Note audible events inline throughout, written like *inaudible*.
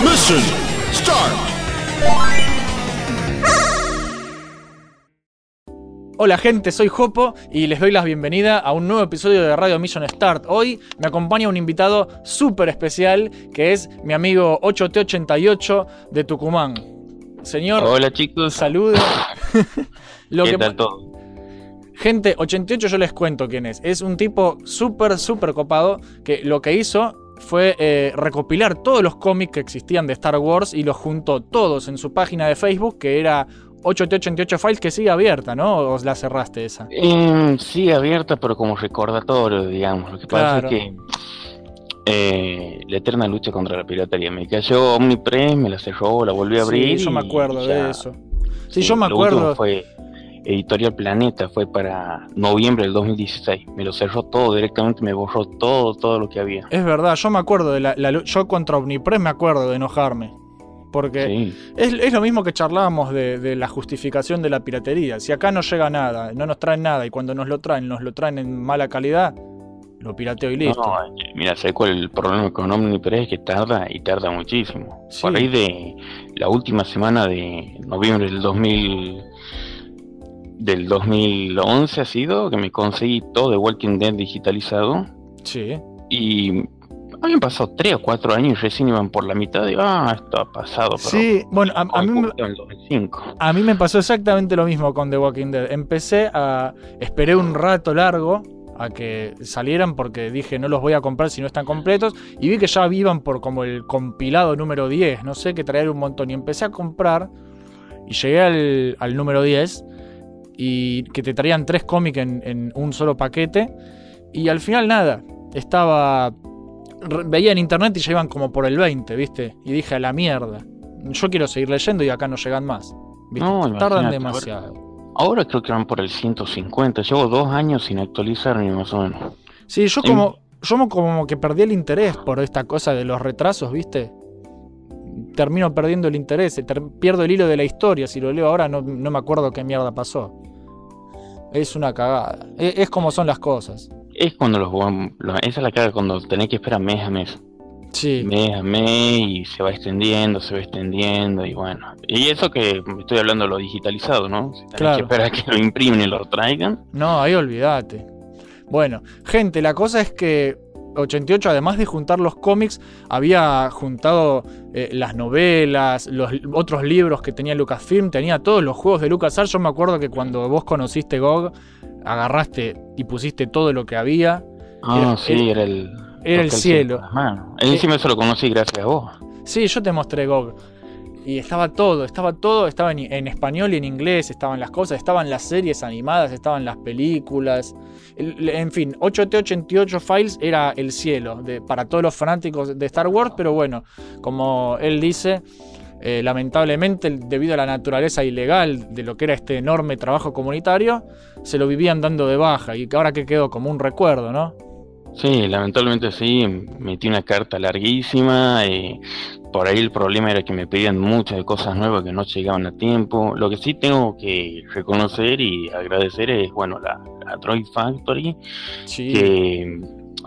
Mission start. Hola gente, soy Jopo y les doy la bienvenida a un nuevo episodio de Radio Mission Start. Hoy me acompaña un invitado súper especial que es mi amigo 8T88 de Tucumán. Señor, Hola chicos, salude. *laughs* Lo ¿qué que- tal todo? Gente, 88 yo les cuento quién es. Es un tipo súper, súper copado que lo que hizo fue eh, recopilar todos los cómics que existían de Star Wars y los juntó todos en su página de Facebook que era 8T88 Files que sigue abierta, ¿no? ¿O la cerraste esa? Eh, sí, abierta, pero como recordatorio, digamos. Lo que Claro. pasa es que eh, la eterna lucha contra la piratería. Me cayó Omnipress, me la cerró, la volví a abrir. Sí, yo me acuerdo ya. de eso. Sí, yo me acuerdo. Fue Editorial Planeta, fue para noviembre del 2016. Me lo cerró todo directamente, me borró todo, todo lo que había. Es verdad, yo me acuerdo de la, la yo contra Omnipress me acuerdo de enojarme. Porque Sí. es, es lo mismo que charlábamos de, de la justificación de la piratería. Si acá no llega nada, no nos traen nada y cuando nos lo traen, nos lo traen en mala calidad, lo pirateo y listo. No, eh, mira, ¿sabes cuál es el problema con Omnipress? Es que tarda y tarda muchísimo. Sí. Por ahí de la última semana de noviembre del 2000, del 2011 ha sido que me conseguí todo de Walking Dead digitalizado Sí. y habían pasado 3 o 4 años y recién iban por la mitad y ah, esto ha pasado. pero Sí, bueno, a, mí me, justo en el 2005. a mí me pasó exactamente lo mismo con The Walking Dead. Empecé a. Esperé un rato largo a que salieran porque dije no los voy a comprar si no están completos. Y vi que ya iban por como el compilado número 10. No sé, que traer un montón. Y empecé a comprar. Y llegué al, al número 10. Y que te traían tres cómics en, en un solo paquete. Y al final nada. Estaba. Veía en internet y ya iban como por el 20, ¿viste? Y dije a la mierda. Yo quiero seguir leyendo y acá no llegan más. ¿viste? No, Tardan demasiado. Ahora creo que van por el 150. Llevo dos años sin actualizar ni más o menos. Sí, yo como, yo mo- como que perdí el interés por esta cosa de los retrasos, ¿viste? Termino perdiendo el interés, ter- pierdo el hilo de la historia. Si lo leo ahora no, no me acuerdo qué mierda pasó. Es una cagada. E- Es, como son las cosas. Es cuando los, los- esa es la cara cuando tenés que esperar mes a mes. Sí, mes a mes y se va extendiendo, se va extendiendo y bueno. Y eso que estoy hablando de lo digitalizado, ¿no? Si tenés Claro. que esperar a que lo imprimen y lo traigan. no, ahí olvídate. Bueno, gente, la cosa es que 88, además de juntar los cómics, había juntado eh, las novelas, los otros libros que tenía Lucasfilm, tenía todos los juegos de LucasArts. Yo me acuerdo que cuando vos conociste GOG, agarraste y pusiste todo lo que había. Ah, Era- sí, era el... Era el cielo. las manos. Encima eso lo conocí gracias a vos. Sí, yo te mostré GOG. Y estaba todo, estaba todo, estaba en, español y en inglés, estaban las cosas, estaban las series animadas, estaban las películas. El- en fin, 8T88 Files era el cielo de, para todos los fanáticos de Star Wars, pero bueno, como él dice, eh, lamentablemente debido a la naturaleza ilegal de lo que era este enorme trabajo comunitario, se lo vivían dando de baja y ahora que quedó como un recuerdo, ¿no? Sí, lamentablemente sí, metí una carta larguísima. eh, por ahí el problema era que me pedían muchas cosas nuevas que no llegaban a tiempo. Lo que sí tengo que reconocer y agradecer es, bueno, la, la Droid Factory, Sí. que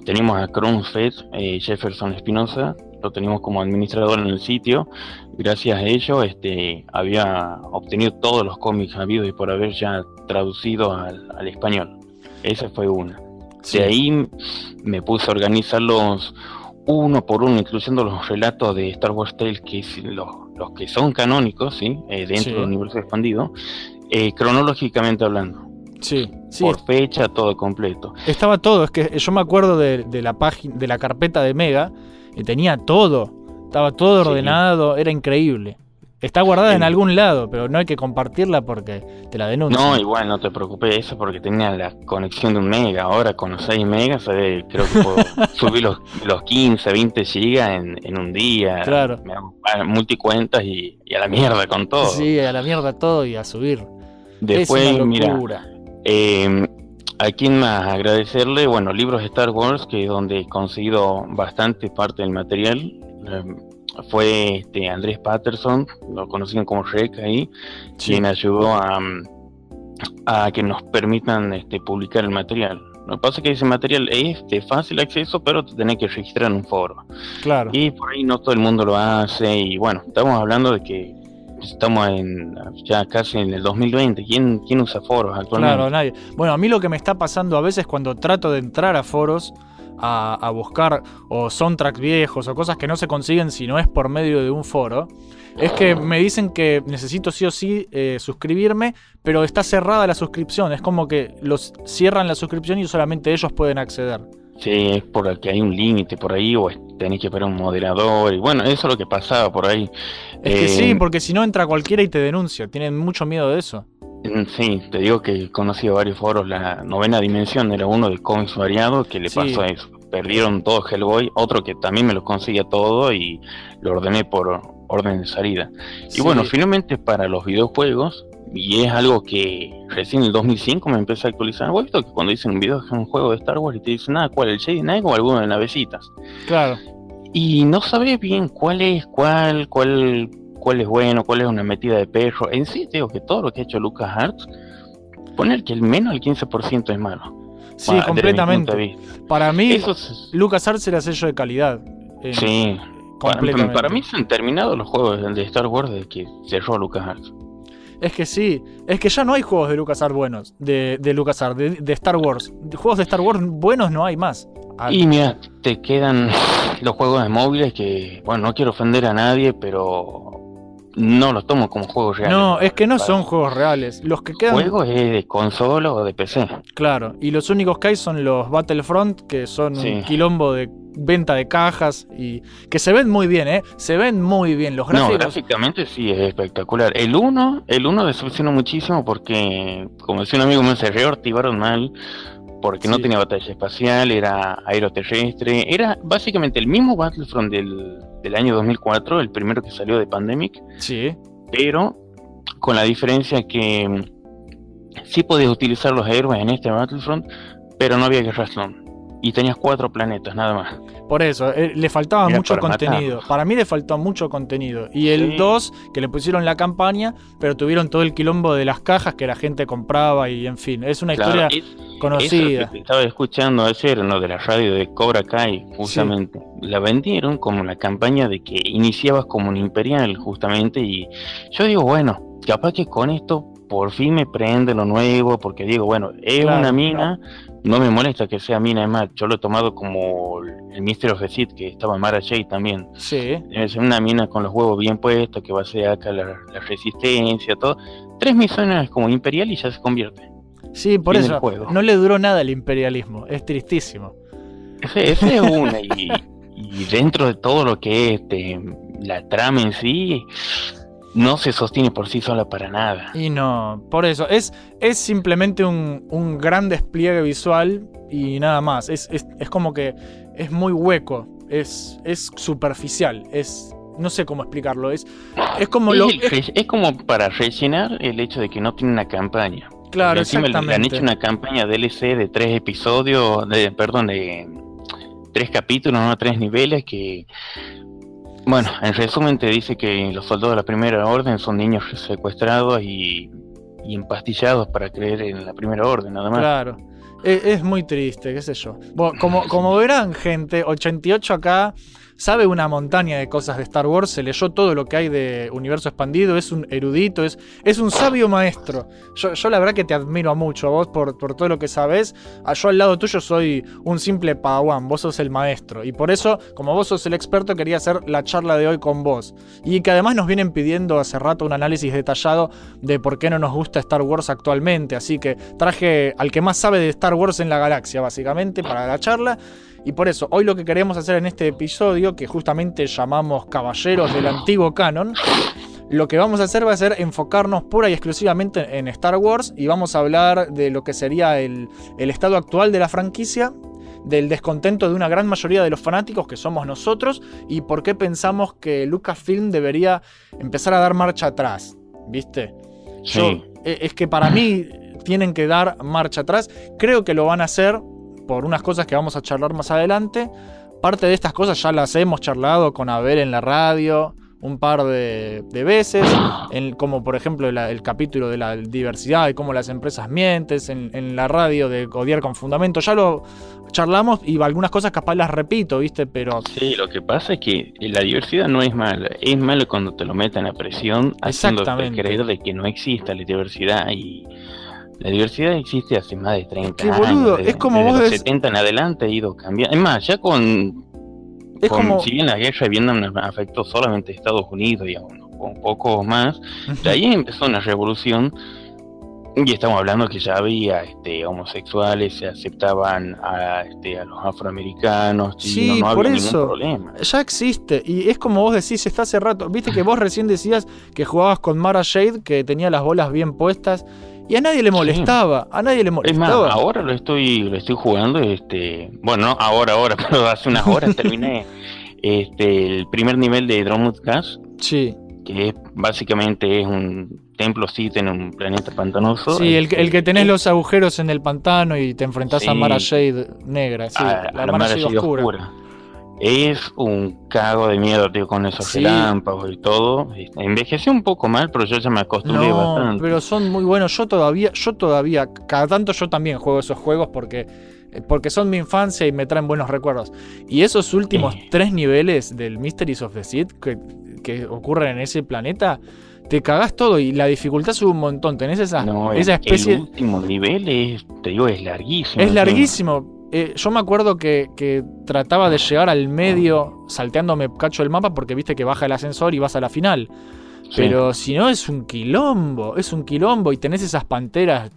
tenemos a Cronfed, eh, Jefferson Espinosa, lo teníamos como administrador en el sitio. Gracias a ello, este, había obtenido todos los cómics habidos y por haber ya traducido al, al español. Esa fue una. sí. De ahí me puse a organizarlos uno por uno, incluyendo los relatos de Star Wars Tales, que es los, los que son canónicos, ¿sí? Eh, dentro Sí. del universo expandido, eh, cronológicamente hablando, Sí, sí, por fecha, todo completo. Estaba todo, es que yo me acuerdo de, de la página, de la carpeta de Mega, y tenía todo. Estaba todo Sí. ordenado, era increíble. Está guardada en algún lado, pero no hay que compartirla porque te la denuncian. No, igual no te preocupes eso porque tenía la conexión de un mega. Ahora con los 6 megas eh, creo que puedo *laughs* subir los, los 15, 20 gigas en, en un día. Claro. Me hago ah, multicuentas y, y a la mierda con todo. Sí, a la mierda todo y a subir. Después, es una mira. Eh, ¿A quién más agradecerle? Bueno, libros de Star Wars, que es donde he conseguido bastante parte del material. Fue este Andrés Patterson, lo conocían como Rec ahí, Sí. quien ayudó a, a que nos permitan este, publicar el material. Lo que pasa es que ese material es de fácil acceso, pero te tenés que registrar en un foro. Claro. Y por ahí no todo el mundo lo hace. Y bueno, estamos hablando de que estamos en ya casi en el 2020. ¿Quién, quién usa foros actualmente? Claro, nadie. Bueno, a mí lo que me está pasando a veces cuando trato de entrar a foros a, a buscar o soundtracks viejos o cosas que no se consiguen si no es por medio de un foro, es que me dicen que necesito sí o sí eh, suscribirme, pero está cerrada la suscripción. Es como que los cierran la suscripción y solamente ellos pueden acceder. Sí, es porque hay un límite por ahí o tenés que poner un moderador. Y bueno, eso es lo que pasaba por ahí. Es que Eh, sí, porque si no entra cualquiera y te denuncia. Tienen mucho miedo de eso. Sí, te digo que he conocido varios foros. La novena dimensión era uno de cómics variados que le Sí. pasó eso. Perdieron todo Hellboy, otro que también me lo conseguía todo y lo ordené por orden de salida. Sí. Y bueno, finalmente para los videojuegos, y es algo que recién en el 2005 me empecé a actualizar. ¿Vos visto que cuando dicen un video es un juego de Star Wars y te dicen, nada, ¿cuál? ¿El Jedi Knight o alguno de navecitas? Claro. Y no sabés bien cuál es cuál, cuál, cuál es bueno, cuál es una metida de perro. En sí, digo que todo lo que ha hecho Lucas Arts, poner que el menos del 15% es malo. Sí, Bueno, completamente. de. Para mí, es- LucasArts era sello de calidad. Eh, sí. Para, completamente. para mí se han terminado los juegos de Star Wars desde que cerró Lucas Arts. Es que sí, es que ya no hay juegos de LucasArts buenos, de, de LucasArts, de, de Star Wars. De juegos de Star Wars buenos no hay más. Ah, Y mira, te quedan los juegos de móviles que, bueno, no quiero ofender a nadie, pero no los tomo como juegos reales. no, es que no son juegos reales. Los que quedan, Juegos es de consola o de PC. claro, y los únicos que hay son los Battlefront, que son Sí. un quilombo de venta de cajas y que se ven muy bien, ¿eh? Se ven muy bien los No, gráficos. gráficamente sí es espectacular. El 1, el 1 decepcionó muchísimo porque, como decía un amigo mío, se reactivaron mal porque no tenía batalla espacial, era aeroterrestre, era básicamente el mismo Battlefront del, del año 2004, el primero que salió de Pandemic, Sí, pero con la diferencia que mm, sí podías utilizar los héroes en este Battlefront, pero no había guerra clon. Y tenías cuatro planetas, nada más. por eso, eh, le faltaba Era mucho para contenido. Para mí le faltó mucho contenido. Y el Sí. 2, que le pusieron la campaña, pero tuvieron todo el quilombo de las cajas que la gente compraba y en fin, es una Claro, historia es- Eso es conocida. lo que te estaba escuchando ayer, ¿no? De la radio de Cobra Kai, justamente. La vendieron como la campaña de que iniciabas como un imperial, justamente. Y yo digo, bueno, capaz que con esto por fin me prende lo nuevo, porque digo, bueno, es Claro, una mina, no me molesta que sea mina, es más, yo lo he tomado como el Mystery of the Sith, que estaba Mara Jade también. Sí, ser una mina con los huevos bien puestos, que va a ser acá la, la resistencia, todo. Tres misiones como imperial y ya se convierte. Sí, por eso no le duró nada el imperialismo. Es tristísimo. Ese, ese es una, y, y dentro de todo lo que es este, la trama en sí, no se sostiene por sí sola para nada. Y no, por eso, es, es simplemente un, un gran despliegue visual y nada más. Es, es, es como que es muy hueco, es, es superficial, es... No sé cómo explicarlo, es, es como Es, lo... es como para rellenar el hecho de que no tiene una campaña. Claro, encima le- han exactamente. hecho una campaña DLC de tres episodios, de, perdón, de tres capítulos, no tres niveles que... Bueno, en resumen te dice que los soldados de la primera orden son niños secuestrados y, y empastillados para creer en la primera orden, nada más. Claro. Es, es muy triste, qué sé yo. Bueno, como, como verán, gente, 88 acá sabe una montaña de cosas de Star Wars, se leyó todo lo que hay de universo expandido, es un erudito, es, es un sabio maestro. Yo, la verdad que te admiro mucho a vos por, por todo lo que sabes. A yo al lado tuyo soy un simple padawan, vos sos el maestro. Y por eso, como vos sos el experto, quería hacer la charla de hoy con vos. Y que además nos vienen pidiendo hace rato un análisis detallado de por qué no nos gusta Star Wars actualmente. Así que traje al que más sabe de Star Wars en la galaxia, básicamente, para la charla. Y por eso, hoy lo que queremos hacer en este episodio, que justamente llamamos Caballeros del Antiguo Canon, lo que vamos a hacer va a ser enfocarnos pura y exclusivamente en Star Wars y vamos a hablar de lo que sería el, el estado actual de la franquicia, del descontento de una gran mayoría de los fanáticos que somos nosotros y por qué pensamos que Lucasfilm debería empezar a dar marcha atrás, ¿viste? Sí. e- es que para mí tienen que dar marcha atrás. Creo que lo van a hacer por unas cosas que vamos a charlar más adelante. Parte de estas cosas ya las hemos charlado con Abel en la radio, un par de, de veces, en- como por ejemplo la- el capítulo de la diversidad y cómo las empresas mientes, en, en la radio de Odiar con Fundamento, ya lo charlamos y algunas cosas capaz las repito, ¿viste? Pero Sí, lo que pasa es que la diversidad no es mala, es malo cuando te lo meten a presión, haciéndote creer de que no existe la diversidad y la diversidad existe hace más de 30 Qué años. boludo, desde- es como desde vos los decís- 70 en adelante ha ido cambiando. Es más, ya con, es con- como... si bien la guerra de Vietnam afectó solamente a Estados Unidos y a unos un pocos más, de ahí empezó una revolución y estamos hablando que ya había este, homosexuales, se aceptaban a, este, a los afroamericanos, Sí, chinos, no por había eso. ningún problema. Ya existe, y es como vos decís, está hace rato. Viste que vos recién decías que jugabas con Mara Jade, que tenía las bolas bien puestas, y a nadie le molestaba, a nadie le Es más, molestaba. ahora lo estoy, lo estoy jugando, este, bueno, no ahora, ahora, *laughs* pero hace unas horas terminé este, el primer nivel de Dromut Gas, Sí, que es, básicamente es un templo Sith en un planeta pantanoso. sí el, que- el que Este, tenés los agujeros en el pantano y te enfrentás a. Mara Jade negra, sí, a- a la la Mara Mara oscura. Es un cago de miedo, tío, con esos Sí. relámpagos y todo. Envejeció un poco mal, pero yo ya me acostumbré No, bastante. pero son muy buenos. Yo todavía, yo todavía, cada tanto yo también juego esos juegos porque, eh, porque son mi infancia y me traen buenos recuerdos. Y esos últimos Sí. tres niveles del Mysteries of the Seed que, que ocurren en ese planeta, te cagás todo y la dificultad sube un montón. Tenés esa, No, el- esa el, especie. último nivel es, te digo, es larguísimo. Es larguísimo. Eh, yo me acuerdo que, que trataba de llegar al medio salteándome cacho el mapa porque viste que baja el ascensor y vas a la final. Sí. Pero si no es un quilombo, es un quilombo y tenés esas panteras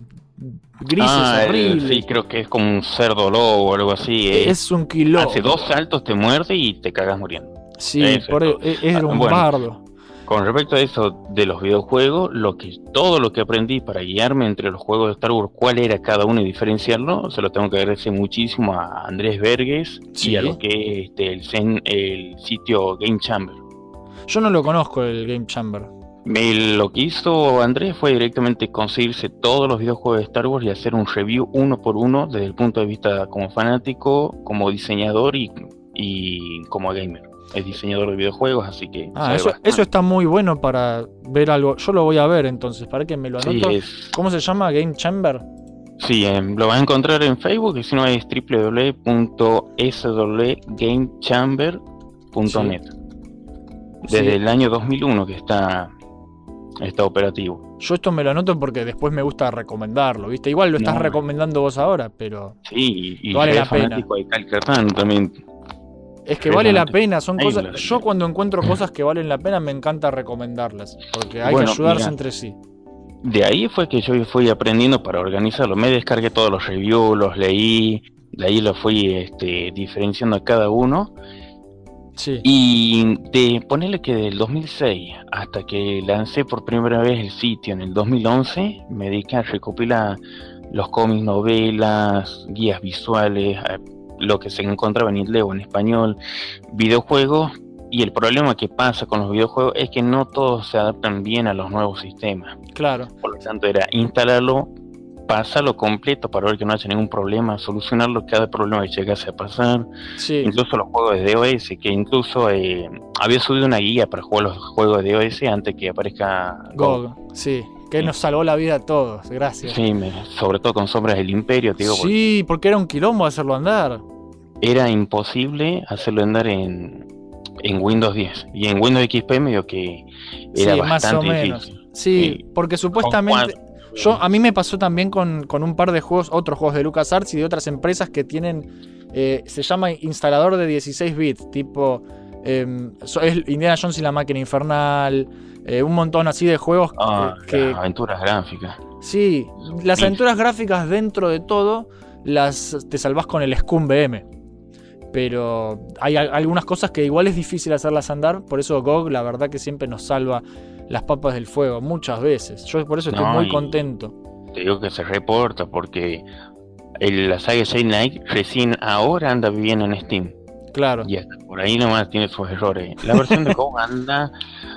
grises Ah, el- horribles. sí, creo que es como un cerdo lobo o algo así. eh. es un quilombo. Hace dos saltos te muerde y te cagas muriendo. Sí, por- es todo. es, es Ah, un bueno. bardo. Con respecto a eso de los videojuegos, lo que todo lo que aprendí para guiarme entre los juegos de Star Wars, cuál era cada uno y diferenciarlo, se lo tengo que agradecer muchísimo a Andrés Verges Sí. y a lo que es este, el, el sitio Game Chamber. Yo no lo conozco el Game Chamber. Me- lo que hizo Andrés fue directamente conseguirse todos los videojuegos de Star Wars y hacer un review uno por uno desde el punto de vista como fanático, como diseñador y, y como gamer. Es diseñador de videojuegos, así que... Ah, eso, eso está muy bueno para ver algo. Yo lo voy a ver entonces, para que me lo Sí, anoto. es- ¿Cómo se llama? Game Chamber. Sí, em, lo vas a encontrar en Facebook y si no es www.swgamechamber.net. Desde Sí. el año 2001 que está, está operativo. Yo esto me lo anoto porque después me gusta recomendarlo, ¿viste? Igual lo estás No. recomendando vos ahora, pero Sí, y, Vale la pena. fanático de Cal Catán también. Es que vale la pena, son cosas... Yo cuando encuentro cosas que valen la pena me encanta recomendarlas, porque hay Bueno, que ayudarse mira. entre sí. De ahí fue que yo fui aprendiendo para organizarlo. Me descargué todos los reviews, los leí, de ahí lo fui este, diferenciando a cada uno. Sí. Y de ponerle que del 2006 hasta que lancé por primera vez el sitio en el 2011, me dediqué a recopilar los cómics, novelas, guías visuales, lo que se encontraba en inglés o en español, videojuegos. Y el problema que pasa con los videojuegos es que no todos se adaptan bien a los nuevos sistemas. Claro. Por lo tanto, era instalarlo, pasarlo completo para ver que no haya ningún problema, solucionarlo cada problema que llegase a pasar Sí. incluso los juegos de DOS, que incluso eh, había subido una guía para jugar los juegos de DOS antes que aparezca GOG. GOG. Sí. Que nos salvó la vida a todos, gracias. Sí, me- sobre todo con Sombras del Imperio, te digo, Sí, porque era un quilombo hacerlo andar. era imposible hacerlo andar en, en Windows 10. Y en Windows XP medio que era Sí, más bastante o menos. difícil. Sí, Sí. porque supuestamente... Yo, a mí me pasó también con, con un par de juegos, otros juegos de LucasArts y de otras empresas que tienen, eh, se llama instalador de 16 bits, tipo, em, es Indiana Jones y la máquina infernal, eh, un montón así de juegos Ah, que, las aventuras gráficas. sí, las aventuras gráficas dentro de todo las te salvas con el Scum BM. Pero hay a- algunas cosas que igual es difícil hacerlas andar, por eso GOG la verdad que siempre nos salva las papas del fuego, muchas veces. Yo por eso estoy No, muy contento. Te digo que se reporta porque el- la saga Shade Knight recién ahora anda bien en Steam. Claro. Y hasta por ahí nomás tiene sus errores. La versión de *laughs* GOG anda,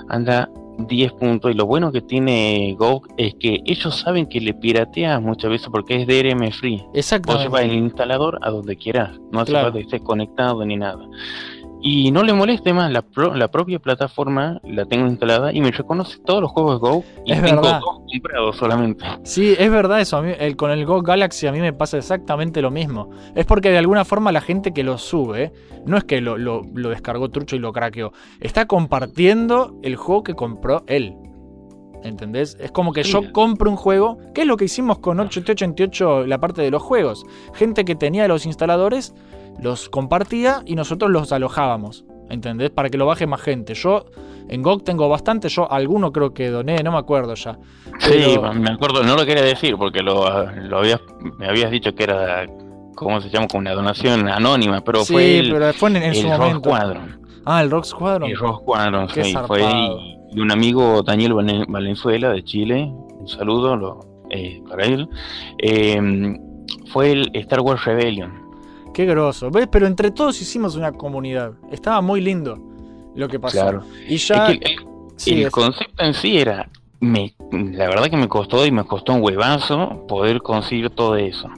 anda 10 puntos. Y lo bueno que tiene GOG es que ellos saben que le pirateas muchas veces porque es DRM free. Vos Exactamente. llevas el instalador a donde quieras. No hace Claro. falta que estés conectado ni nada. Y no le moleste más, la, pro- la propia plataforma la tengo instalada y me reconoce todos los juegos Go y Es tengo verdad. dos comprados solamente. Sí, es verdad eso. A mí, el, con el Go Galaxy a mí me pasa exactamente lo mismo. Es porque de alguna forma la gente que lo sube, no es que lo, lo- lo descargó trucho y lo craqueó, está compartiendo el juego que compró él. ¿Entendés? Es como que Sí. yo compro un juego, que es lo que hicimos con 888, la parte de los juegos. Gente que tenía los instaladores, los compartía y nosotros los alojábamos. ¿Entendés? Para que lo baje más gente. Yo en GOG tengo bastante, yo alguno creo que doné, no me acuerdo ya. Sí, Pero- me acuerdo, no lo quería decir porque lo, lo habías, me habías dicho que era, ¿cómo se llama? Como una donación anónima, pero sí, fue el, pero fue en, en el su Rock momento. Squadron. Ah, el Rock Squadron. El Rock Squadron, Qué sí, zarpado. fue y, y un amigo Daniel Valen- Valenzuela de Chile, un saludo lo- eh, para él, eh, fue el Star Wars Rebellion. Qué groso. ¿Ves? Pero entre todos hicimos una comunidad. Estaba muy lindo lo que pasó. Claro. Y ya. Es que el, sí, el es- concepto en sí era, me, la verdad que me costó y me costó un huevazo poder conseguir todo eso.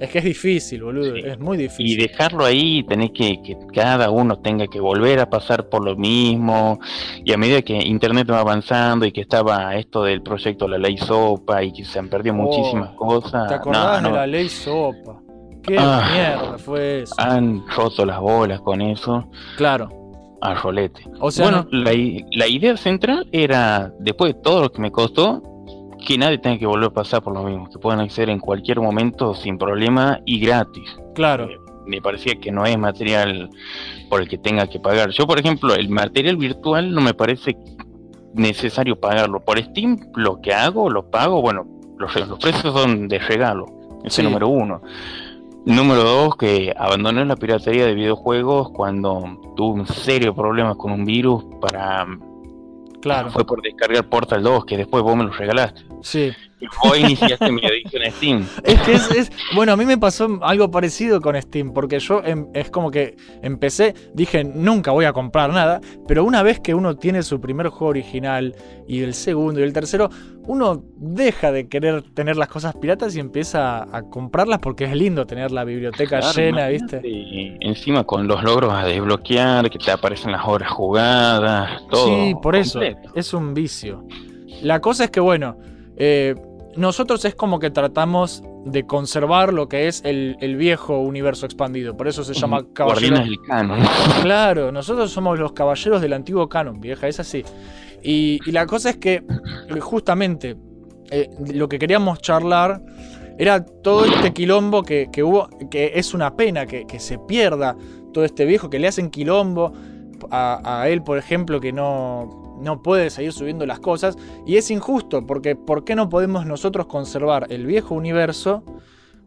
es que es difícil, boludo. Sí. Es muy Y difícil. dejarlo ahí, tenés que que cada uno tenga que volver a pasar por lo mismo. Y a medida que Internet va avanzando y que estaba esto del proyecto La Ley Sopa y que se han perdido Oh, muchísimas cosas, ¿Te acordás no, de la ley Sopa? Qué Ah. mierda fue eso. han roto las bolas con eso Claro. A rolete. O sea, bueno, no- la, la idea central era, después de todo lo que me costó, que nadie tenga que volver a pasar por lo mismo, que puedan acceder en cualquier momento sin problema y gratis. claro. me parecía que no es material por el que tenga que pagar. Yo, por ejemplo, el material virtual no me parece necesario pagarlo. Por Steam, lo que hago, lo pago. Bueno, los, los precios son de regalo. Ese Sí. número uno. Número dos, que abandoné la piratería de videojuegos cuando tuve un serio problema con un virus para... Claro. Fue por descargar Portal 2, que después vos me lo regalaste. Sí. Vos iniciaste mi adicción a Steam. Es que es, es- Bueno, a mí me pasó algo parecido con Steam, porque yo em- es como que empecé, dije, nunca voy a comprar nada, pero una vez que uno tiene su primer juego original y el segundo y el tercero, uno deja de querer tener las cosas piratas y empieza a, a comprarlas porque es lindo tener la biblioteca Claro, llena, ¿viste? y encima con los logros a desbloquear, que te aparecen las horas jugadas, todo. Sí, por eso. Es un vicio. La cosa es que, bueno, eh, nosotros es como que tratamos de conservar lo que es el, el viejo universo expandido. Por eso se llama Caballero. Del Canon. *laughs* Claro, nosotros somos los caballeros del antiguo canon, vieja, es así. Y, y la cosa es que, justamente, eh, lo que queríamos charlar era todo este quilombo que, que hubo, que es una pena que, que se pierda todo este viejo, que le hacen quilombo a, a él, por ejemplo, que no, no puede seguir subiendo las cosas. Y es injusto, porque ¿por qué no podemos nosotros conservar el viejo universo?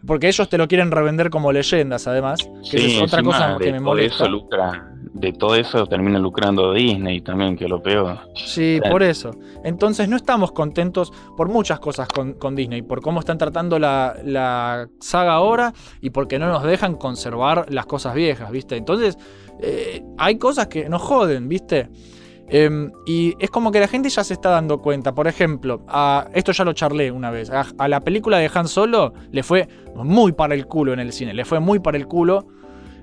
Porque ellos te lo quieren revender como leyendas, además. Que Sí, es otra cosa de que me molesta. Eso lucra, de todo eso termina lucrando Disney también, que es lo peor. Sí, Claro. por eso. Entonces no estamos contentos por muchas cosas con, con Disney, por cómo están tratando la, la saga ahora y porque no nos dejan conservar las cosas viejas, ¿viste? Entonces eh, hay cosas que nos joden, ¿viste? Em, y es como que la gente ya se está dando cuenta. Por ejemplo, a, esto ya lo charlé una vez. A, la película de Han Solo le fue muy para el culo en el cine. Le fue muy para el culo.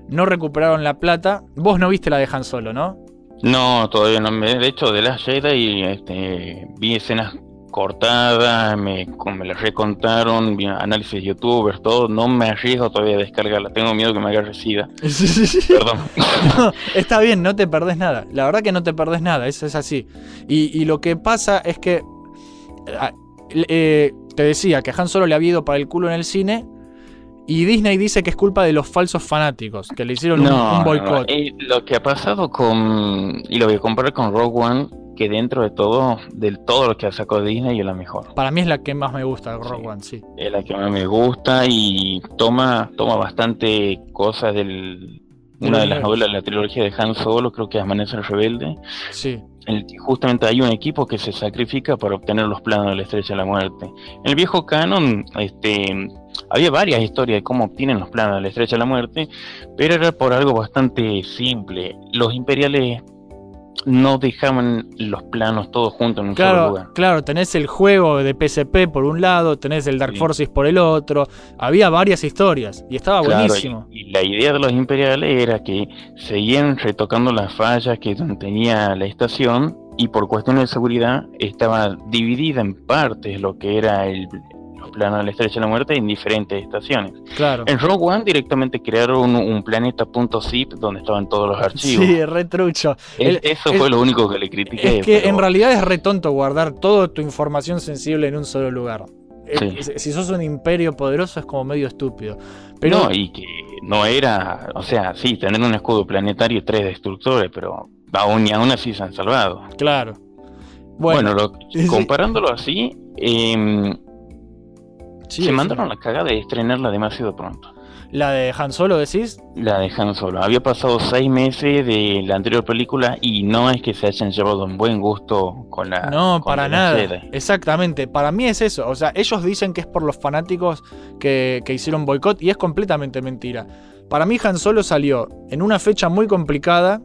No recuperaron la plata. Vos no viste la de Han Solo, ¿no? No, todavía no. De hecho, de las Jedi este, vi escenas cortadas, me, me las recontaron, análisis de youtubers, todo. No me arriesgo todavía a descargarla. Tengo miedo que me agarre sida. *laughs* Perdón. No, está bien, no te perdés nada. La verdad que no te perdés nada, eso es así. Y, y lo que pasa es que. eh, eh, te decía que Han Solo le había ido para el culo en el cine. Y Disney dice que es culpa de los falsos fanáticos, que le hicieron un- No, un, boicot. no, eh, lo que ha pasado con. Y lo voy a comparar con Rogue One, que dentro de todo, del todo lo que ha sacado Disney, es la mejor. Para mí es la que más me gusta, Rogue Sí. One, sí. Es la que más me gusta y toma, toma bastante cosas del. Una de las novelas de la trilogía de Han Solo, creo que es Amanecer Rebelde, Sí, en el que justamente hay un equipo que se sacrifica para obtener los planos de la Estrella de la Muerte. En el viejo canon, este, había varias historias de cómo obtienen los planos de la Estrella de la Muerte, pero era por algo bastante simple. Los imperiales no dejaban los planos todos juntos en un solo lugar. Claro, claro, tenés el juego de PSP por un lado, tenés el Dark Sí. Forces por el otro. Había varias historias y estaba Claro, buenísimo. y, y la idea de los imperiales era que seguían retocando las fallas que tenía la estación y por cuestiones de seguridad estaba dividida en partes lo que era el los planos de la Estrella de la Muerte en diferentes estaciones. Claro. En Rogue One directamente crearon un, un planeta .zip donde estaban todos los archivos. Sí, re trucho. Es- eso es- fue lo único que le critiqué. Es que pero- en realidad es re tonto guardar toda tu información sensible en un solo lugar. Eh, Sí. Si sos un imperio poderoso es como medio estúpido. Pero No, y que no era, o sea, sí, tener un escudo planetario y tres destructores, pero aún y aún así se han salvado. claro. Bueno, Bueno, lo- *laughs* comparándolo así, em, sí, se mandaron la cagada de estrenarla demasiado pronto. la de Han Solo decís. La de Han Solo. Había pasado seis meses de la anterior película y no es que se hayan llevado un buen gusto con la. No, con para la nada. Exactamente. Para mí es eso. O sea, ellos dicen que es por los fanáticos que, que hicieron boicot y es completamente mentira. Para mí Han Solo salió en una fecha muy complicada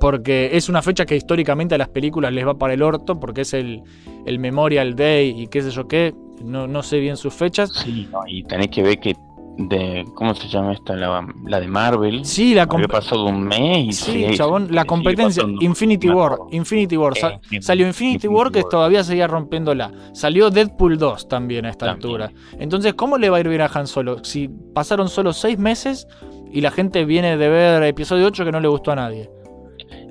porque es una fecha que históricamente a las películas les va para el orto porque es el, el Memorial Day y qué sé yo qué. No, no sé bien sus fechas. Sí, no, y tenés que ver que. De, ¿Cómo se llama esta? La, la de Marvel. Sí, la Había pasado un mes y Sí, se- chabón, la competencia. Infinity War. Infinity War. Eh, salió Infinity, War que todavía seguía rompiéndola. Salió Deadpool 2 también a esta También. altura. Entonces, ¿cómo le va a ir bien a Han Solo? Si pasaron solo seis meses y la gente viene de ver episodio 8 que no le gustó a nadie.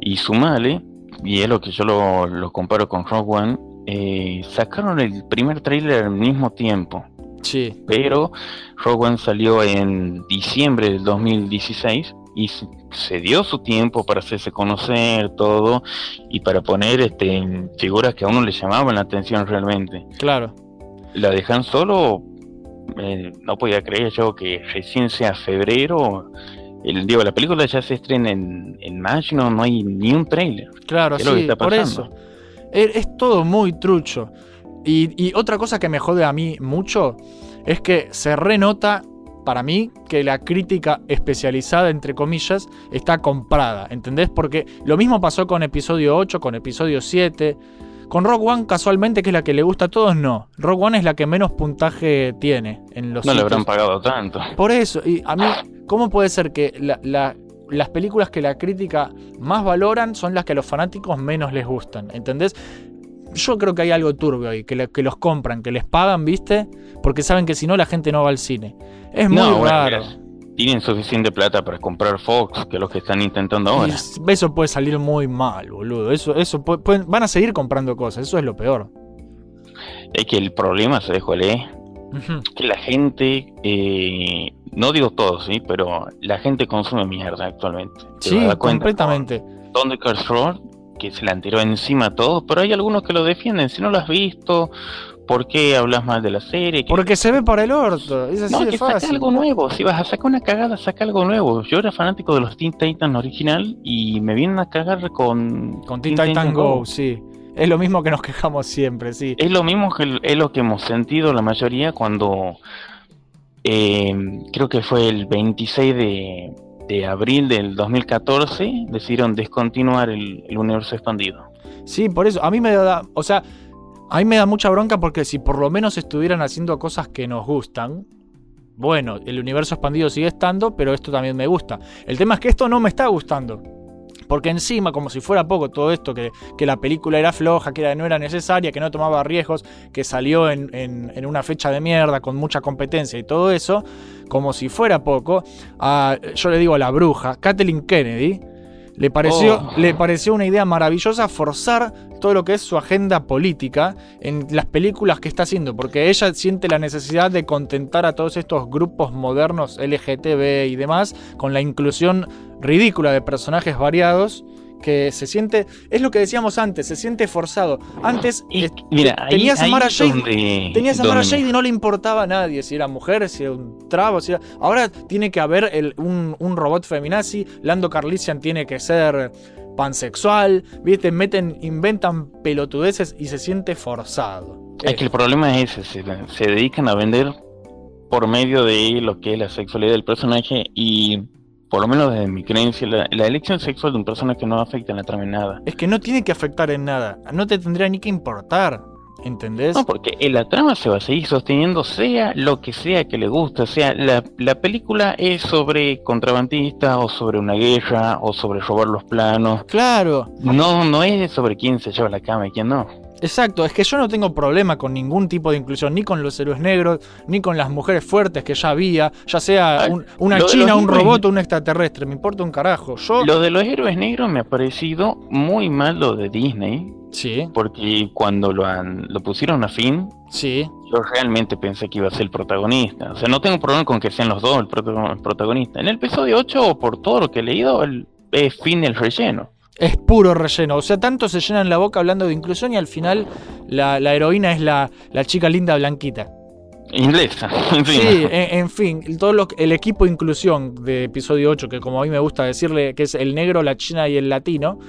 Y sumale, y es lo que yo lo, lo comparo con Rogue One, eh, sacaron el primer tráiler al mismo tiempo, Sí. pero Rogue One salió en diciembre del 2016 y se, dio su tiempo para hacerse conocer todo y para poner este, figuras que a uno le llamaban la atención realmente. Claro. La de Han Solo, eh, no podía creer yo que recién sea febrero. El, digo, la película ya se estrena en, en mayo, no, no hay ni un trailer. Claro, ¿Qué es lo que sí, por eso. Es, es todo muy trucho. Y, y otra cosa que me jode a mí mucho es que se renota, para mí, que la crítica especializada, entre comillas, está comprada. ¿Entendés? Porque lo mismo pasó con episodio 8, con episodio 7. Con Rogue One, casualmente, que es la que le gusta a todos, no. Rogue One es la que menos puntaje tiene en los No le habrán pagado tanto. Por eso, y a mí, ¿cómo puede ser que la- la- las películas que la crítica más valoran son las que a los fanáticos menos les gustan? ¿Entendés? Yo creo que hay algo turbio ahí, que, le- que los compran, que les pagan, ¿viste? Porque saben que si no la gente no va al cine. Es muy No, raro. tienen suficiente plata para comprar Fox, que es lo que están intentando ahora. eso puede salir muy mal, boludo. Eso, eso puede- pueden- van a seguir comprando cosas, eso es lo peor. Es que el problema, ¿sabes cuál Que la gente, eh, no digo todo, sí, pero la gente consume mierda actualmente. Te Sí, completamente. Thundercats Roar, que se la tiró encima a todo, pero hay algunos que lo defienden. Si no lo has visto, ¿por qué hablas mal de la serie? Que- Porque se ve para el orto, es así No, de que saca algo nuevo. Si vas a sacar una cagada, saca algo nuevo. Yo era fanático de los Teen Titans original y me vienen a cagar con, Con Teen Titan Go, sí. Es lo mismo que nos quejamos siempre, sí. Es lo mismo que es lo que hemos sentido la mayoría cuando eh, creo que fue el 26 de, de abril del 2014 decidieron descontinuar el, el universo expandido. Sí, por eso. A mí me da. O sea, a mí me da mucha bronca porque si por lo menos estuvieran haciendo cosas que nos gustan. Bueno, el universo expandido sigue estando, pero esto también me gusta. El tema es que esto no me está gustando. Porque encima, como si fuera poco todo esto, que, que la película era floja, que era- no era necesaria, que no tomaba riesgos, que salió en, en- en una fecha de mierda con mucha competencia y todo eso, como si fuera poco, a- yo le digo a la bruja, Kathleen Kennedy, le pareció, Oh. le pareció una idea maravillosa forzar todo lo que es su agenda política en las películas que está haciendo, porque ella siente la necesidad de contentar a todos estos grupos modernos LGTB y demás con la inclusión ridícula de personajes variados que se siente, es lo que decíamos antes, se siente forzado. Antes Y, eh, mira, ahí, tenías a Mara es Jade, donde- Tenías a Mara Jade y no le importaba a nadie, si era mujer, si era un trabo, si era... Ahora tiene que haber el- un, un robot feminazi, Lando Carlisian tiene que ser pansexual, ¿viste? Meten, inventan pelotudeces y se siente forzado. Es que el problema es ese, se, se dedican a vender por medio de lo que es la sexualidad del personaje y por lo menos desde mi creencia, la, la elección sexual de un personaje no afecta en la trama en nada. Es que no tiene que afectar en nada. No te tendría ni que importar. ¿Entendés? No, porque la trama se va a seguir sosteniendo, sea lo que sea que le guste. O sea, la, la película es sobre contrabandistas, o sobre una guerra, o sobre robar los planos. Claro. No, no es sobre quién se lleva la cama y quién no. Exacto, es que yo no tengo problema con ningún tipo de inclusión, ni con los héroes negros, ni con las mujeres fuertes que ya había, ya sea un- una lo china, un héroes- robot o un extraterrestre, me importa un carajo. Yo. Lo de los héroes negros me ha parecido muy mal lo de Disney, Sí, porque cuando lo, han- lo pusieron a fin, sí. yo realmente pensé que iba a ser el protagonista. O sea, no tengo problema con que sean los dos el, el protagonista. En el episodio 8, por todo lo que he leído, el, es fin del relleno. Es puro relleno. O sea, tanto se llenan la boca hablando de inclusión y al final la, la heroína es la, la chica linda blanquita. Inglesa, *laughs* en fin. Sí, en, en fin, todo lo, el equipo inclusión de episodio 8, que como a mí me gusta decirle que es el negro, la china y el latino,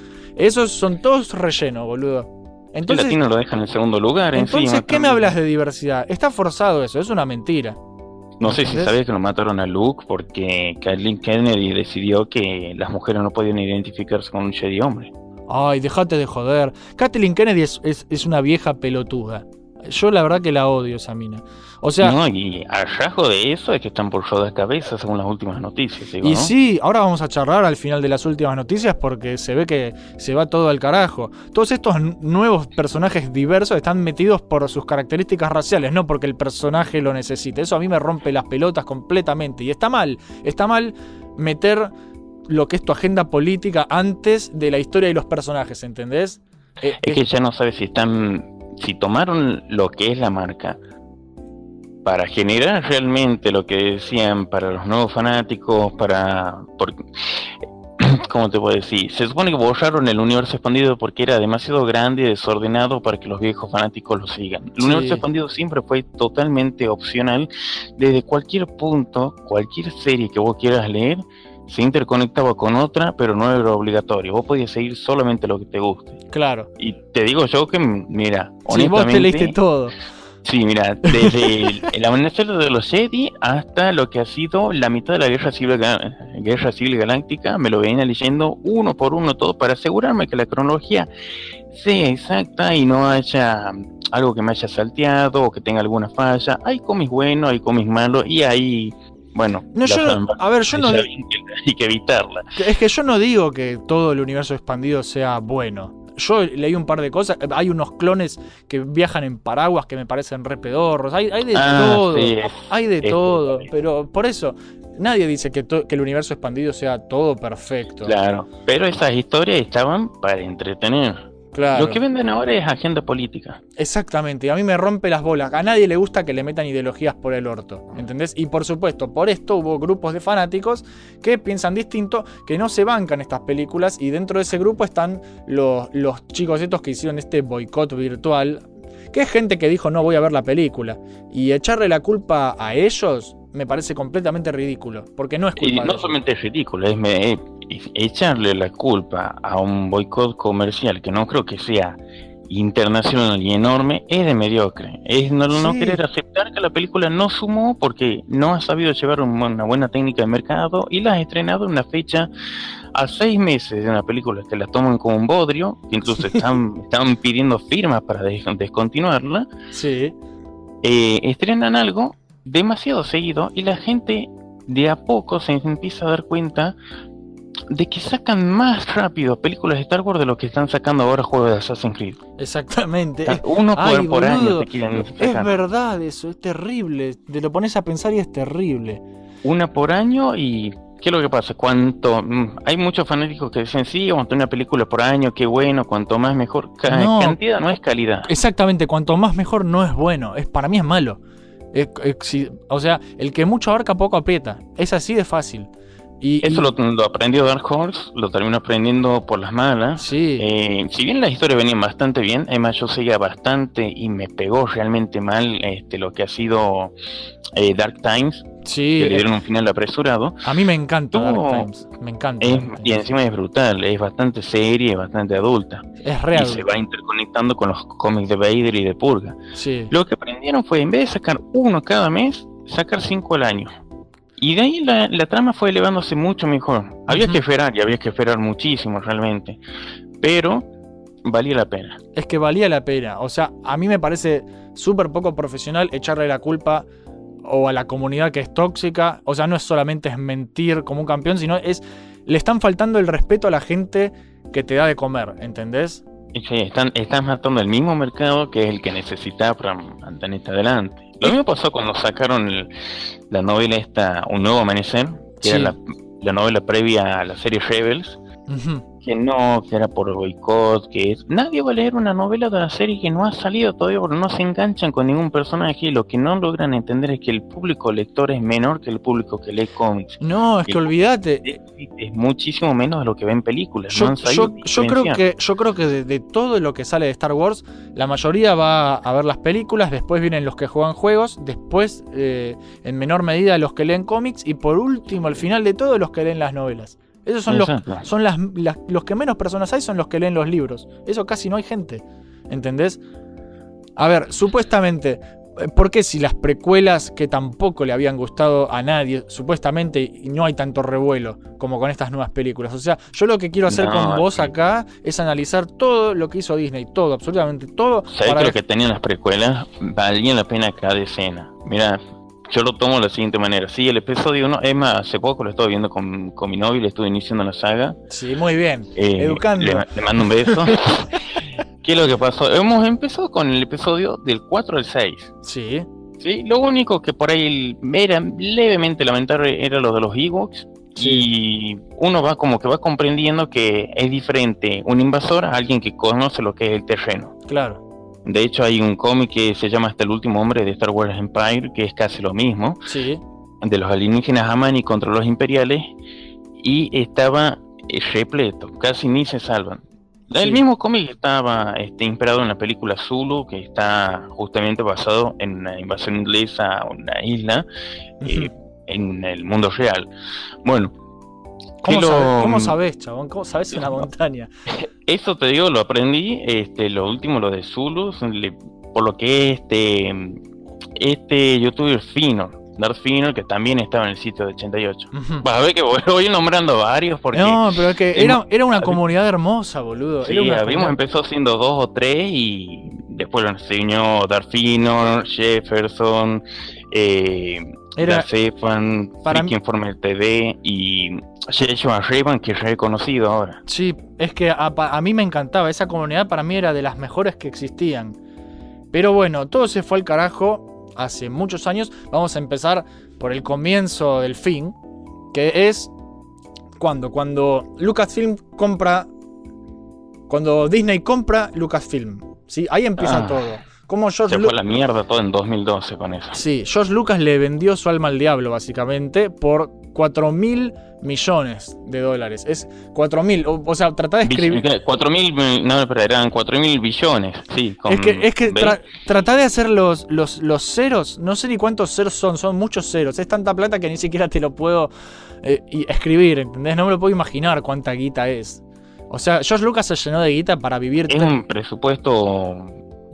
esos son todos relleno, boludo. el Entonces, latino lo deja en el segundo lugar entonces encima. ¿qué me hablas de diversidad? Está forzado eso, es una mentira. No sé si sabías que lo mataron a Luke porque Kathleen Kennedy decidió que las mujeres no podían identificarse con un Jedi hombre. Ay, déjate de joder. Kathleen Kennedy es, es- es una vieja pelotuda. Yo la verdad que la odio esa mina. O sea, no, y a rasgo de eso es que están por de cabeza según las últimas noticias. Digo, y ¿no? sí, ahora vamos a charlar al final de las últimas noticias porque se ve que se va todo al carajo. Todos estos nuevos personajes diversos están metidos por sus características raciales, no porque el personaje lo necesite. Eso a mí me rompe las pelotas completamente. Y está mal, está mal meter lo que es tu agenda política antes de la historia y los personajes, ¿entendés? Es que ya no sabes si están, si tomaron lo que es la marca para generar realmente lo que decían para los nuevos fanáticos, para, por, *clears throat* ¿cómo te puedo decir? Se supone que borraron el universo expandido porque era demasiado grande y desordenado para que los viejos fanáticos lo sigan. El Sí. universo expandido siempre fue totalmente opcional. Desde cualquier punto, cualquier serie que vos quieras leer, se interconectaba con otra, pero no era obligatorio. Vos podías seguir solamente lo que te guste. claro. Y te digo yo que, mira, Si vos te leíste honestamente, todo. Sí, mira, desde el, el amanecer de los Jedi hasta lo que ha sido la mitad de la Guerra Civil, Guerra Civil Galáctica, me lo venía leyendo uno por uno todo para asegurarme que la cronología sea exacta y no haya algo que me haya salteado o que tenga alguna falla. Hay cómics buenos, hay cómics malos y hay, bueno, No, yo las- no- a ver, yo no, hay que evitarla. Es que yo no digo que todo el universo expandido sea bueno. Yo leí un par de cosas. Hay unos clones que viajan en paraguas que me parecen re pedorros. Hay, hay de Ah, todo. sí, Hay de es todo. Pero por eso, nadie dice que, que el universo expandido sea todo perfecto. Claro, pero esas historias estaban para entretener. Claro. Lo que venden ahora es agenda política. Exactamente, y a mí me rompe las bolas. A nadie le gusta que le metan ideologías por el orto, ¿entendés? Y por supuesto, por esto hubo grupos de fanáticos que piensan distinto, que no se bancan estas películas, y dentro de ese grupo están los, los chicos estos que hicieron este boicot virtual, que es gente que dijo no voy a ver la película. Y echarle la culpa a ellos me parece completamente ridículo, porque no es Y culpa de no ellos. solamente es ridículo, es, me- es echarle la culpa a un boicot comercial que no creo que sea internacional y enorme, es de mediocre. Es no, querer aceptar que la película no sumó porque no ha sabido llevar un- una buena técnica de mercado y la ha estrenado en una fecha a seis meses de una película que la toman como un bodrio, que incluso están, están pidiendo firmas para des- descontinuarla. Sí, eh, estrenan algo demasiado seguido y la gente de a poco se empieza a dar cuenta de que sacan más rápido películas de Star Wars de lo que están sacando ahora juegos de Assassin's Creed. exactamente. Uno por, Ay, por año te quieren Es verdad eso, es terrible. Te lo pones a pensar y es terrible. Una por año y ¿qué es lo que pasa? Cuanto mm, hay muchos fanáticos que dicen sí, vamos a tener una película por año, qué bueno, cuanto más mejor. Ca- No. Cantidad no es calidad. Exactamente, cuanto más mejor no es bueno. Es, para mí es malo. Es- es- si- o sea, el que mucho abarca poco aprieta. Es así de fácil. Y, Eso y- lo, lo aprendió Dark Horse, lo terminó aprendiendo por las malas. Sí, Eh, si bien las historias venían bastante bien, además yo seguía bastante y me pegó realmente mal este, lo que ha sido eh, Dark Times, sí. que le dieron un final apresurado. a mí me encanta Dark. Times. Me encanta. Es- Dark y encima es brutal, es bastante seria, es bastante adulta. Es real. Y se va interconectando con los cómics de Vader y de Purga. Sí. Lo que aprendieron fue, en vez de sacar uno cada mes, sacar cinco al año. Y de ahí la, la trama fue elevándose mucho mejor. Había que esperar, y había que esperar muchísimo realmente. Pero valía la pena. Es que valía la pena. O sea, a mí me parece súper poco profesional echarle la culpa o a la comunidad que es tóxica. O sea, no es solamente es mentir como un campeón, sino es. Le están faltando el respeto a la gente que te da de comer, ¿entendés? Están, están matando el mismo mercado que es el que necesitaba para mantenerte adelante. Lo mismo pasó cuando sacaron el- la novela esta, Un Nuevo Amanecer, que Sí. era la, la novela previa a la serie Rebels, Ujú. Que no, que era por boicot, que es... Nadie va a leer una novela de la serie que no ha salido todavía porque no se enganchan con ningún personaje y lo que no logran entender es que el público lector es menor que el público que lee cómics. No, es que olvídate. Es, es muchísimo menos de lo que ven películas. no Yo, sabido yo- yo creo que, yo creo que de, de todo lo que sale de Star Wars, la mayoría va a ver las películas, después vienen los que juegan juegos, después, eh, en menor medida, los que leen cómics, y por último, al final de todo, los que leen las novelas. Esos son, los, son las, las- los que menos personas hay, son los que leen los libros. Eso casi no hay gente. ¿Entendés? A ver, supuestamente, eh, ¿por qué si las precuelas que tampoco le habían gustado a nadie, supuestamente, no hay tanto revuelo como con estas nuevas películas? O sea, yo lo que quiero hacer No, con vos acá es analizar todo lo que hizo Disney, todo, absolutamente todo. ¿Sabes que lo que tenían las precuelas valía la pena cada escena? Mira, yo lo tomo de la siguiente manera. Sí, el episodio 1, es más, hace poco lo estaba viendo con, con mi novio y le estuve iniciando la saga. Sí, muy bien. Eh, Educando. Le, le mando un beso. *laughs* ¿Qué es lo que pasó? Hemos empezado con el episodio del 4 al 6. Sí, Sí, lo único que por ahí era levemente lamentable era lo de los Ewoks. Y uno va como que va comprendiendo que es diferente un invasor a alguien que conoce lo que es el terreno. claro. De hecho, hay un cómic que se llama Hasta el último hombre de Star Wars Empire, que es casi lo mismo, Sí, de los alienígenas Amani contra los imperiales, y estaba repleto, casi ni se salvan. El Sí. mismo cómic estaba este, inspirado en la película Zulu, que está justamente basado en una invasión inglesa a una isla eh, en el mundo real. Bueno, ¿Cómo, lo- sabés, ¿Cómo sabés, chabón? ¿Cómo sabés una *laughs* montaña? *laughs* Eso te digo, lo aprendí, este, lo último, lo de Zulu, le- por lo que este, este youtuber Fino, Darth Fino, que también estaba en el sitio de 88. Ujú. Vas a ver que voy, *laughs* voy nombrando varios porque No, pero es que era, era una comunidad hermosa, boludo. sí, habíamos comunidad- empezado siendo dos o tres y después lo enseñó Darth Fino, Jefferson, eh, Era- Stefan, para Informer TV y Joshua Revan, que es reconocido ahora. Sí, es que a mí me encantaba. Esa comunidad para mí era de las mejores que existían. Pero bueno, todo se fue al carajo hace muchos años. Vamos a empezar por el comienzo del fin. Que es cuando, cuando Lucasfilm compra. Cuando Disney compra Lucasfilm. ¿sí? Ahí empieza Ah. todo. Como George Se Lu- fue a la mierda todo en 2012 con eso. Sí, George Lucas le vendió su alma al diablo, básicamente, por 4 mil millones de dólares. Es 4 mil, o, o sea, tratá de escribir. Bill- 4 mil, no, pero eran 4 mil billones, sí. Con, Es que, es que ¿ves? tra- tratá de hacer los, los, los ceros, no sé ni cuántos ceros son, son muchos ceros. Es tanta plata que ni siquiera te lo puedo eh, escribir, ¿entendés? No me lo puedo imaginar cuánta guita es. O sea, George Lucas se llenó de guita para vivir. Es un presupuesto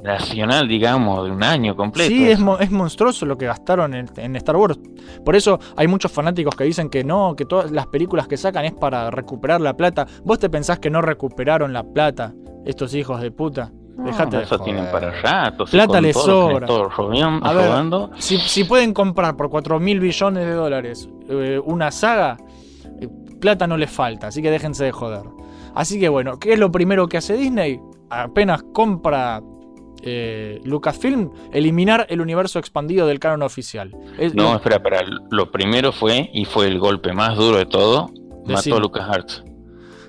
nacional, digamos, de un año completo. Sí, es, mo- es monstruoso lo que gastaron en, en Star Wars. Por eso hay muchos fanáticos que dicen que no, que todas las películas que sacan es para recuperar la plata. ¿Vos te pensás que no recuperaron la plata estos hijos de puta? No, Dejate de eso joder. tienen para rato. Plata les sobra. Todo rodean- A ver, rodando. Si, si pueden comprar por 4 mil billones de dólares eh, una saga, eh, plata no les falta, así que déjense de joder. Así que bueno, ¿qué es lo primero que hace Disney? Apenas compra eh, Lucasfilm, eliminar el universo expandido del canon oficial. Es- No, espera, espera. Lo primero fue, y fue el golpe más duro de todo, Decime. mató a Lucas Arts.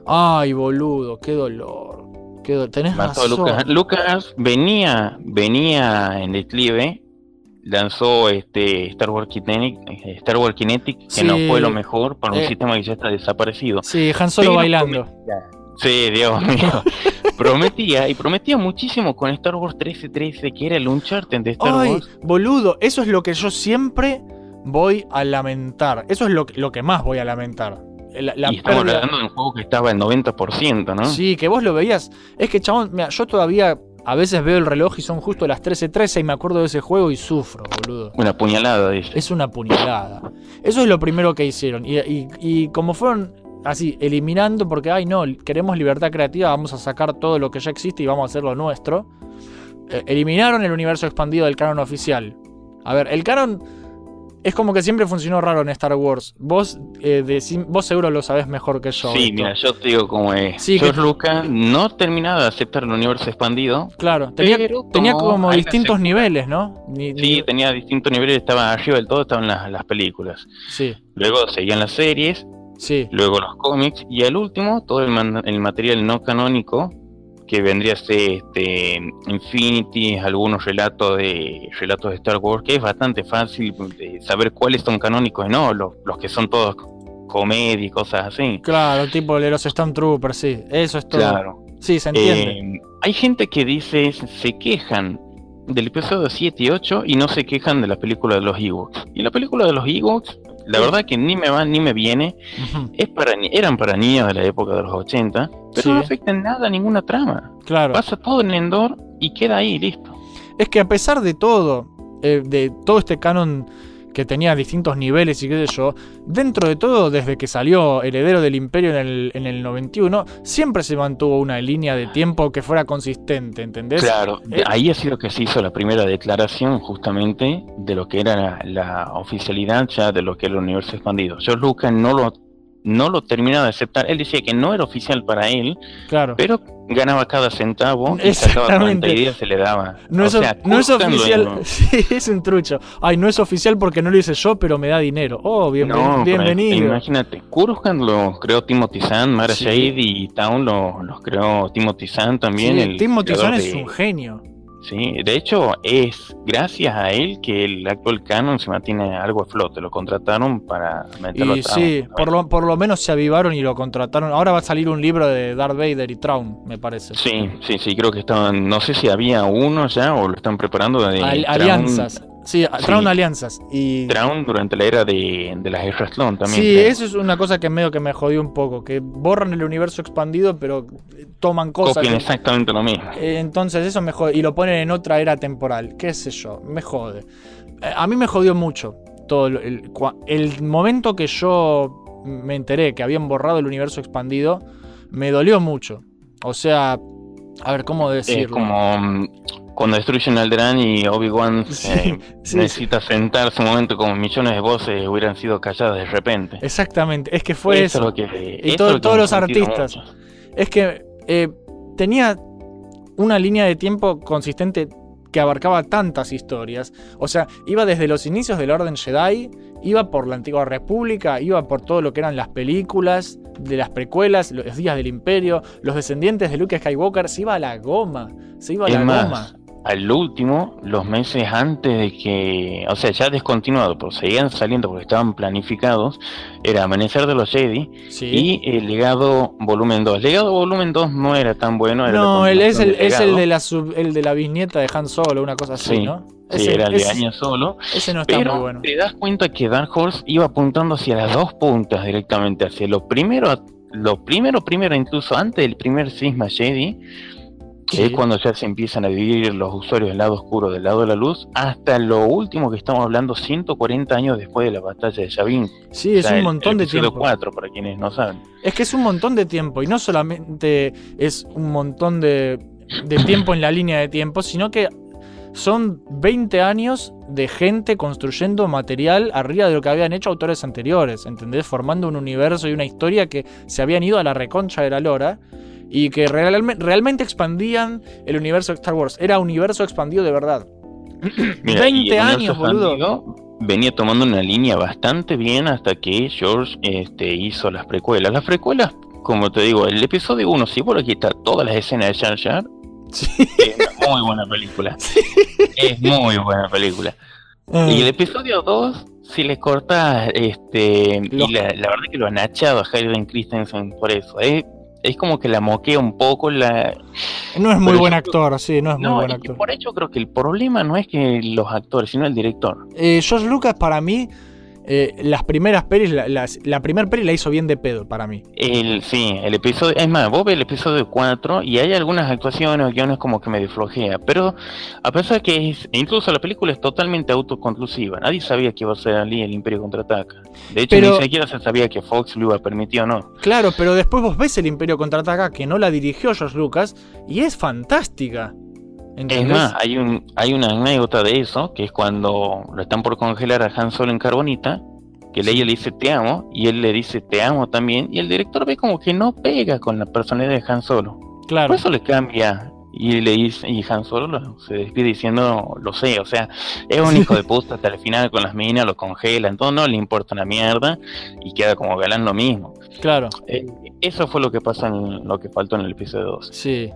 Ay, boludo, qué dolor. Qué do- Tenés Mató a razón. Lucas. Lucas venía, venía en declive, lanzó este Star Wars Kinetic, eh, Star Wars Kinetic que Sí. no fue lo mejor para un Eh. sistema que ya está desaparecido. Sí, Han Solo Pero bailando. Sí, Dios *laughs* mío. prometía y prometía muchísimo con Star Wars 1313 que era el Uncharted de Star Ay, Wars. boludo, eso es lo que yo siempre voy a lamentar. Eso es lo, que- lo que más voy a lamentar. La, la y estamos pérdida- hablando de un juego que estaba al 90%, ¿no? Sí, que vos lo veías. Es que, chabón, mira, yo todavía a veces veo el reloj y son justo las 13.13 y me acuerdo de ese juego y sufro, boludo. Una puñalada, dice. Es una puñalada. Eso es lo primero que hicieron. Y, y- y como fueron así, eliminando, porque, ay, no, queremos libertad creativa, vamos a sacar todo lo que ya existe y vamos a hacer lo nuestro. eh, eliminaron el universo expandido del canon oficial. A ver, el canon es como que siempre funcionó raro en Star Wars. Vos, eh, vos seguro lo sabés mejor que yo. Sí, esto. mira, yo te digo cómo es. Sí, George que- Lucas no terminaba de aceptar el universo expandido. Claro, tenía, Pero tenía como como distintos niveles, ¿no? Ni- Sí, ni- tenía distintos niveles, estaba arriba del todo, estaban las, las películas. sí, Luego seguían las series, sí. luego los cómics, y al último, todo el, man- el material no canónico, que vendría a ser este, Infinity, algunos relatos de relatos de Star Wars, que es bastante fácil de saber cuáles son canónicos y no, los, los que son todos comedia y cosas así. Claro, tipo de los Stormtroopers, sí. Eso es todo. Claro. Sí, se entiende. Eh, hay gente que dice, se quejan del episodio 7 y 8 y no se quejan de la película de los Ewoks. Y la película de los Ewoks, la verdad que ni me va ni me viene, es para eran para niños de la época de los 80, pero Sí. no afecta en nada a ninguna trama. Claro. Pasa todo en Endor y queda ahí, listo. Es que a pesar de todo, eh, de todo este canon que tenía distintos niveles y qué sé yo, dentro de todo, desde que salió Heredero del Imperio en el, en el 91, siempre se mantuvo una línea de tiempo que fuera consistente, ¿entendés? Claro, eh, ahí ha sido que se hizo la primera declaración justamente de lo que era la, la oficialidad ya de lo que era el universo expandido. George Lucas no lo, no lo terminaba de aceptar. Él decía que no era oficial para él, Claro. pero ganaba cada centavo y sacaba Exactamente. 40 ideas se le daba. No, O es, sea, no es Kurgan lo- oficial. *laughs* Sí, es un trucho. Ay, no es oficial porque no lo hice yo, pero me da dinero. Oh, bienven- No, pero bienvenido. Imagínate, Kurgan lo creó Timothy Zahn, Mara Sí. Shade y Town lo- los creó Timothy Zahn también. Sí, el Timothy Zahn es de- un genio. Sí, de hecho es gracias a él que el actual canon se mantiene algo a flote. Lo contrataron para meterlo Y a Traum. sí, por lo, por lo menos se avivaron y lo contrataron. Ahora va a salir un libro de Darth Vader y Traum, me parece. Sí, sí, sí, creo que estaban, no sé si había uno ya o lo están preparando de Al- Traum- alianzas. Sí, Sí. Traum alianzas. Y Traum durante la era de, de las guerras clon también. sí, creo. eso es una cosa que medio que me jodió un poco. Que borran el universo expandido, pero toman cosas. Copian que- exactamente lo mismo. Eh, Entonces eso me jode. Y lo ponen en otra era temporal. ¿Qué sé yo? Me jode. Eh, A mí me jodió mucho todo el, cua- el momento que yo me enteré que habían borrado el universo expandido, me dolió mucho. O sea, a ver, ¿cómo decirlo? Es como cuando destruyen Alderaan y Obi-Wan *laughs* Sí, eh, sí, necesita sentarse un momento como millones de voces hubieran sido calladas de repente. Exactamente, es que fue Eso eso. es lo que, Y eso todo- es lo que todos los artistas. mucho. Es que eh, tenía una línea de tiempo consistente que abarcaba tantas historias. O sea, iba desde los inicios del Orden Jedi, iba por la Antigua República, iba por todo lo que eran las películas, de las precuelas, los días del Imperio, los descendientes de Luke Skywalker, se iba a la goma. Se iba a la más, goma. Al último, los meses antes de que, o sea, ya descontinuado, pero seguían saliendo porque estaban planificados, era Amanecer de los Jedi Sí. y el Legado Volumen 2. Legado Volumen 2 no era tan bueno, era no, él es el, es el de la sub- el de la bisnieta de Han Solo, una cosa así, Sí, ¿no? Sí, Ese- era el de ese- año solo. ese no está Pero muy bueno. te das cuenta que Dark Horse iba apuntando hacia las dos puntas directamente, hacia lo primero, lo primero, primero, incluso antes del primer cisma Jedi, que Sí. es cuando ya se empiezan a dividir los usuarios del lado oscuro del lado de la luz, hasta lo último que estamos hablando 140 años después de la batalla de Yavin. Sí, es un montón de tiempo. 4, para quienes no saben. Es que es un montón de tiempo y no solamente es un montón de, de *coughs* tiempo en la línea de tiempo, sino que son 20 años de gente construyendo material arriba de lo que habían hecho autores anteriores, ¿entendés? Formando un universo y una historia que se habían ido a la reconcha de la lora y que realme- realmente expandían el universo de Star Wars. Era universo expandido de verdad. *clears throat* Mira, y 20 el años, boludo. Venía tomando una línea bastante bien hasta que George este, hizo las precuelas. Las precuelas, como te digo, el episodio 1, si vos le quitas todas las escenas de Jar Jar, Sí. es una muy buena película. *laughs* Es muy buena película. Y el episodio 2, si le cortas, este, y la, la verdad que lo han achado a Hayden Christensen por eso. Es, es como que la moquea un poco la, No es muy pero buen actor, sí, no es muy No, buen y que actor. por hecho creo que el problema no es que los actores, sino el director. Eh, George Lucas para mí eh, las primeras pelis, la, las- la primera peli la hizo bien de pedo para mí. El, sí, el episodio, es más, vos ves el episodio 4 y hay algunas actuaciones o guiones como que medio flojea, pero a pesar que es, incluso la película es totalmente autoconclusiva, nadie sabía que iba a ser Ali el Imperio Contraataca. De hecho, Pero- ni siquiera se sabía que Fox lo iba a permitir o no. Claro, pero después vos ves el Imperio Contraataca, que no la dirigió George Lucas, y es fantástica. Es más, hay, un, hay una anécdota de eso, que es cuando lo están por congelar a Han Solo en carbonita, que Leia le dice te amo, y él le dice te amo también, y el director ve como que no pega con la personalidad de Han Solo. claro. Por eso le cambia y le dice, y Han Solo lo- se despide diciendo lo sé, o sea, es un hijo de puta hasta el final con las minas, lo congelan, todo no le importa una mierda y queda como galán lo mismo. Claro, Eh, eso fue lo que pasa en lo que faltó en el episodio 2. sí.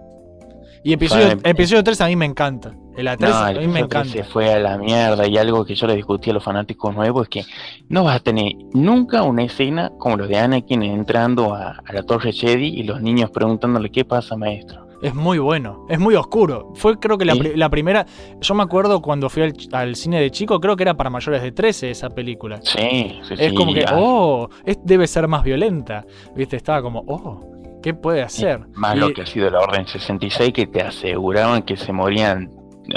Y episodio, Fue- episodio 3 a mí me encanta. El A3 No, a mí me encanta. se fue a la mierda y algo que yo le discutí a los fanáticos nuevos es que no vas a tener nunca una escena como lo de Anakin entrando a, a la torre Jedi y los niños preguntándole qué pasa maestro. Es muy bueno, es muy oscuro. Fue creo que la, Sí. la primera... Yo me acuerdo cuando fui al, al cine de chico, creo que era para mayores de 13 esa película. Sí, sí, Es sí, como que, oh, es- debe ser más violenta. ¿Viste? Estaba como, oh, ¿qué puede hacer? Más Y- lo que ha sido la Orden 66, que te aseguraban que se morían.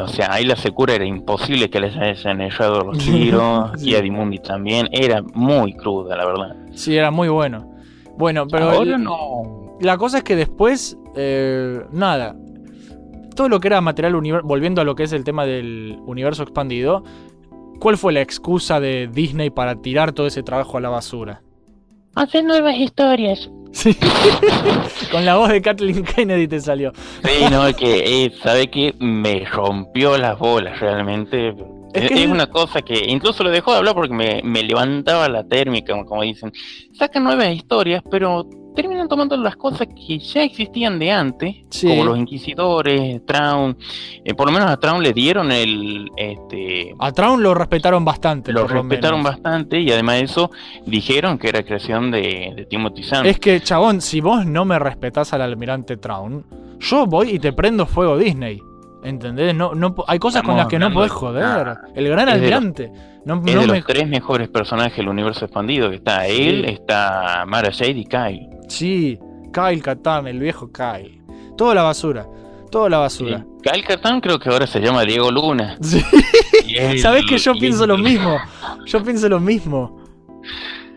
O sea, ahí la secura era imposible que les hayan echado los *laughs* tiros. Sí. Y a Dimundi también. Era muy cruda, la verdad. Sí, era muy bueno. Bueno, pero Ahora el- no. la cosa es que después, eh, nada, todo lo que era material universo, volviendo a lo que es el tema del universo expandido, ¿cuál fue la excusa de Disney para tirar todo ese trabajo a la basura? Hacer nuevas historias. Sí. *laughs* Con la voz de Kathleen Kennedy te salió. Sí, no, es que, eh, ¿sabe que Me rompió las bolas realmente. Es Es, que- es una cosa que incluso lo dejó de hablar porque me, me levantaba la térmica, como- como dicen. Sacan nuevas historias, pero terminan tomando las cosas que ya existían de antes, Sí. como los inquisidores, Traun. eh, por lo menos a Traun le dieron el. Este, A Traun lo respetaron bastante. lo lo respetaron menos. bastante y además de eso dijeron que era creación de, de Timothy Zahn. Es que, chabón, si vos no me respetás al almirante Traun, yo voy y te prendo fuego Disney. ¿Entendés? No, no, hay cosas con las que no podés de- joder. Ah, el gran almirante. no, Es no de me- los tres mejores personajes del universo expandido, que está Sí. él, está Mara Jade y Kyle. Sí, Kyle Katarn, el viejo Kyle. Toda la basura. Toda la Sí. basura. Kyle Katarn creo que ahora se llama Diego Luna. *laughs* Sí. Sabés que yo pienso lo mismo. Yo pienso lo mismo.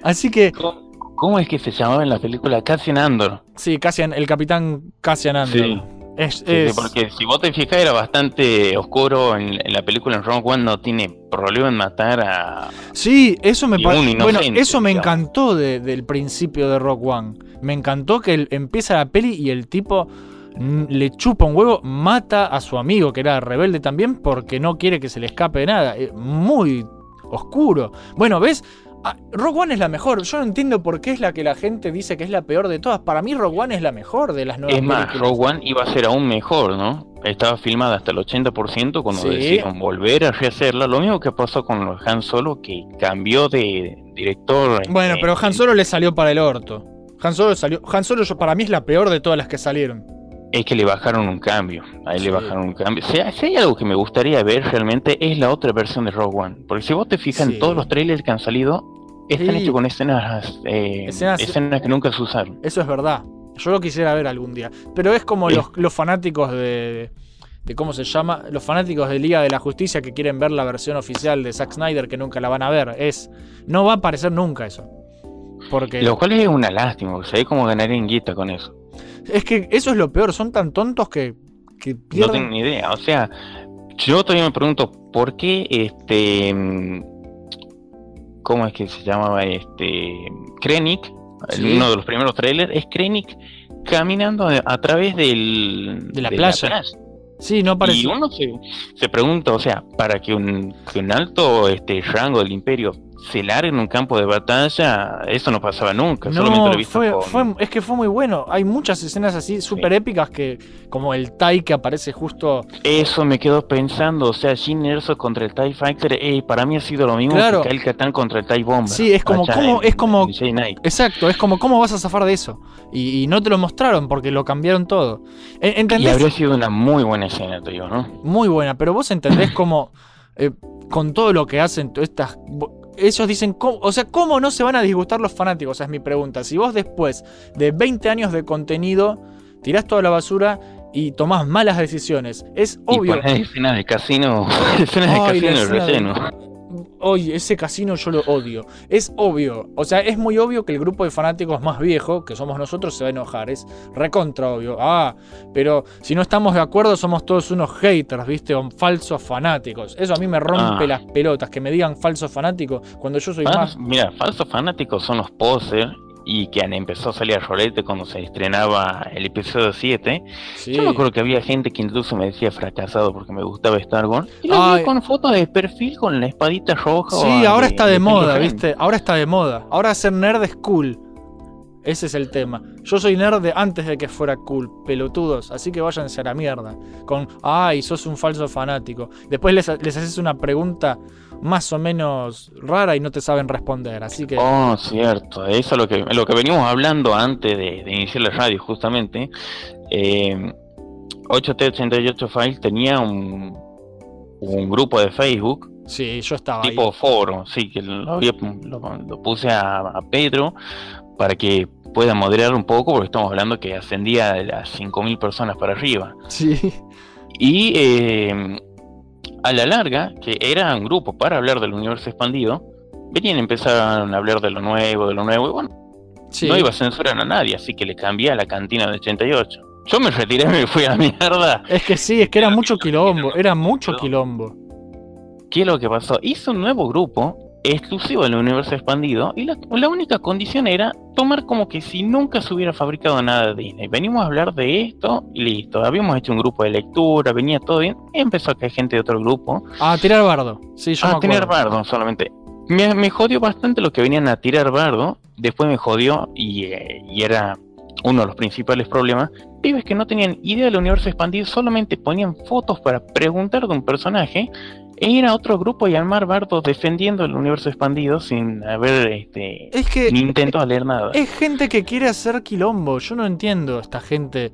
Así que, ¿Cómo, cómo es que se llamaba en la película? Cassian Andor. sí, Cassian, el capitán Cassian Andor. Sí. Es, porque si vos te fijas era bastante oscuro en, en la película en Rogue One, no tiene problema en matar a... Sí, eso me parece. Bueno, eso me encantó de- del principio de Rock One. Me encantó que el- empieza la peli y el tipo mm, le chupa un huevo, mata a su amigo, que era rebelde también, porque no quiere que se le escape de nada. Eh, Muy oscuro. Bueno, ¿ves? Ah, Rogue One es la mejor. Yo no entiendo por qué es la que la gente dice que es la peor de todas. Para mí, Rogue One es la mejor de las nuevas Es más, películas. Rogue One iba a ser aún mejor, ¿no? Estaba filmada hasta el 80% cuando Sí. decidieron volver a rehacerla. Lo mismo que pasó con Han Solo, que cambió de director. Bueno, este, pero Han Solo le salió para el orto. Han Solo salió. Han Solo yo- para mí es la peor de todas las que salieron. Es que le bajaron un cambio. Ahí Sí. le bajaron un cambio. Si hay, si hay algo que me gustaría ver realmente es la otra versión de Rogue One. Porque si vos te fijas Sí. en todos los trailers que han salido, están Sí. hechos con escenas, eh, Escenas- escenas que nunca se usaron. Eso es verdad. Yo lo quisiera ver algún día. Pero es como Sí. los, los fanáticos de, de. ¿Cómo se llama? Los fanáticos de Liga de la Justicia que quieren ver la versión oficial de Zack Snyder que nunca la van a ver. Es. No va a aparecer nunca eso. Porque. Lo cual es una lástima, porque sabés cómo ganar en guita con eso. Es que eso es lo peor. Son tan tontos que. que No tengo ni idea. O sea, yo todavía me pregunto por qué este. ¿Cómo es que se llamaba este? Krennic, Sí. uno de los primeros trailers, es Krennic caminando a, través del, De la playa. Sí, no Y aparece. uno se, se pregunta, o sea, para que un, que un alto este rango del imperio se largue en un campo de batalla, eso no pasaba nunca. solamente lo he No, visto fue, con- fue- es que fue muy bueno. Hay muchas escenas así súper épicas que, como el Tai que aparece justo. Eso me quedo pensando, o sea, Jin Erso contra el TIE Fighter, eh, para mí ha sido lo mismo Claro. que Kyle Katarn contra el TIE Bomber. Sí, es como- como- es como-. Exacto, es como, ¿cómo vas a zafar de eso? Y, y no te lo mostraron porque lo cambiaron todo. Y ¿Entendés? habría sido una muy buena escena, te digo, ¿no? Muy buena, pero vos entendés cómo, eh, con todo lo que hacen, todas estas. Ellos dicen, ¿cómo- o sea, ¿cómo no se van a disgustar los fanáticos? Esa es mi pregunta. Si vos después de 20 años de contenido tirás toda la basura y tomás malas decisiones, es obvio. escenas de casino, *laughs* escenas de Ay, casino de- relleno. Oye, ese casino yo lo odio. Es obvio. O sea, es muy obvio que el grupo de fanáticos más viejo, que somos nosotros, se va a enojar. Es recontra obvio. Ah, pero si no estamos de acuerdo, somos todos unos haters, ¿viste? O falsos fanáticos. Eso a mí me rompe Ah. las pelotas, que me digan falsos fanáticos cuando yo soy más. Mira, falsos fanáticos son los posers y que empezado a salir a rolete cuando se estrenaba el episodio 7. Sí. Yo me acuerdo que había gente que incluso me decía fracasado porque me gustaba Star Wars. Y lo vi con fotos de perfil con la espadita roja. Sí, ahora está de moda. ¿viste? Ahora está de moda. Ahora ser nerd es cool. Ese es el tema. Yo soy nerd de antes de que fuera cool, pelotudos. Así que váyanse a la mierda. Con, ay, sos un falso fanático. Después les, les haces una pregunta más o menos rara y no te saben responder. Así que. Oh, cierto. Eso es lo que, lo que veníamos hablando antes de, de iniciar la radio, justamente. Eh, 8T88 Files tenía un, un grupo de Facebook Sí, yo estaba tipo ahí. foro, sí, que lo, había- lo- lo puse a, a Pedro para que pueda moderar un poco, porque estamos hablando que ascendía de las 5.000 personas para arriba. Sí. Y eh, a la larga, que era un grupo para hablar del universo expandido, venían empezaron a hablar de lo nuevo, de lo nuevo, y bueno, Sí. no iba a censurar a nadie, así que le cambié a la cantina de 88. Yo me retiré, me fui a la mierda. Es que sí, es que era mucho quilombo. Era mucho quilombo. ¿Qué es lo que pasó? Hizo un nuevo grupo exclusivo del universo expandido y la, la única condición era tomar como que si nunca se hubiera fabricado nada de Disney. Venimos a hablar de esto y listo. Habíamos hecho un grupo de lectura, venía todo bien. Y empezó a caer gente de otro grupo A tirar bardo. Sí, yo me a tener acuerdo. bardo solamente. Me, me jodió bastante lo que venían a tirar bardo. Después me jodió y, eh, y era uno de los principales problemas. Pibes que no tenían idea del universo expandido, solamente ponían fotos para preguntar de un personaje e ir a otro grupo y armar bardos defendiendo el universo expandido sin haber este, Es que. ni intentado leer nada. Es gente que quiere hacer quilombo. Yo no entiendo esta gente.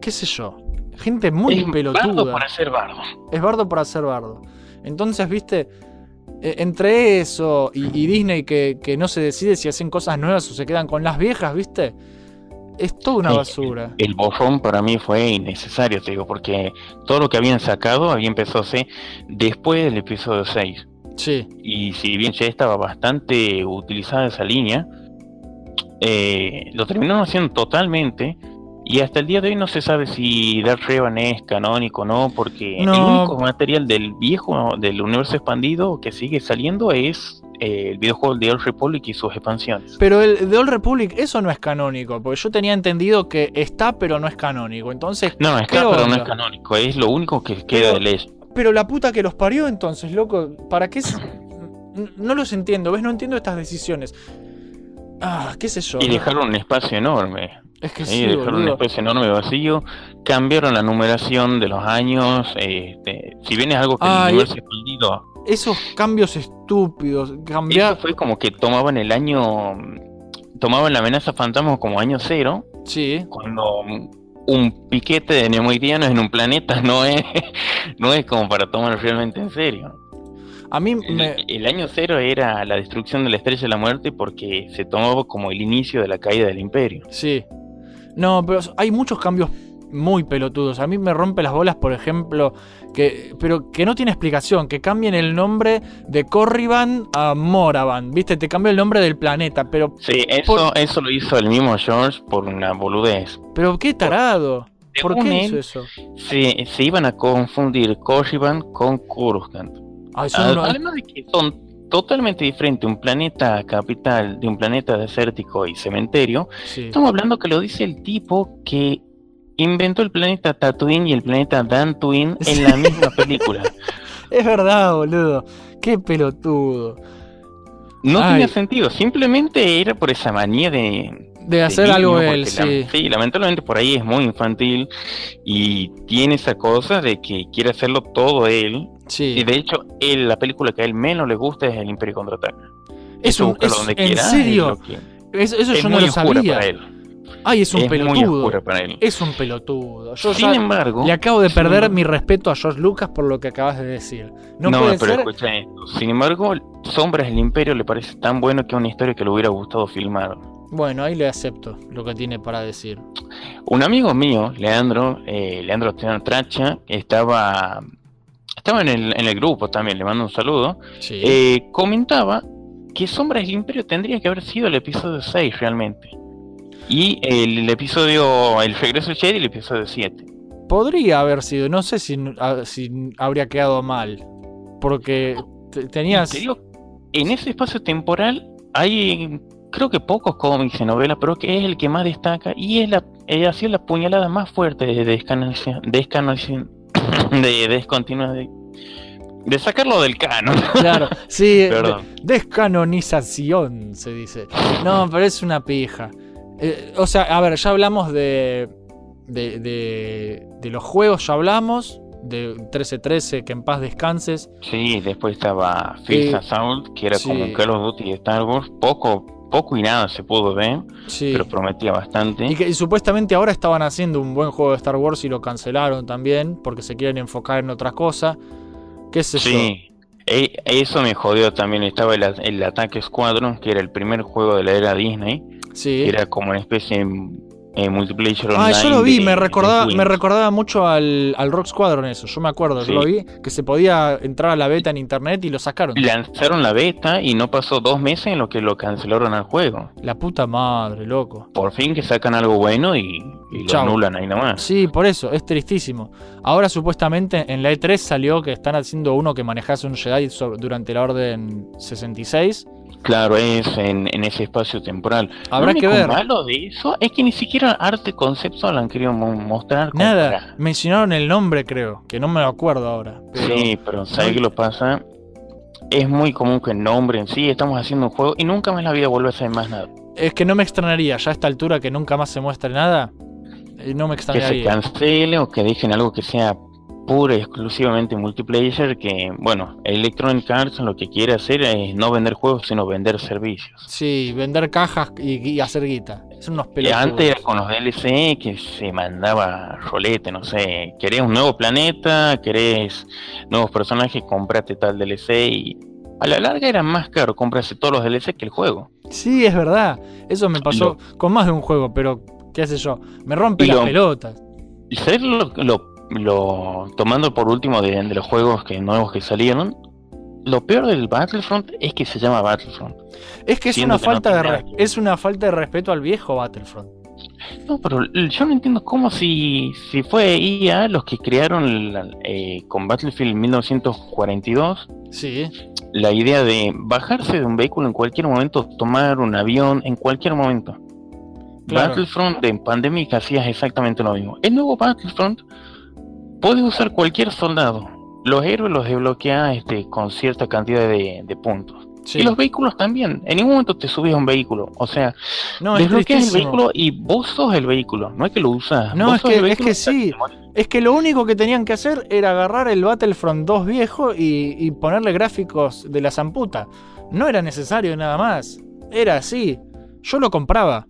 ¿Qué sé yo? Gente muy Es bardo pelotuda. para ser bardo. Es bardo para ser bardo. Entonces, viste, eh, entre eso y, y Disney que, que no se decide si hacen cosas nuevas o se quedan con las viejas, viste, es toda una Sí. basura. El borrón para mí fue innecesario, te digo, porque todo lo que habían sacado había empezado después del episodio 6. Sí, y si bien ya estaba bastante utilizada esa línea, eh, lo terminaron haciendo totalmente. Y hasta el día de hoy no se sabe si Dark Revan es canónico o no, porque el único material del viejo, del universo expandido que sigue saliendo es eh, el videojuego de Old Republic y sus expansiones. pero el de Old Republic, eso no es canónico, porque yo tenía entendido que está, pero no es canónico. Entonces, No, ¿Qué está, pero no es canónico, es lo único que queda Pero- de Legend. pero la puta que los parió, entonces, loco, ¿para qué? *clears throat* No los entiendo, ¿ves? No entiendo estas decisiones. Ah, qué sé yo. Y dejaron un espacio enorme. Es que Sí, dejaron un espacio enorme vacío, cambiaron la numeración de los años, este, si bien es algo que Ah, el y- universo expandido, Esos cambios estúpidos, cambiar... eso fue como que tomaban el año, tomaban la amenaza fantasma como año cero, Sí, cuando un piquete de nemoidianos en un planeta no es, *laughs* no es como para tomarlo realmente en serio. a mí El, me... el año cero era la destrucción de la estrella de la muerte porque se tomaba como el inicio de la caída del imperio. Sí. No, pero hay muchos cambios muy pelotudos. A mí me rompe las bolas, por ejemplo, que pero que no tiene explicación, que cambien el nombre de Corriban a Moravan, ¿viste? Te cambia el nombre del planeta, pero Sí, eso, Por- eso lo hizo el mismo George por una boludez. pero qué tarado. ¿Por qué él, hizo eso? se, se iban a confundir Corriban con unos- Además de que son totalmente diferentes un planeta capital de un planeta desértico y cementerio, sí. estamos hablando que lo dice el tipo que inventó el planeta Tatooine y el planeta Dantooine en la misma película. *laughs* Es verdad, boludo. Qué pelotudo. No Ay. tenía sentido, simplemente era por esa manía de, De hacer niño, algo él, la- sí. sí, lamentablemente por ahí es muy infantil y tiene esa cosa de que quiere hacerlo todo él. Sí. Y de hecho, él, la película que a él menos le gusta es El Imperio Contraataca. Es Eso un- es- donde ¿En quiera, es serio? lo que- Eso, eso es yo no muy lo sabía. para él. Ay, es un es muy pelotudo. oscura para él. Es un pelotudo. Yo Sin ya embargo, le acabo de perder mi respeto a George Lucas por lo que acabas de decir. No, No, puede pero ser. escucha esto. Sin embargo, Sombras del Imperio le parece tan bueno que es una historia que le hubiera gustado filmar. Bueno, ahí le acepto lo que tiene para decir. Un amigo mío, Leandro, eh, Leandro Tracha, estaba, estaba en el, en el grupo también, le mando un saludo, Sí. eh, comentaba que Sombras del Imperio tendría que haber sido el episodio 6 realmente. Y el, episodio, el regreso de Jedi, el episodio 7. Podría haber sido, no sé si, a- si habría quedado mal. Porque te- tenías. Te digo, en ese espacio temporal hay, creo que pocos cómics y novelas, pero que es el que más destaca y es la, eh, ha sido la puñalada más fuerte de descanonización, descanonización- *coughs* de descontinua- de, de sacarlo del canon. *laughs* Claro, sí, descanonización se dice. No, pero es una pija. Eh, o sea, a ver, ya hablamos de, de, de, de los juegos, ya hablamos. De 1313, que en paz descanses. Sí, después estaba Fist Eh, Assault, que era sí. como Call of Duty de Star Wars, poco, poco y nada se pudo ver, Sí. pero prometía bastante. Y que y supuestamente ahora estaban haciendo un buen juego de Star Wars y lo cancelaron también porque se quieren enfocar en otras cosas. ¿Qué sé yo? Sí, e- eso me jodió también. Estaba el, el Attack Squadron, que era el primer juego de la era Disney, Sí. que era como una especie de eh, multiplayer Ah, yo lo vi, de- me recordaba, me recordaba mucho al, al Rock Squadron eso, yo me acuerdo, yo lo vi, que se podía entrar a la beta en internet y lo sacaron. Lanzaron la beta y no pasó dos meses en lo que lo cancelaron al juego. La puta madre, loco. Por fin que sacan algo bueno y, y lo anulan ahí nomás. Sí, por eso, es tristísimo. Ahora supuestamente en la E3 salió que están haciendo uno que manejase un Jedi durante la Orden 66. Claro, es en, en ese espacio temporal. Habrá lo que ver. malo de eso es que ni siquiera arte conceptual han querido mo- mostrar. Nada, mencionaron el nombre creo, que no me lo acuerdo ahora. pero- Sí, pero ¿sabes qué lo pasa? Es muy común que el nombre en sí, estamos haciendo un juego y nunca más la vida vuelve a ser más nada. Es que no me extrañaría, ya a esta altura que nunca más se muestre nada, eh, no me Que se extrañaría. cancele o que dejen algo que sea pura y exclusivamente multiplayer, que bueno, Electronic Arts lo que quiere hacer es no vender juegos, sino vender servicios. Sí, vender cajas y, y hacer guita. Son unos Y pelotudos. antes era con los DLC que se mandaba rolete, no sé, querés un nuevo planeta, querés nuevos personajes, comprate tal DLC y a la larga era más caro comprarse todos los DLC que el juego. Sí, es verdad. Eso me pasó con más de un juego, pero qué sé yo. Me rompe Y las lo- pelotas. Y sabes lo, lo- lo- tomando por último de, de los juegos que nuevos que salieron, lo peor del Battlefront es que se llama Battlefront. Es que es siendo una que no falta de es una falta de respeto al viejo Battlefront. No, pero yo no entiendo cómo si, si fue IA los que crearon la- eh, con Battlefield 1942 Sí, la idea de bajarse de un vehículo en cualquier momento, tomar un avión en cualquier momento. Claro. Battlefront en Pandemic hacías exactamente lo mismo. El nuevo Battlefront puedes usar cualquier soldado. Los héroes los desbloqueas este, con cierta cantidad de, de puntos. sí. Y los vehículos también. En ningún momento te subes a un vehículo. O sea, No, desbloqueas el vehículo y vos sos el vehículo. No es que lo usas. No, es que- es que sí. Es que lo único que tenían que hacer era agarrar el Battlefront 2 viejo y, y ponerle gráficos de la zamputa. No era necesario nada más. Era así. Yo lo compraba.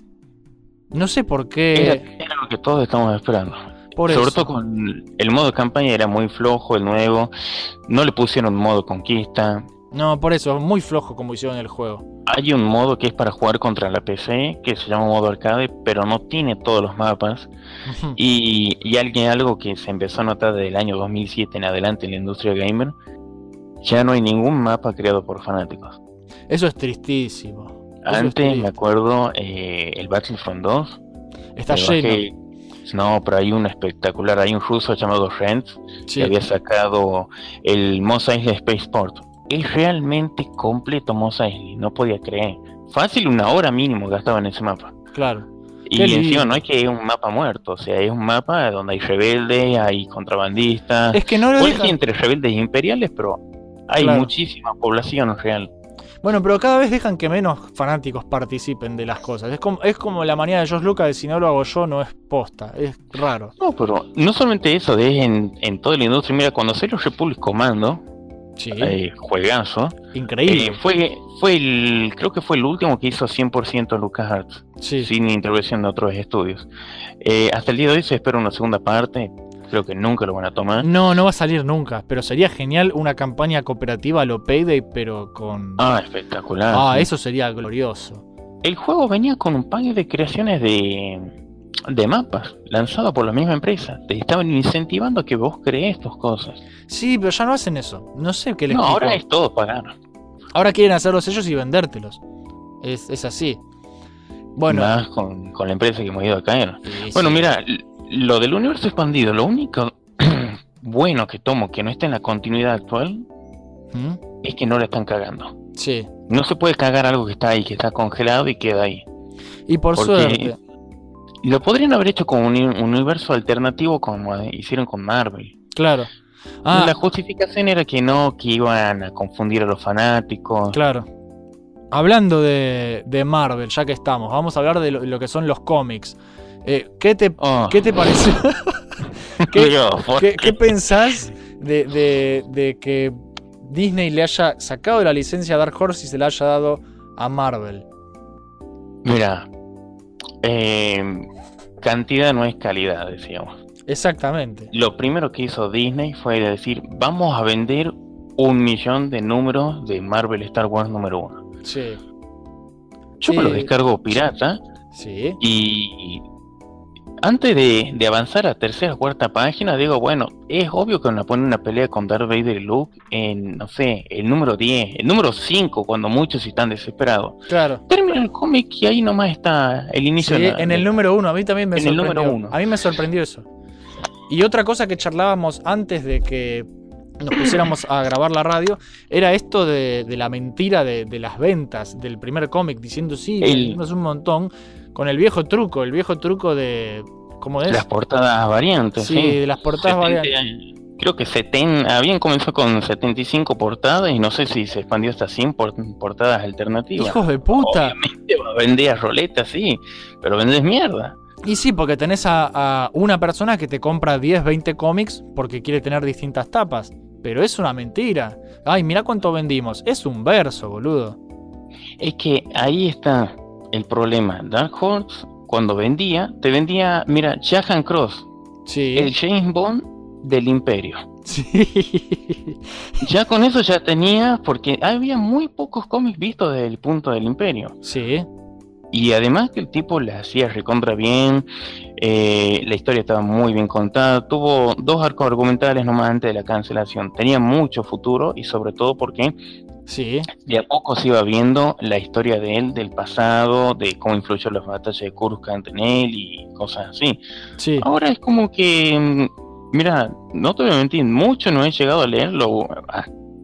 No sé por qué. Era, era lo que todos estamos esperando. Por Sobre eso. todo con el modo campaña era muy flojo, el nuevo. No le pusieron modo conquista. No, por eso. Muy flojo como hicieron el juego. Hay un modo que es para jugar contra la PC, que se llama modo arcade, pero no tiene todos los mapas. Y, y alguien, algo que se empezó a notar desde el año 2007 en adelante en la industria gamer, ya no hay ningún mapa creado por fanáticos. Eso es tristísimo. Eso Antes, me acuerdo, eh, el Battlefront 2. Está lleno. No, pero hay un espectacular, hay un ruso llamado Sí. que había sacado el Mos Eisley Spaceport. Es realmente completo Mos Eisley, no podía creer. Fácil una hora mínimo gastaba en ese mapa. Claro. Y Qué lindo. encima no es que es un mapa muerto, o sea, es un mapa donde hay rebeldes, hay contrabandistas. Es que no lo dejan. entre rebeldes e imperiales, pero hay Claro. muchísima población real. Bueno, pero cada vez dejan que menos fanáticos participen de las cosas. Es como, es como la manía de Josh Lucas de si no lo hago yo no es posta. Es raro. No, pero no solamente eso, es en, en toda la industria. Mira, cuando salió Republic Commando, Sí, eh, juegazo. increíble. Eh, fue, fue el, creo que fue el último que hizo 100% LucasArts, sí. sin intervención de otros estudios. Eh, hasta el día de hoy se espera una segunda parte, creo que nunca lo van a tomar. No, no va a salir nunca, pero sería genial una campaña cooperativa a lo Payday, pero con... Ah, espectacular. Ah, sí. eso sería glorioso. El juego venía con un pack de creaciones de, de mapas, lanzado por la misma empresa. Te estaban incentivando a que vos crees tus cosas. Sí, pero ya no hacen eso. No sé qué les No, ahora es todo pagar. Ahora quieren hacerlos ellos y vendértelos. Es, es así. Bueno, Más con, con la empresa que hemos ido a caer. sí, Bueno, sí. mira, lo del universo expandido, lo único *clears throat* bueno que tomo que no esté en la continuidad actual ¿Mm? es que no le están cagando. Sí. No se puede cagar algo que está ahí, que está congelado y queda ahí. Y por Porque- suerte. Lo podrían haber hecho con un, un universo alternativo como hicieron con Marvel. Claro. Ah, La justificación era que no, que iban a confundir a los fanáticos. claro. Hablando de, de Marvel, ya que estamos, vamos a hablar de lo, lo que son los cómics. Eh, ¿qué, te, Oh, ¿Qué te pareció? *laughs* ¿Qué- Dios, ¿por ¿Qué, qué? pensás de, de- de que Disney le haya sacado la licencia a Dark Horse y se la haya dado a Marvel? Mira, eh, cantidad no es calidad, decíamos. Exactamente. Lo primero que hizo Disney fue decir, vamos a vender un millón de números de Marvel Star Wars número uno. Sí. Yo me Sí. lo descargo pirata Sí. y antes de, de avanzar a tercera o cuarta página, digo, bueno, es obvio que a poner una pelea con Darth Vader y Luke en, no sé, el número 10, el número 5, cuando muchos están desesperados. Claro. Termina el cómic y ahí nomás está el inicio Sí, de la- en el número uno, a mí también me En el sorprendió. número uno. A mí me sorprendió eso. Y otra cosa que charlábamos antes de que nos pusiéramos a grabar la radio era esto de, de la mentira de, de las ventas del primer cómic, diciendo sí, El- vendimos un montón, con el viejo truco, el viejo truco de. ¿Cómo es? las portadas variantes. Sí, Sí, de las portadas 70, variantes. Creo que 70, habían comenzado con 75 portadas y no sé si se expandió hasta 100 por- portadas alternativas. Hijos de puta. Obviamente a roletas, sí, pero vendes mierda. Y sí, porque tenés a, a una persona que te compra 10, 20 cómics porque quiere tener distintas tapas. Pero es una mentira. Ay, mira cuánto vendimos. Es un verso, boludo. Es que ahí está el problema. Dark Horse, cuando vendía, te vendía, mira, Jack and Cross, Sí. el James Bond del Imperio. Sí. *laughs* Ya con eso ya tenía, porque había muy pocos cómics vistos desde el punto del Imperio. Sí. Y además que el tipo le hacía recontra bien, eh, la historia estaba muy bien contada, tuvo dos arcos argumentales nomás antes de la cancelación, tenía mucho futuro y sobre todo porque Sí. de a poco se iba viendo la historia de él, del pasado, de cómo influyó las batallas de Coruscant en él y cosas así. Sí. Ahora es como que, mira, no te voy a mentir, mucho no he llegado a leerlo.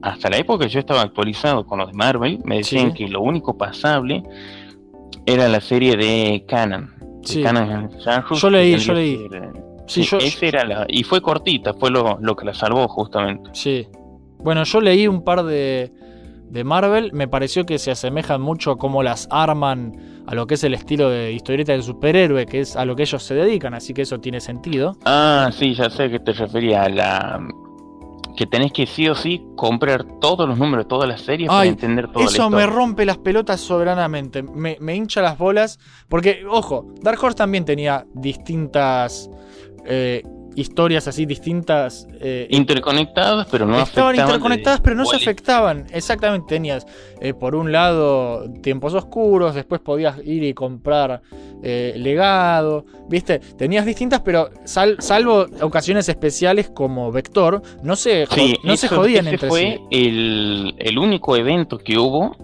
Hasta la época que yo estaba actualizado con los de Marvel, me decían Sí. que lo único pasable era la serie de Canon. Sí. Canon Yo leí, yo leí. Sí, yo- era la, y fue cortita, fue lo, lo que la salvó justamente. Sí. Bueno, yo leí un par de, de Marvel. Me pareció que se asemejan mucho a cómo las arman a lo que es el estilo de historieta de superhéroe, que es a lo que ellos se dedican, así que eso tiene sentido. Ah, sí, ya sé a qué te refería, a la que tenés que sí o sí comprar todos los números de todas las series para entender toda la Eso me rompe las pelotas soberanamente. Me, me hincha las bolas. Porque, ojo, Dark Horse también tenía distintas eh, historias así, distintas. eh, interconectadas, pero no Estaban afectaban interconectadas, de- pero no se afectaban. Exactamente, tenías eh, por un lado tiempos oscuros, después podías ir y comprar eh, legado, ¿viste? Tenías distintas, pero sal- salvo ocasiones especiales como Vector, no se, Sí, no se jodían ese entre fue sí. el, el único evento que hubo.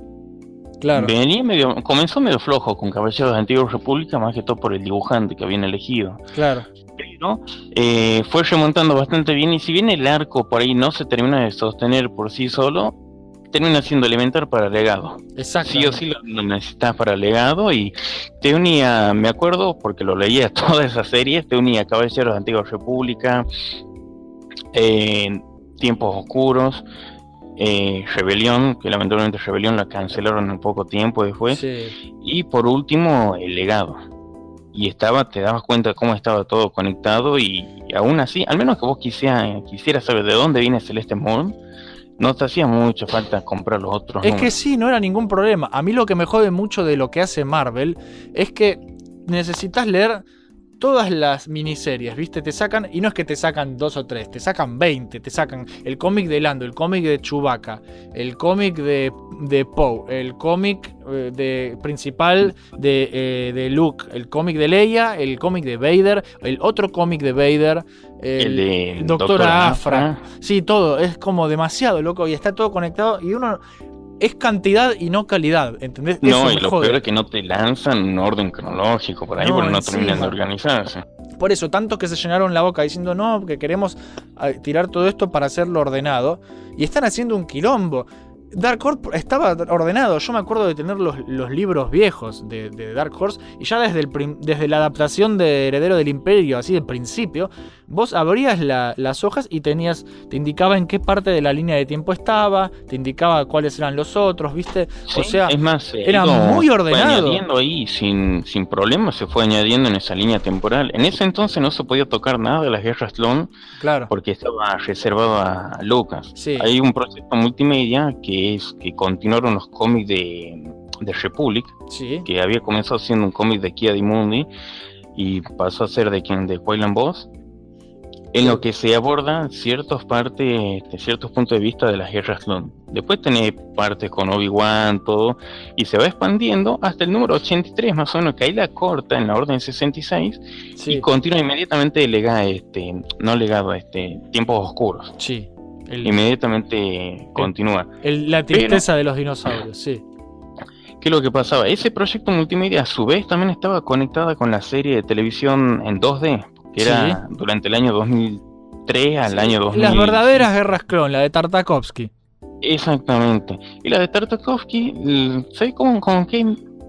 Claro, Venía medio, comenzó medio flojo con Caballeros de Antigua República, más que todo por el dibujante que habían elegido. claro. Pero eh, fue remontando bastante bien y si bien el arco por ahí no se termina de sostener por sí solo, termina siendo elemental para legado. Exacto. Sí o sí lo, necesitas para legado y te unía, me acuerdo, porque lo leía *laughs* todas esas series, te unía Caballeros de Antigua República, eh, Tiempos Oscuros, eh, Rebelión, que lamentablemente Rebelión la cancelaron en poco tiempo después, Sí, y por último el legado. Y estaba, te dabas cuenta de cómo estaba todo conectado y, y aún así, al menos que vos quisiera, quisieras saber de dónde viene Celeste Moon, no te hacía mucha falta comprar los otros. Es que números. sí, no era ningún problema. A mí lo que me jode mucho de lo que hace Marvel es que necesitas leer todas las miniseries, ¿viste? Te sacan, y no es que te sacan dos o tres, te sacan 20, te sacan el cómic de Lando, el cómic de Chewbacca, el cómic de, de Poe, el cómic eh, de, principal de, eh, de Luke, el cómic de Leia, el cómic de Vader, el otro cómic de Vader, el, el de Doctora Afra. Sí, todo, es como demasiado, loco, y está todo conectado, y uno... Es cantidad y no calidad, ¿entendés? Eso No, y me lo jode. peor es que no te lanzan un orden cronológico por ahí, No, porque no encima. terminan de organizarse. Por eso, tanto que se llenaron la boca diciendo no, que queremos tirar todo esto para hacerlo ordenado. Y están haciendo un quilombo. Dark Horse estaba ordenado. Yo me acuerdo de tener los, los libros viejos de, de Dark Horse. Y ya desde, el desde la adaptación de Heredero del Imperio, así del principio, vos abrías la- las hojas y tenías. Te indicaba en qué parte de la línea de tiempo estaba. Te indicaba cuáles eran los otros, ¿viste? Sí, o sea, es más, se era muy fue ordenado. añadiendo ahí sin, sin problemas, se fue añadiendo en esa línea temporal. En ese entonces no se podía tocar nada de las guerras clon claro. porque estaba reservado a Lucas. Sí. Hay un proyecto multimedia que es que continuaron los cómics de, de Republic, Sí. que había comenzado siendo un cómic de Kia Mundi y pasó a ser de quien de Quaylan Boss, en lo que se abordan ciertas partes, de ciertos puntos de vista de las guerras clon. Después tenés partes con Obi-Wan, todo, y se va expandiendo hasta el número 83, más o menos, que ahí la corta en la orden 66 Sí. y continúa inmediatamente legado, este, no legado, este, tiempos oscuros. sí. El- Inmediatamente continúa. El- la tristeza de los dinosaurios, sí. ¿Qué es lo que pasaba? Ese proyecto multimedia a su vez también estaba conectada con la serie de televisión en 2D, que era durante el año 2003 al Sí, año 2000. Las verdaderas guerras clon, la de Tartakovsky. Exactamente. Y la de Tartakovsky, ¿sabes cómo, con qué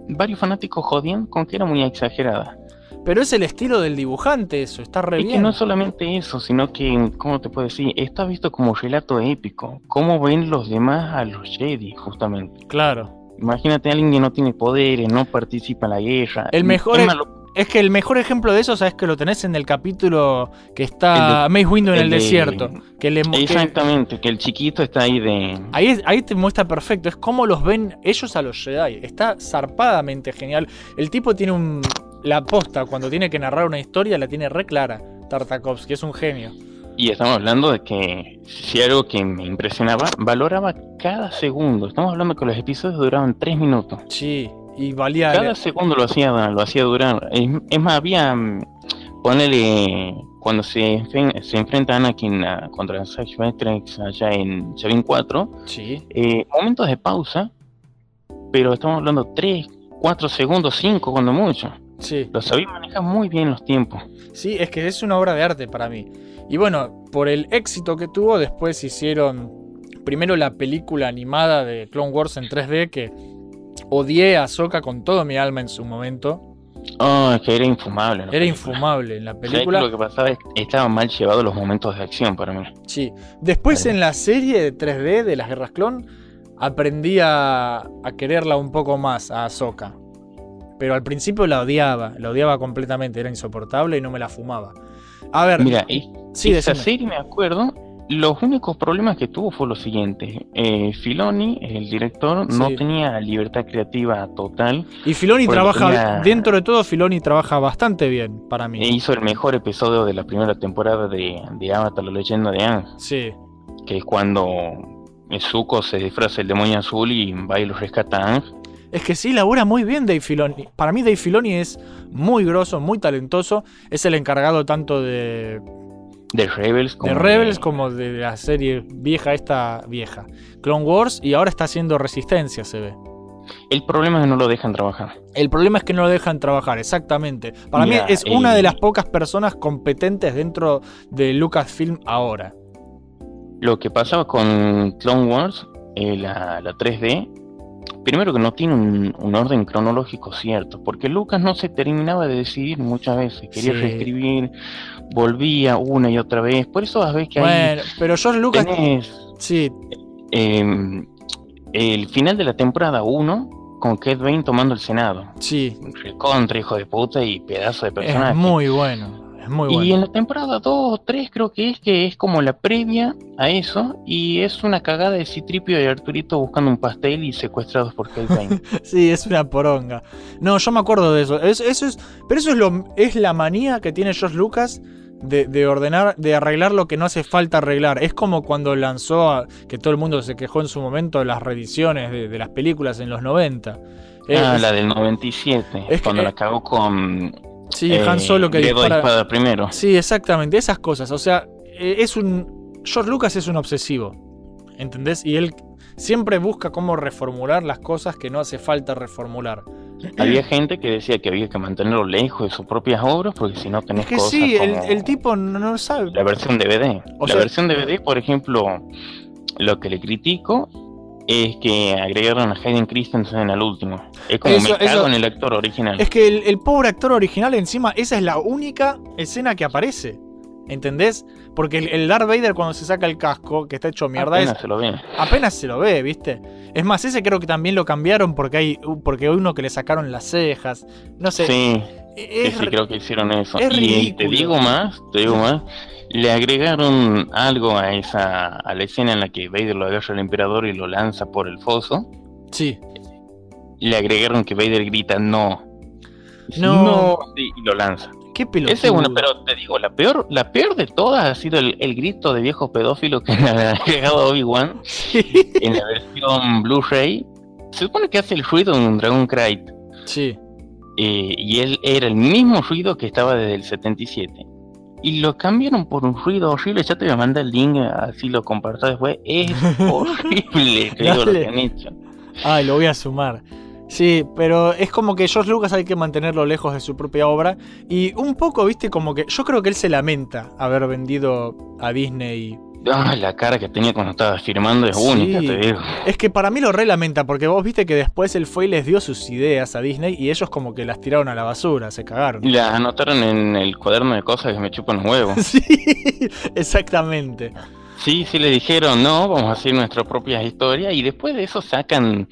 varios fanáticos jodían? Con que era muy exagerada. Pero es el estilo del dibujante, eso, está re Es que bien. no solamente eso, sino que, ¿cómo te puedo decir? Está visto como relato épico. ¿Cómo ven los demás a los Jedi, justamente? Claro. Imagínate a alguien que no tiene poderes, no participa en la guerra. El mejor Es es- que el mejor ejemplo de eso, sabes que lo tenés en el capítulo que está El Mace Windu en el, el de- desierto. Que le, que- Exactamente, que el chiquito está ahí de... ahí, es- ahí te muestra perfecto. Es como los ven ellos a los Jedi. Está zarpadamente genial. El tipo tiene un. La posta, cuando tiene que narrar una historia, la tiene re clara. Tartakovsky, es un genio. Y estamos hablando de que si algo que me impresionaba, valoraba cada segundo. Estamos hablando que los episodios duraban tres minutos. Sí, y valía. Cada segundo lo hacía, lo hacía durar. Es, más, había, mm, ponele, cuando se, se enfrenta Anakin a- contra Sash Ventress allá en Chavin 4, Sí, eh, momentos de pausa, pero estamos hablando 3, 4 segundos, 5 cuando mucho. sí. Lo sabía manejar muy bien los tiempos. Sí, es que es una obra de arte para mí. Y bueno, por el éxito que tuvo, después hicieron primero la película animada de Clone Wars en 3D que odié a Ahsoka con todo mi alma en su momento. Oh, es que era infumable. Era película. infumable en la ¿Sabes película. que Lo que pasaba es que estaban mal llevados los momentos de acción para mí. Sí. Después Vale. en la serie de 3D de las Guerras Clon aprendí a, a quererla un poco más a Ahsoka. Pero al principio la odiaba, la odiaba completamente, era insoportable y no me la fumaba. A ver, Mira, sí, esa decime. serie me acuerdo. Los únicos problemas que tuvo fue lo siguiente. Eh, Filoni, el director, no tenía libertad creativa total. Y Filoni trabaja, tenía- dentro de todo, Filoni trabaja bastante bien para mí. E hizo el mejor episodio de la primera temporada de, de Avatar, la leyenda de Aang, Sí, que es cuando Zuko se disfraza el demonio azul y va y lo rescata a Aang. es que sí, labura muy bien Dave Filoni. Para mí Dave Filoni es muy grosso, muy talentoso. Es el encargado tanto de, De Rebels. de como Rebels como de la serie vieja, esta vieja. Clone Wars y ahora está haciendo Resistencia, se ve. El problema es que no lo dejan trabajar. El problema es que no lo dejan trabajar, exactamente. Para Mira, mí es una de las pocas personas competentes dentro de Lucasfilm ahora. Lo que pasaba con Clone Wars, eh, la, la 3D, primero que no tiene un, un orden cronológico cierto, porque Lucas no se terminaba de decidir muchas veces, quería Sí. reescribir, volvía una y otra vez, por eso vas a ver que Bueno, pero ahí Lucas... tenés Sí, eh, el final de la temporada 1 con Kate Bane tomando el Senado. sí, Contra hijo de puta y pedazo de personaje. es muy bueno. Es muy Y bueno. en la temporada 2 o 3 creo que es que es como la previa a eso y es una cagada de Citripio y Arturito buscando un pastel y secuestrados por Bane. *laughs* Sí, es una poronga. No, yo me acuerdo de eso. Es- eso es, pero eso es, lo, es la manía que tiene George Lucas de, de ordenar, de arreglar lo que no hace falta arreglar. Es como cuando lanzó, a- que todo el mundo se quejó en su momento las reediciones de, de las películas en los 90. Eh, ah, la del 97, es cuando la cagó con sí, eh, Han Solo que dispara. espada primero. Sí, exactamente, esas cosas. O sea, eh, es un. George Lucas es un obsesivo. ¿Entendés? Y él siempre busca cómo reformular las cosas que no hace falta reformular. *clears throat* Había gente que decía que había que mantenerlo lejos de sus propias obras porque si no tenés Es que cosas sí, el, como el tipo no, no sabe. la versión DVD. O la sea- versión DVD, por ejemplo, lo que le critico es que agregaron a Hayden Christensen al último. Es como Eso- me cago eso- en el actor original. Es que el, el pobre actor original, encima, esa es la única escena que aparece. ¿Entendés? Porque el, el Darth Vader, cuando se saca el casco, que está hecho mierda, es, Apenas se lo ve. apenas se lo ve, ¿viste? Es más, ese creo que también lo cambiaron porque hay porque hay uno que le sacaron las cejas. No sé. Sí, es sí, sí, creo que hicieron eso. es y te ridículo. digo más, te digo *laughs* más, le agregaron algo a esa a la escena en la que Vader lo agarra al emperador y lo lanza por el foso. Sí. Le agregaron que Vader grita no. No. sí, y lo lanza. Qué pelotudo. Ese es uno, pero te digo, la peor, la peor de todas ha sido el, el grito de viejo pedófilo que *laughs* le ha agregado Obi-Wan en la versión Blu-ray. Se supone que hace el ruido de un Dragon Knight. Sí. eh, y él era el mismo ruido que estaba desde el 77. Y lo cambiaron por un ruido horrible. Ya te voy a mandar el link, así lo comparto después. Es *laughs* horrible, te digo, lo que han hecho. Ay, lo voy a sumar. Sí, pero es como que George Lucas hay que mantenerlo lejos de su propia obra. Y un poco, viste, como que yo creo que él se lamenta haber vendido a Disney. Ah, la cara que tenía cuando estaba firmando es Sí. única, te digo. Es que para mí lo re lamenta, porque vos viste que después él fue y les dio sus ideas a Disney y ellos como que las tiraron a la basura, se cagaron. Y la anotaron en el cuaderno de cosas que me chupan los huevos. *laughs* Sí, exactamente. Sí, sí le dijeron, no, vamos a hacer nuestra propia historia y después de eso sacan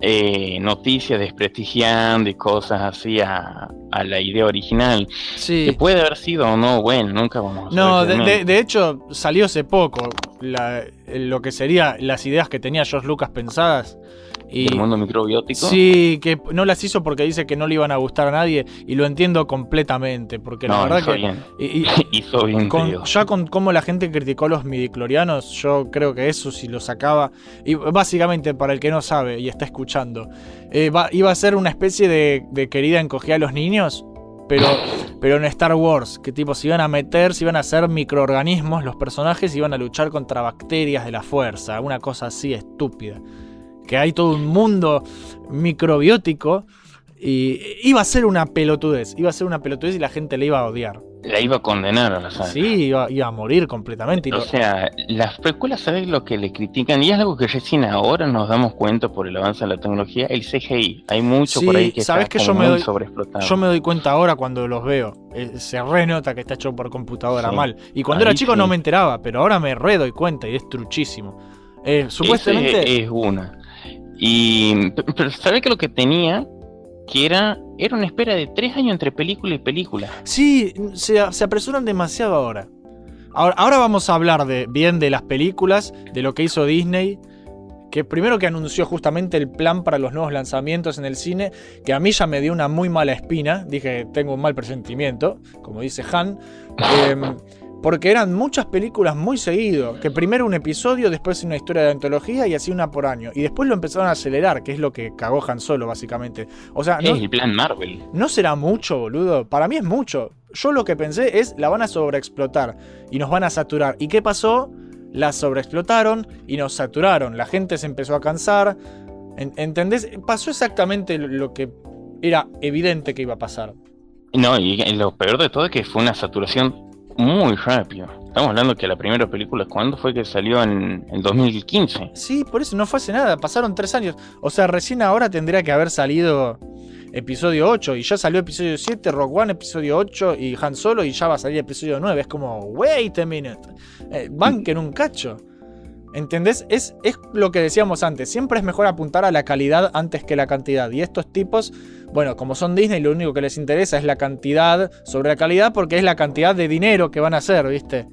eh, noticias desprestigiando y cosas así a, a la idea original. Que puede haber sido o no, bueno, nunca vamos a No, saber de, realmente. de- de hecho salió hace poco la- lo que sería las ideas que tenía George Lucas pensadas. Y, del mundo microbiótico. Sí, que no las hizo porque dice que no le iban a gustar a nadie y lo entiendo completamente, porque la verdad hizo que bien. y- y- *laughs* hizo bien, con- ya con cómo la gente criticó los midiclorianos, yo creo que eso si lo sacaba y básicamente para el que no sabe y está escuchando, eh, va- iba a ser una especie de, de querida encogida a los niños. Pero, pero en Star Wars, que tipo se iban a meter, se iban a hacer microorganismos, los personajes iban a luchar contra bacterias de la fuerza, una cosa así estúpida que hay todo un mundo microbiótico y iba a ser una pelotudez, iba a ser una pelotudez y la gente le iba a odiar. La iba a condenar a la saga. Sí, iba, iba a morir completamente. y O lo- sea, las precuelas, ¿sabes lo que le critican? Y es algo que recién ahora nos damos cuenta por el avance de la tecnología, el CGI. Hay mucho Sí, por ahí que ¿sabes está que yo me doy- sobreexplotado. yo me doy cuenta ahora cuando los veo. Eh, se renota que está hecho por computadora Sí. mal. Y cuando Ahí era chico sí. no me enteraba, pero ahora me re doy cuenta y es truchísimo. Eh, supuestamente. Ese es una. Y, pero ¿sabes que lo que tenía? Que era, era una espera de tres años entre película y película. Sí, se, se apresuran demasiado ahora. ahora. Ahora vamos a hablar de, bien de las películas, de lo que hizo Disney. Que primero que anunció justamente el plan para los nuevos lanzamientos en el cine, que a mí ya me dio una muy mala espina. Dije, tengo un mal presentimiento, como dice Han. *laughs* Em, porque eran muchas películas muy seguido. Que primero un episodio, después una historia de antología y así una por año. Y después lo empezaron a acelerar, que es lo que cagó Han Solo, básicamente. O sea, no, Es el plan Marvel. ¿No será mucho, boludo? Para mí es mucho. Yo lo que pensé es, la van a sobreexplotar y nos van a saturar. ¿Y qué pasó? La sobreexplotaron y nos saturaron. La gente se empezó a cansar. En- ¿Entendés? Pasó exactamente lo que era evidente que iba a pasar. No, y lo peor de todo es que fue una saturación muy rápida. Estamos hablando que la primera película, ¿cuándo fue que salió? En el 2015. Sí, por eso no fue hace nada. Pasaron tres años. O sea, recién ahora tendría que haber salido episodio 8 y ya salió episodio 7, Rock One, episodio 8 y Han Solo y ya va a salir episodio 9. Es como, wait a minute. Eh, banquen un cacho. ¿Entendés? Es, es lo que decíamos antes. Siempre es mejor apuntar a la calidad antes que la cantidad. Y estos tipos, bueno, como son Disney, lo único que les interesa es la cantidad sobre la calidad porque es la cantidad de dinero que van a hacer, ¿viste?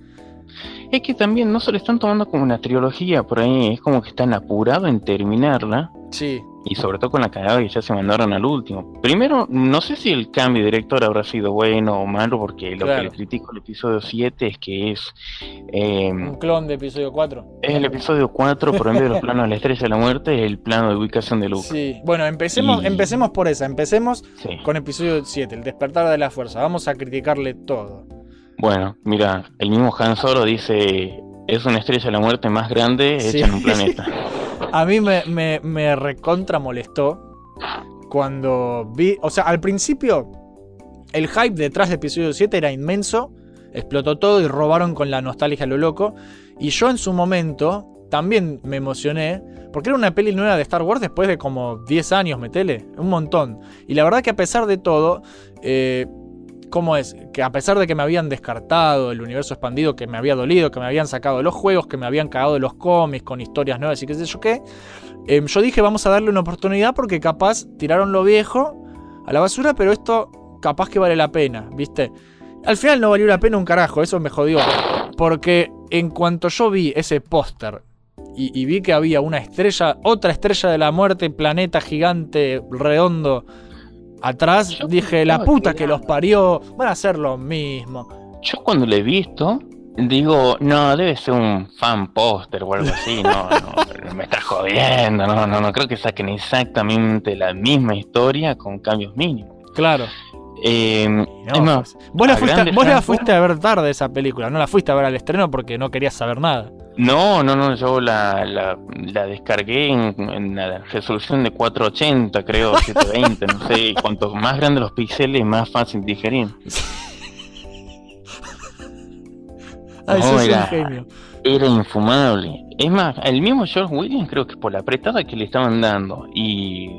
Es que también no se lo están tomando como una trilogía por ahí, es como que están apurados en terminarla. Sí. Y sobre todo con la cagada que ya se mandaron al último. Primero, no sé si el cambio de director habrá sido bueno o malo, porque lo que le critico al episodio 7 es que es. eh, Un clon de episodio 4. es el episodio 4, por en vez de los planos de la estrella de la muerte, es el plano de ubicación de Luke. Sí. Bueno, empecemos, Y- empecemos por esa. Empecemos Sí. con episodio 7, el despertar de la fuerza. Vamos a criticarle todo. Bueno, mira, el mismo Han Solo dice: es una estrella de la muerte más grande Sí. hecha en un *laughs* planeta. A mí me, me, me recontra molestó cuando vi. O sea, al principio, el hype detrás de episodio 7 era inmenso. Explotó todo y robaron con la nostalgia a lo loco. Y yo en su momento también me emocioné. Porque era una peli nueva de Star Wars después de como 10 años, metele. Un montón. Y la verdad que a pesar de todo. eh, ¿Cómo es? Que a pesar de que me habían descartado el universo expandido, que me había dolido, que me habían sacado los juegos, que me habían cagado los cómics con historias nuevas y qué sé yo qué, em, yo dije vamos a darle una oportunidad porque capaz tiraron lo viejo a la basura, pero esto capaz que vale la pena, ¿viste? Al final no valió la pena un carajo, eso me jodió. Porque en cuanto yo vi ese póster y vi que había una estrella, otra estrella de la muerte, planeta gigante, redondo, atrás, Yo dije, la puta que los parió, van a hacer lo mismo. Yo cuando lo he visto, digo, no, debe ser un fan póster o algo así, no, no, me estás jodiendo, no, no, no creo que saquen exactamente la misma historia con cambios mínimos. Claro. Eh, No, es más, pues, vos la, fuiste, grandes vos la rasgos- fuiste a ver tarde esa película, no la fuiste a ver al estreno porque no querías saber nada. no, no, no, yo la, la, la descargué en, en la resolución de 480, creo, 720, no sé, y cuanto más grandes los píxeles, más fácil digerir. *laughs* Ay, No, un era- genio. Era infumable. Es más, el mismo George Williams creo que por la apretada que le estaban dando y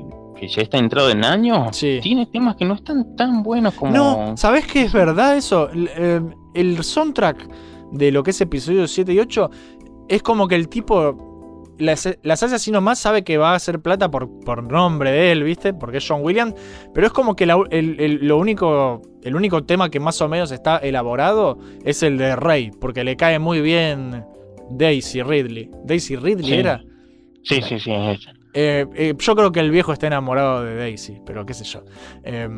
que ya está entrado en años, Sí. tiene temas que no están tan buenos como... No, ¿sabés qué es verdad eso? El, eh, el soundtrack de lo que es episodio 7 y 8 es como que el tipo las, las hace así nomás, sabe que va a hacer plata por, por nombre de él, ¿viste? Porque es John Williams. Pero es como que la- el, el- lo único, el único tema que más o menos está elaborado es el de Rey, porque le cae muy bien Daisy Ridley. ¿Daisy Ridley Sí. era? Sí, sí, sí, es ella. Eh, eh, yo creo que el viejo está enamorado de Daisy, pero qué sé yo. Eh,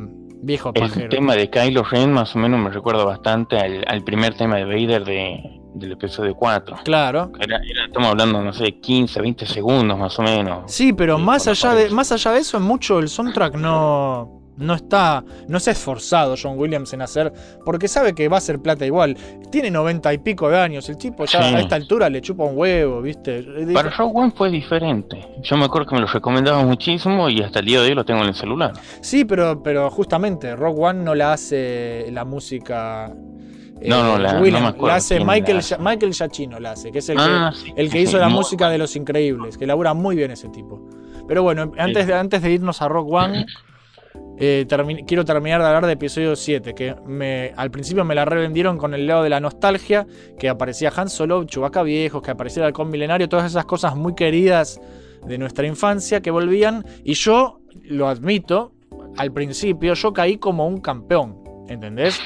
viejo El pajero. tema de Kylo Ren más o menos me recuerda bastante al, al primer tema de Vader de, del episodio 4. Claro. Era, era- estamos hablando, no sé, 15, 20 segundos más o menos. Sí, pero más allá de más allá de eso, en mucho el soundtrack no no está no se ha esforzado John Williams en hacer porque sabe que va a ser plata igual. Tiene noventa y pico de años, el tipo ya Sí. a esta altura le chupa un huevo, ¿viste? Para Rogue One fue diferente. Yo me acuerdo que me lo recomendaba muchísimo y hasta el día de hoy lo tengo en el celular. Sí, pero pero justamente Rock One no la hace la música eh, No, no, la- no Williams, me acuerdo la hace Michael la hace. Ya- Michael Giacchino la hace, que es el Ah, que sí, el que sí, hizo sí, la muy música de Los Increíbles, que labura muy bien ese tipo. Pero bueno, antes de, antes de irnos a Rock One, *clears throat* eh, quiero terminar de hablar de episodio 7, que me, al principio me la revendieron con el lado de la nostalgia, que aparecía Han Solo, Chewbacca viejos, que aparecía el halcón milenario, todas esas cosas muy queridas de nuestra infancia que volvían, y yo, lo admito, al principio yo caí como un campeón, ¿entendés?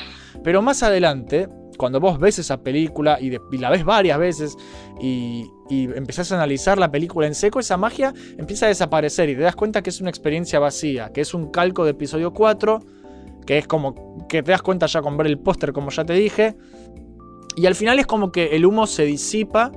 Pero más adelante, cuando vos ves esa película y, de- la ves varias veces y, y empezás a analizar la película en seco, esa magia empieza a desaparecer y te das cuenta que es una experiencia vacía, que es un calco de episodio 4, que es como que te das cuenta ya con ver el póster, como ya te dije, y al final es como que el humo se disipa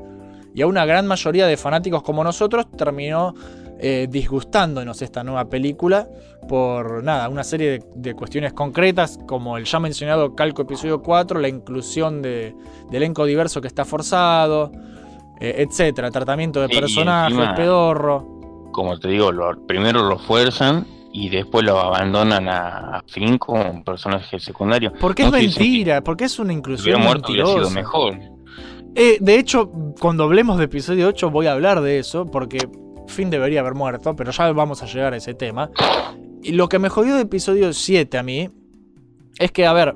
y a una gran mayoría de fanáticos como nosotros terminó eh, disgustándonos esta nueva película por nada, una serie de, de cuestiones concretas como el ya mencionado calco episodio 4, la inclusión de, de elenco diverso que está forzado, eh, etcétera, tratamiento de Sí, personajes, encima- pedorro. Como te digo, lo, primero lo fuerzan y después lo abandonan a, Finn como personaje secundario. Porque No es mentira, porque es una inclusión muerto hubiera sido mentirosa. mejor. Eh, de hecho, cuando hablemos de episodio 8 voy a hablar de eso, porque Finn debería haber muerto, pero ya vamos a llegar a ese tema. Y lo que me jodió de episodio 7 a mí es que, a ver,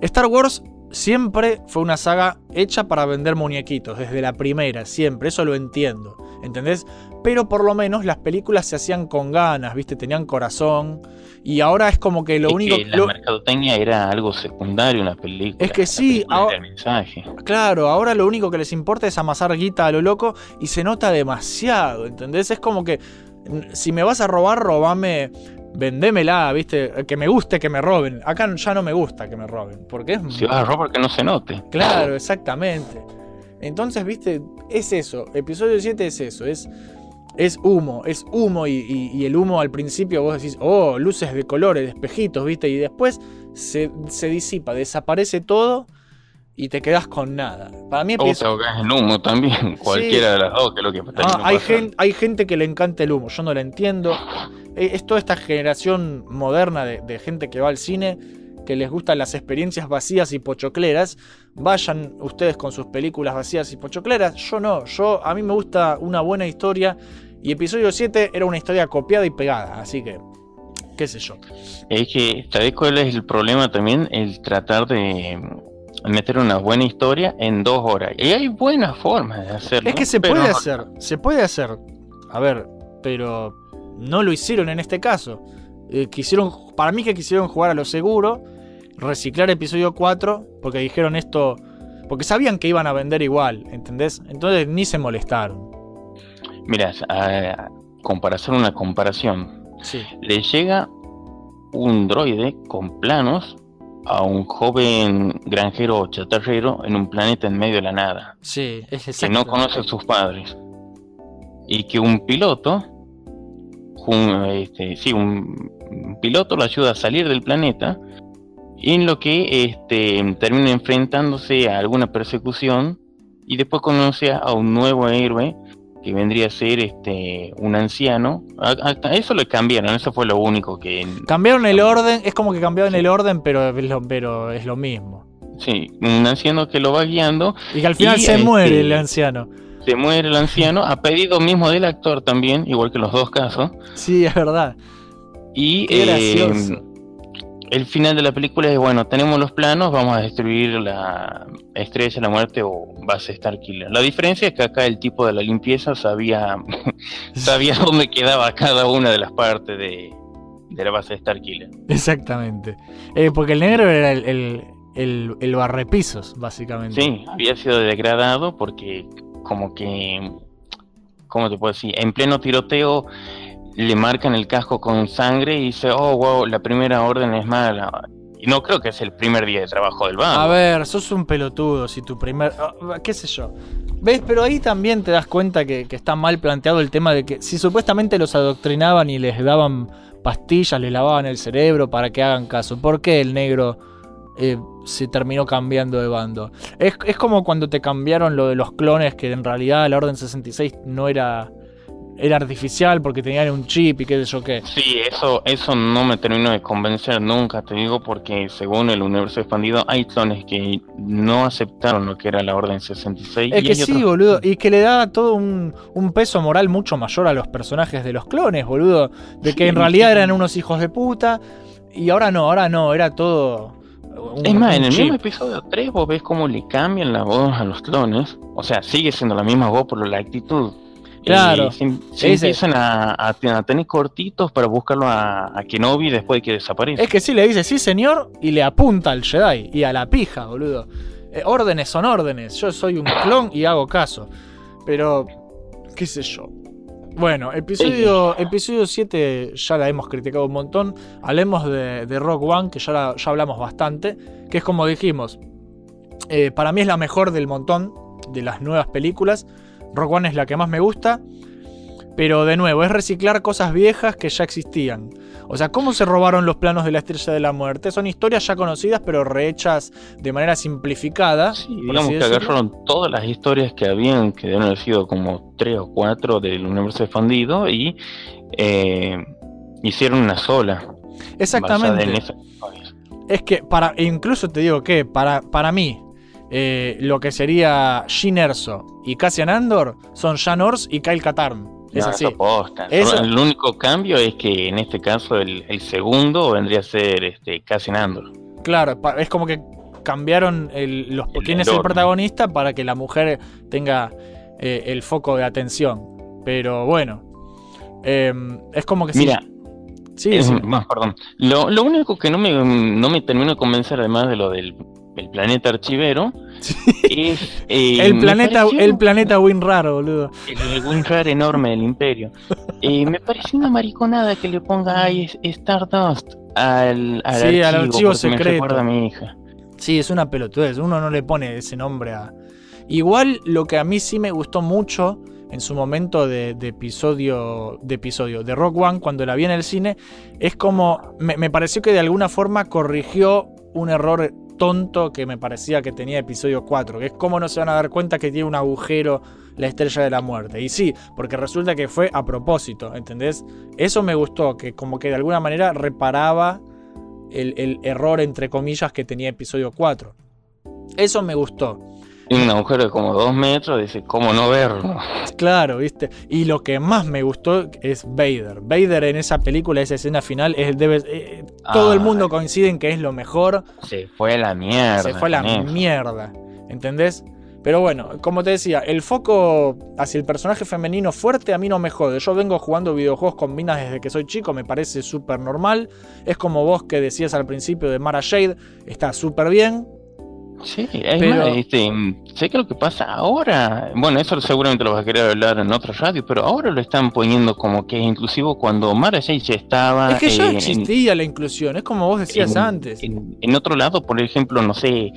Star Wars siempre fue una saga hecha para vender muñequitos, desde la primera, siempre, eso lo entiendo, ¿entendés? Pero por lo menos las películas se hacían con ganas, ¿viste? Tenían corazón. Y ahora es como que lo Es único... que la lo- mercadotecnia era algo secundario en la película. Es que sí, ahora-. Claro, ahora lo único que les importa es amasar guita a lo loco y se nota demasiado, ¿entendés? Es como que si me vas a robar, robame, vendémela, ¿viste? Que me guste que me roben. Acá ya no me gusta que me roben, porque es... Si vas a robar que no se note. Claro, exactamente. Entonces, ¿viste? Es eso, episodio 7 es eso, es... Es humo, es humo y, y- y el humo al principio vos decís, oh, luces de colores, espejitos, ¿viste? Y después se, se disipa, desaparece todo y te quedas con nada. Para mí O te en humo también. Cualquiera de las dos, que es lo que Ah, hay, pasando. gen- hay gente que le encanta el humo, yo no lo entiendo. Eh, Es toda esta generación moderna de, de gente que va al cine, que les gustan las experiencias vacías y pochocleras. Vayan ustedes con sus películas vacías y pochocleras. Yo no, yo a mí me gusta una buena historia. Y episodio 7 era una historia copiada y pegada, así que, qué sé yo. Es que, ¿sabes cuál es el problema también? El tratar de meter una buena historia en dos horas. Y hay buenas formas de hacerlo. Es que se pero puede hacer, se puede hacer. A ver, pero no lo hicieron en este caso. Eh, quisieron, para mí que quisieron jugar a lo seguro, reciclar episodio 4, porque dijeron esto, porque sabían que iban a vender igual, ¿entendés? Entonces ni se molestaron. Mira, para hacer una comparación, Sí. le llega un droide con planos a un joven granjero chatarrero en un planeta en medio de la nada, Sí, es que no conoce a sus padres, y que un piloto, un, este, sí, un, un piloto lo ayuda a salir del planeta, en lo que este, termina enfrentándose a alguna persecución y después conoce a un nuevo héroe que vendría a ser este un anciano. Eso le cambiaron, eso fue lo único que Cambiaron el orden, es como que cambiaron el orden, pero es lo, pero es lo mismo. sí, un anciano que lo va guiando, Y que al final Y, se este, muere el anciano. se muere el anciano a pedido mismo del actor también, igual que en los dos casos. Sí, es verdad. Y Qué eh. El final de la película es bueno, tenemos los planos, vamos a destruir la estrella de la muerte o base Starkiller. La diferencia es que acá el tipo de la limpieza sabía *laughs* sabía *laughs* dónde quedaba cada una de las partes de, de la base Starkiller. Exactamente. Eh, porque el negro era el, el, el, el barrepisos, básicamente. Sí, había sido degradado porque como que ¿cómo te puedo decir? En pleno tiroteo le marcan el casco con sangre y dice, "Oh, wow, la primera orden es mala." Y no creo que es el primer día de trabajo del banco. A ver, sos un pelotudo si tu primer... ah, qué sé yo. ¿Ves? Pero ahí también te das cuenta que, que está mal planteado el tema de que si supuestamente los adoctrinaban y les daban pastillas, les lavaban el cerebro para que hagan caso, ¿por qué el negro eh, se terminó cambiando de bando? Es, es como cuando te cambiaron lo de los clones, que en realidad la Orden 66 no era... Era artificial porque tenían un chip y qué sé yo qué. Sí, eso, eso no me terminó de convencer nunca, te digo, porque según el universo expandido hay clones que no aceptaron lo que era la Orden 66. Es y que sí, otros- boludo. Y que le da todo un, un peso moral mucho mayor a los personajes de los clones, boludo. De que en realidad sí. eran unos hijos de puta. Y ahora no, ahora no, era todo. un- Es más, en el chip. mismo episodio 3 vos ves cómo le cambian la voz a los clones. O sea, sigue siendo la misma voz, pero la actitud. Claro. Ese- empiezan a, a- a tener cortitos para buscarlo a, a Kenobi después de que desaparece. Es que sí, le dice sí, señor, y le apunta al Jedi y a la pija, boludo. Eh, órdenes son órdenes. Yo soy un clon y hago caso. Pero, qué sé yo. Bueno, episodio, episodio 7 ya la hemos criticado un montón. Hablemos de, de Rock One, que ya, la- ya hablamos bastante. Que es como dijimos, eh, para mí es la mejor del montón de las nuevas películas. Rock One es la que más me gusta. Pero de nuevo, es reciclar cosas viejas que ya existían. O sea, ¿cómo se robaron los planos de la Estrella de la Muerte? Son historias ya conocidas, pero rehechas de manera simplificada. Sí, digamos que agarraron todas las historias que habían, que deben haber sido como tres o cuatro del universo expandido, y eh, hicieron una sola. en Exactamente. Es que para, incluso te digo que para, para mí, eh, lo que sería Jyn Erso y Cassian Andor son Jan Ors y Kyle Katarn. Es No, así. eso El único cambio es que en este caso el, el segundo vendría a ser este Cassian Andor. Claro, es como que cambiaron el, los, El quién es el protagonista para que la mujer tenga eh, el foco de atención. Pero bueno, eh, es como que sí. Mira, sí, es- sí. más, perdón. Lo, lo único que no me, no me termino de convencer, además de lo del el planeta archivero, es. *laughs* eh, el me planeta, pareció- el planeta Winrar, boludo. El WinRAR enorme del imperio. Eh, me pareció una mariconada que le ponga ahí Stardust al, al Sí, al archivo, archivo porque me secreto. recuerda a mi hija. Sí, es una pelotudez. Uno no le pone ese nombre a. Igual lo que a mí sí me gustó mucho en su momento de, de episodio. De episodio. De Rock One, cuando la vi en el cine. Es como. Me, me pareció que de alguna forma corrigió un error tonto que me parecía que tenía episodio 4. Que es como no se van a dar cuenta que tiene un agujero la estrella de la muerte. Y sí, porque resulta que fue a propósito, ¿entendés? Eso me gustó, que como que de alguna manera reparaba el, el error, entre comillas, que tenía episodio 4. Eso me gustó. Tiene un agujero de como dos metros, dice, ¿cómo no verlo? Claro, ¿viste? Y lo que más me gustó es Vader. Vader en esa película, esa escena final, es, debe, eh, todo el mundo Ay, coincide en que es lo mejor. Se fue a la mierda. Se fue a la eso. mierda. ¿Entendés? Pero bueno, como te decía, el foco hacia el personaje femenino fuerte a mí no me jode. Yo vengo jugando videojuegos con minas desde que soy chico, me parece súper normal. Es como vos que decías al principio de Mara Jade, está súper bien. Sí, es Pero- más, este, sé que lo que pasa ahora, bueno, eso seguramente lo vas a querer hablar en otra radio, pero ahora lo están poniendo como que es inclusivo cuando Mara ya estaba es que ya eh, en- existía la inclusión, es como vos decías en- antes. En, en otro lado, por ejemplo, no sé,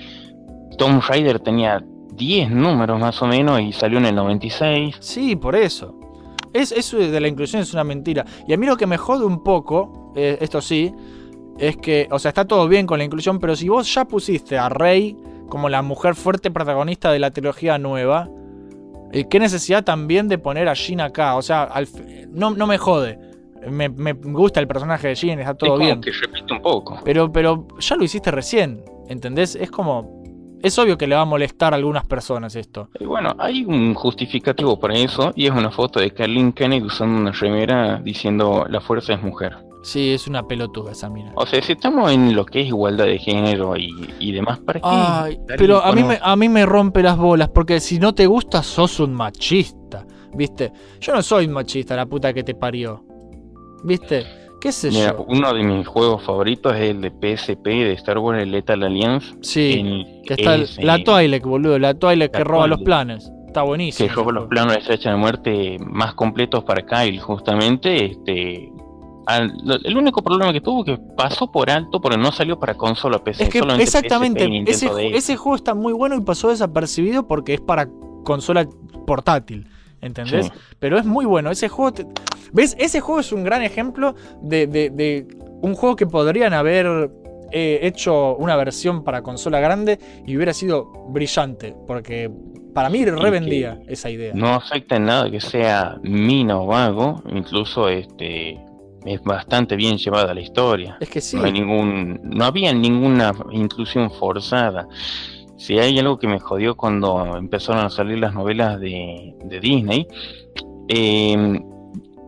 Tom Raider tenía 10 números más o menos y salió en el 96. Sí, por eso. Es, eso de la inclusión es una mentira. Y a mí lo que me jode un poco, eh, esto sí, es que, o sea, está todo bien con la inclusión, pero si vos ya pusiste a Rey como la mujer fuerte protagonista de la trilogía nueva, eh, ¿qué necesidad también de poner a Jean acá? O sea, al no, no me jode. Me, me gusta el personaje de Jean, está Es todo como bien. que repite un poco. Pero, pero ya lo hiciste recién, ¿entendés? Es como... Es obvio que le va a molestar a algunas personas esto. Y bueno, hay un justificativo para eso y es una foto de Kathleen Kennedy usando una remera diciendo la fuerza es mujer. Sí, es una pelotuda esa mina. O sea, si estamos en lo que es igualdad de género y, y demás, ¿para qué? Ay, pero a mí, me, a mí me rompe las bolas, porque si no te gusta, sos un machista. ¿Viste? Yo no soy un machista, la puta que te parió. ¿Viste? ¿Qué sé Mira, yo? uno de mis juegos favoritos es el de PSP de Star Wars el Lethal Alliance. Sí, en- que está el- es, la Twi'lek, boludo, la Twi'lek que roba los planes. Está buenísimo. que roba los planos de estrecha de muerte más completos para Kyle, justamente. Este, al- el único problema que tuvo que pasó por alto porque no salió para consola PC. Es que exactamente, PSP ese, juego está muy bueno y pasó desapercibido porque es para consola portátil. ¿Entendés? Sí. Pero es muy bueno. Ese juego. te- ¿Ves? Ese juego es un gran ejemplo de, de- de un juego que podrían haber eh, hecho una versión para consola grande y hubiera sido brillante. Porque para mí revendía esa idea. No afecta en nada que sea mina o vago, incluso este es bastante bien llevada la historia. Es que sí. No, hay ningún, no había ninguna inclusión forzada. Si hay algo que me jodió cuando empezaron a salir las novelas de, de Disney, eh,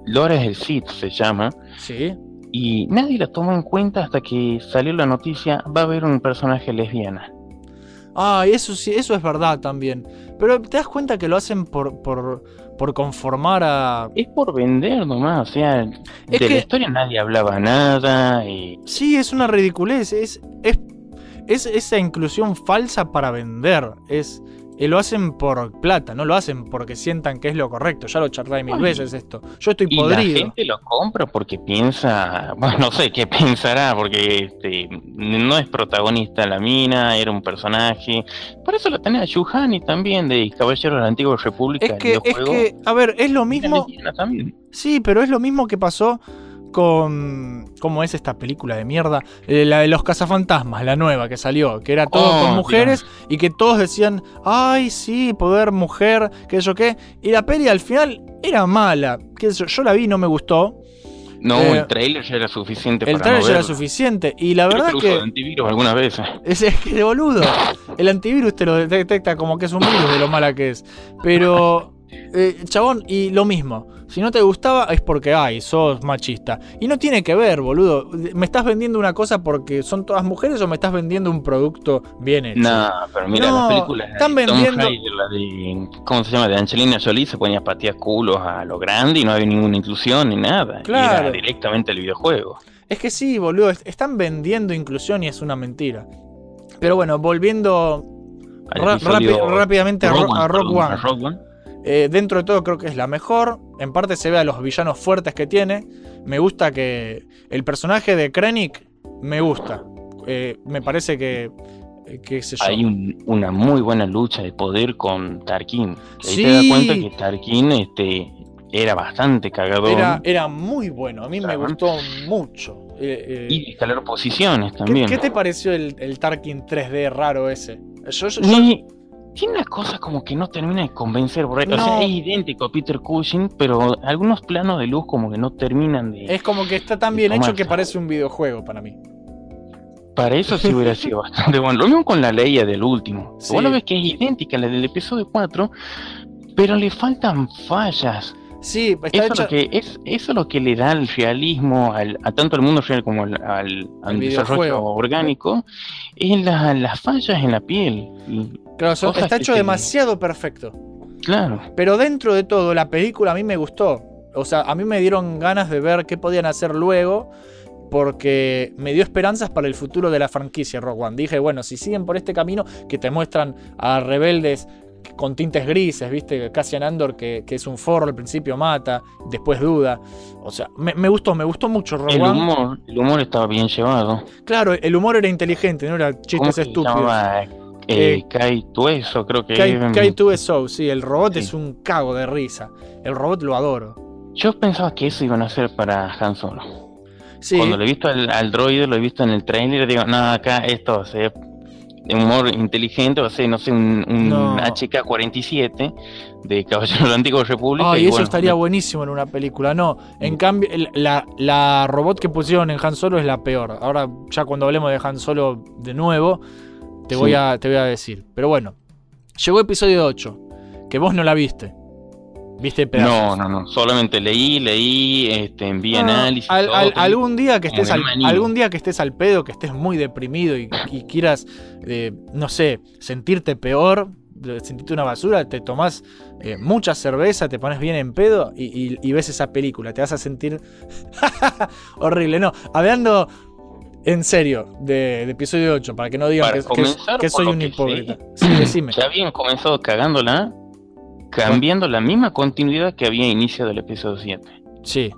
Lores del Sith se llama, Sí. y nadie la tomó en cuenta hasta que salió la noticia, va a haber un personaje lesbiana. Ah, eso sí, eso es verdad también. Pero te das cuenta que lo hacen por, por, por conformar a. Es por vender nomás, o sea, de que- la historia nadie hablaba nada, y Sí, es una ridiculez. Es, es, es esa inclusión falsa para vender. Es. Eh, lo hacen por plata, no lo hacen porque sientan que es lo correcto. Ya lo charlé mil Ay. veces esto. Yo estoy Y la podrido. gente lo compra porque piensa, bueno, no sé qué *laughs* pensará, porque este, no es protagonista la mina, era un personaje. Por eso lo tenés a Shuhani también, de Caballero de la Antigua República. Es que, es que, a ver, es lo mismo. Sí, pero es lo mismo que pasó con. ¿Cómo es esta película de mierda? Eh, la de los cazafantasmas, la nueva que salió, que era todo Oh, con mujeres y que todos decían, ay, sí, poder mujer, qué sé yo qué. Y la peli al final era mala. Qué sé yo, yo la vi y no me gustó. No, Eh, el trailer ya era suficiente El para trailer no ya era suficiente. Y la Creo verdad que. uso de antivirus algunas veces. *laughs* Es, es que de boludo. El antivirus te lo detecta como que es un virus de lo mala que es. Pero eh, chabón, y lo mismo. Si no te gustaba es porque, ay, sos machista. Y no tiene que ver, boludo. ¿Me estás vendiendo una cosa porque son todas mujeres o me estás vendiendo un producto bien hecho? No, pero mira, No, las películas están de Tom vendiendo- la de, ¿cómo se llama? De Angelina Jolie se ponía a patear culos a lo grande y no había ninguna inclusión ni nada. Claro. Era directamente el videojuego. Es que sí, boludo. est- Están vendiendo inclusión y es una mentira. Pero bueno, volviendo rápidamente a, Ro- Rogue a One, Eh, dentro de todo creo que es la mejor. En parte se ve a los villanos fuertes que tiene. Me gusta que el personaje de Krennic me gusta. Eh, me parece que, eh, qué sé yo. Hay un- una muy buena lucha de poder con Tarkin. Ahí Sí. te das cuenta que Tarkin este, era bastante cagador. Era, era muy bueno, a mí me gustó mucho. Eh, eh, Y escalar posiciones ¿qué, también. qué te pareció el, el Tarkin 3D raro ese? Yo, yo- yo- tiene una cosa como que no termina de convencer. ahí. O No. sea, es idéntico a Peter Cushing, pero algunos planos de luz como que no terminan de... es como que está tan bien hecho que parece un videojuego para mí. Para eso sí hubiera sido *laughs* bastante bueno. Lo mismo con la Leia del último. Sí. Vos lo ves que es idéntica a la del episodio 4, pero le faltan fallas. Sí, está Eso hecha. lo que, es, eso es lo que le da el realismo al- a tanto al mundo real como al, al- al desarrollo orgánico, es la- las fallas en la piel. Claro, son- está hecho demasiado perfecto. Claro. Pero dentro de todo, la película a mí me gustó. O sea, a mí me dieron ganas de ver qué podían hacer luego. Porque me dio esperanzas para el futuro de la franquicia Rock One. Dije, bueno, si siguen por este camino que te muestran a rebeldes con tintes grises, ¿viste? Cassian Andor, que, que es un forro, al principio mata, después duda. O sea, me, me gustó, me gustó mucho Rock El One. humor, el humor estaba bien llevado. Claro, el humor era inteligente, no era ¿Cómo chistes estúpidos. Eh, Eh, Kai Tueso, creo que K- es. K2SO, sí, el robot Sí. es un cago de risa. El robot lo adoro. Yo pensaba que eso iban a hacer para Han Solo. Sí, Cuando lo he visto al, al droide, lo he visto en el trailer, digo, no, acá esto va a ser de humor inteligente, va a ser, no sé, un, un No. HK-47 de Caballero de la Antigua República. Ay, y eso bueno, estaría buenísimo en una película. No, en cambio, el- la, la robot que pusieron en Han Solo es la peor. Ahora, ya cuando hablemos de Han Solo de nuevo, te, voy, a, te voy a decir. Pero bueno, llegó episodio 8, que vos no la viste. Viste No, pedazos. no, no, solamente leí, leí, este, envié No, no, análisis. al- todo, al- todo. algún día que estés al, algún día que estés al pedo, que estés muy deprimido y, y quieras, eh, no sé, sentirte peor, sentirte una basura, te tomás eh, mucha cerveza, te pones bien en pedo y, y- y ves esa película, te vas a sentir *laughs* horrible. No, hablando en serio de, de episodio 8, para que no digan que, soy un que hipócrita. Sí, decime. Ya habían comenzado cagándola, cambiando la misma continuidad que había iniciado el episodio 7. Sí.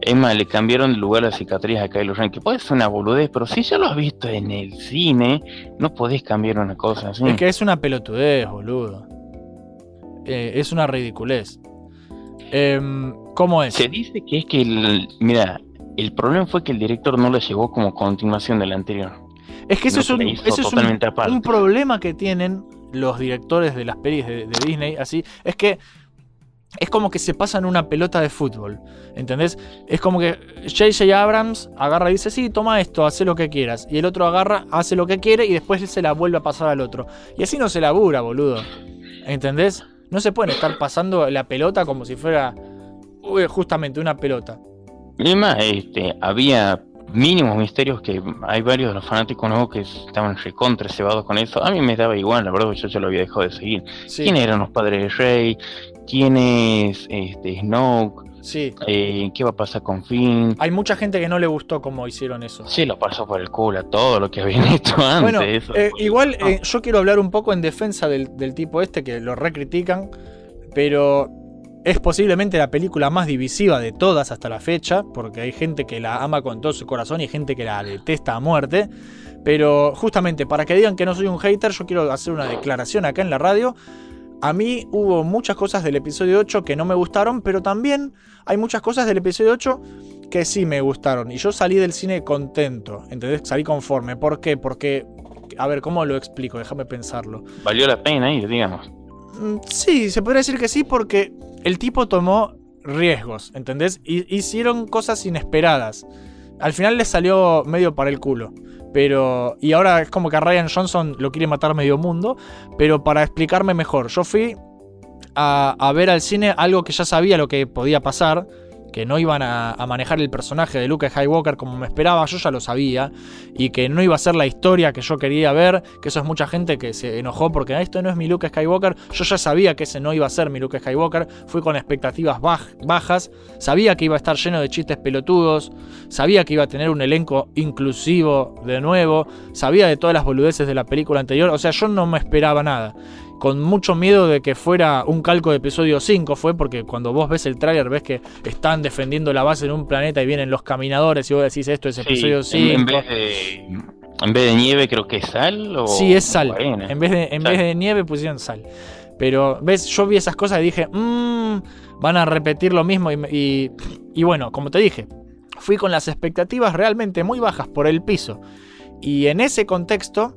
Es más, le cambiaron el lugar a la cicatriz a Kylo Ren, que puede ser una boludez, pero si ya lo has visto en el cine, no podés cambiar una cosa así. Es que es una pelotudez, boludo. Eh, es una ridiculez. Em, ¿Cómo es? Se dice que es que, el, mira, el problema fue que el director no le llevó como continuación del anterior. Es que eso es un, eso es problema que tienen los directores de las pelis de, de Disney, así, es que es como que se pasan una pelota de fútbol, ¿entendés? Es como que J.J. Abrams agarra y dice, sí, toma esto, hace lo que quieras. Y el otro agarra, hace lo que quiere y después se la vuelve a pasar al otro. Y así no se labura, boludo. ¿Entendés? No se pueden estar pasando la pelota como si fuera uy, justamente una pelota. Y además, este, había mínimos misterios que hay varios de los fanáticos nuevos que estaban recontra cebados con eso. A mí me daba igual, la verdad, yo ya lo había dejado de seguir. Sí, ¿Quién eran los padres de Rey? ¿Quién es este, Snoke? sí. Eh, ¿Qué va a pasar con Finn? Hay mucha gente que no le gustó cómo hicieron eso. Sí, lo pasó por el culo a todo lo que habían *laughs* hecho antes. Bueno, eso. eh, igual eh, yo quiero hablar un poco en defensa del, del tipo este que lo recritican, pero es posiblemente la película más divisiva de todas hasta la fecha, porque hay gente que la ama con todo su corazón y gente que la detesta a muerte. Pero justamente para que digan que no soy un hater, yo quiero hacer una declaración acá en la radio. A mí hubo muchas cosas del episodio 8 que no me gustaron, pero también hay muchas cosas del episodio 8 que sí me gustaron. Y yo salí del cine contento, ¿entendés? Salí conforme. ¿Por qué? Porque, a ver, ¿cómo lo explico? Déjame pensarlo. Valió la pena ir, digamos. Mm, Sí, se podría decir que sí porque el tipo tomó riesgos, ¿entendés? Hicieron cosas inesperadas. Al final les salió medio para el culo. Pero. Y ahora es como que a Ryan Johnson lo quiere matar medio mundo. Pero para explicarme mejor, yo fui a, a ver al cine algo que ya sabía lo que podía pasar, que no iban a, manejar el personaje de Luke Skywalker como me esperaba, yo ya lo sabía, y que no iba a ser la historia que yo quería ver, que eso es mucha gente que se enojó porque "Ah, esto no es mi Luke Skywalker, yo ya sabía que ese no iba a ser mi Luke Skywalker, fui con expectativas baj- bajas, sabía que iba a estar lleno de chistes pelotudos, sabía que iba a tener un elenco inclusivo de nuevo, sabía de todas las boludeces de la película anterior, o sea, yo no me esperaba nada con mucho miedo de que fuera un calco de episodio 5 fue porque cuando vos ves el tráiler ves que están defendiendo la base en un planeta y vienen los caminadores y vos decís esto es Sí, episodio en, 5. en vez de, en vez de nieve creo que es sal o Sí, es sal. arena. En vez de, en Sal. vez de nieve pusieron sal. Pero, ¿ves? Yo vi esas cosas y dije, mmm, van a repetir lo mismo. Y, me- y- y bueno, como te dije, fui con las expectativas realmente muy bajas por el piso. Y en ese contexto,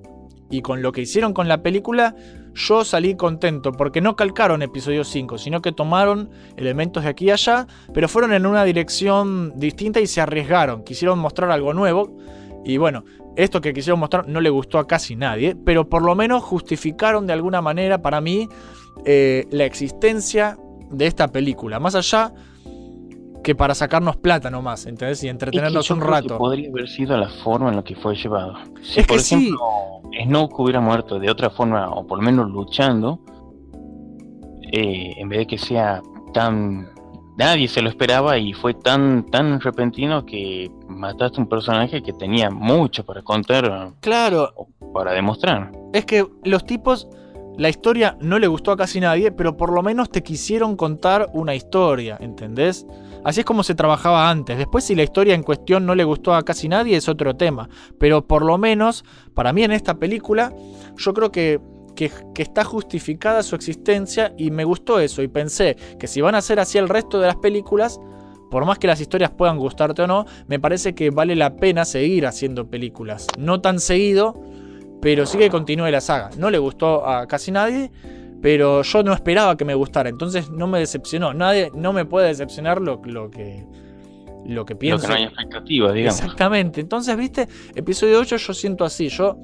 y con lo que hicieron con la película, yo salí contento porque no calcaron episodio 5, sino que tomaron elementos de aquí y allá, pero fueron en una dirección distinta y se arriesgaron. Quisieron mostrar algo nuevo. Y bueno, esto que quisieron mostrar no le gustó a casi nadie, pero por lo menos justificaron de alguna manera para mí eh, la existencia de esta película. Más allá que para sacarnos plata nomás, ¿entendés? Y Es que entretenernos yo un creo que rato. podría haber sido la forma en la que fue llevado. Si Es por que sí. ejemplo Snoke hubiera muerto de otra forma, o por lo menos luchando, eh, en vez de que sea tan... Nadie se lo esperaba y fue tan tan repentino que mataste un personaje que tenía mucho para contar Claro, o para demostrar. es que los tipos, la historia no le gustó a casi nadie, pero por lo menos te quisieron contar una historia, ¿entendés? Así es como se trabajaba antes. Después si la historia en cuestión no le gustó a casi nadie es otro tema. Pero por lo menos, para mí en esta película, yo creo que, que, está justificada su existencia y me gustó eso. Y pensé que si van a hacer así el resto de las películas, por más que las historias puedan gustarte o no, me parece que vale la pena seguir haciendo películas. No tan seguido, pero sí que continúe la saga. No le gustó a casi nadie, pero yo no esperaba que me gustara, entonces no me decepcionó. Nadie, no me puede decepcionar lo, lo que lo que Lo pienso. que no hay expectativas, digamos. Exactamente. Entonces, viste, episodio 8 yo siento así. Yo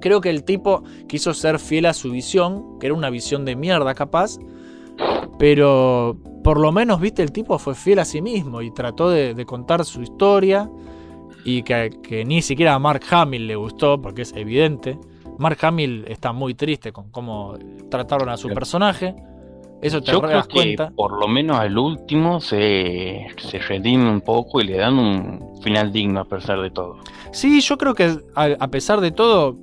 creo que el tipo quiso ser fiel a su visión, que era una visión de mierda capaz, pero por lo menos, viste, el tipo fue fiel a sí mismo y trató de, de contar su historia y que, que ni siquiera a Mark Hamill le gustó, porque es evidente. Mark Hamill está muy triste con cómo trataron a su personaje. Eso te Yo re creo das que cuenta. por lo menos al último se, se redime un poco y le dan un final digno a pesar de todo. Sí, yo creo que a, a pesar de todo,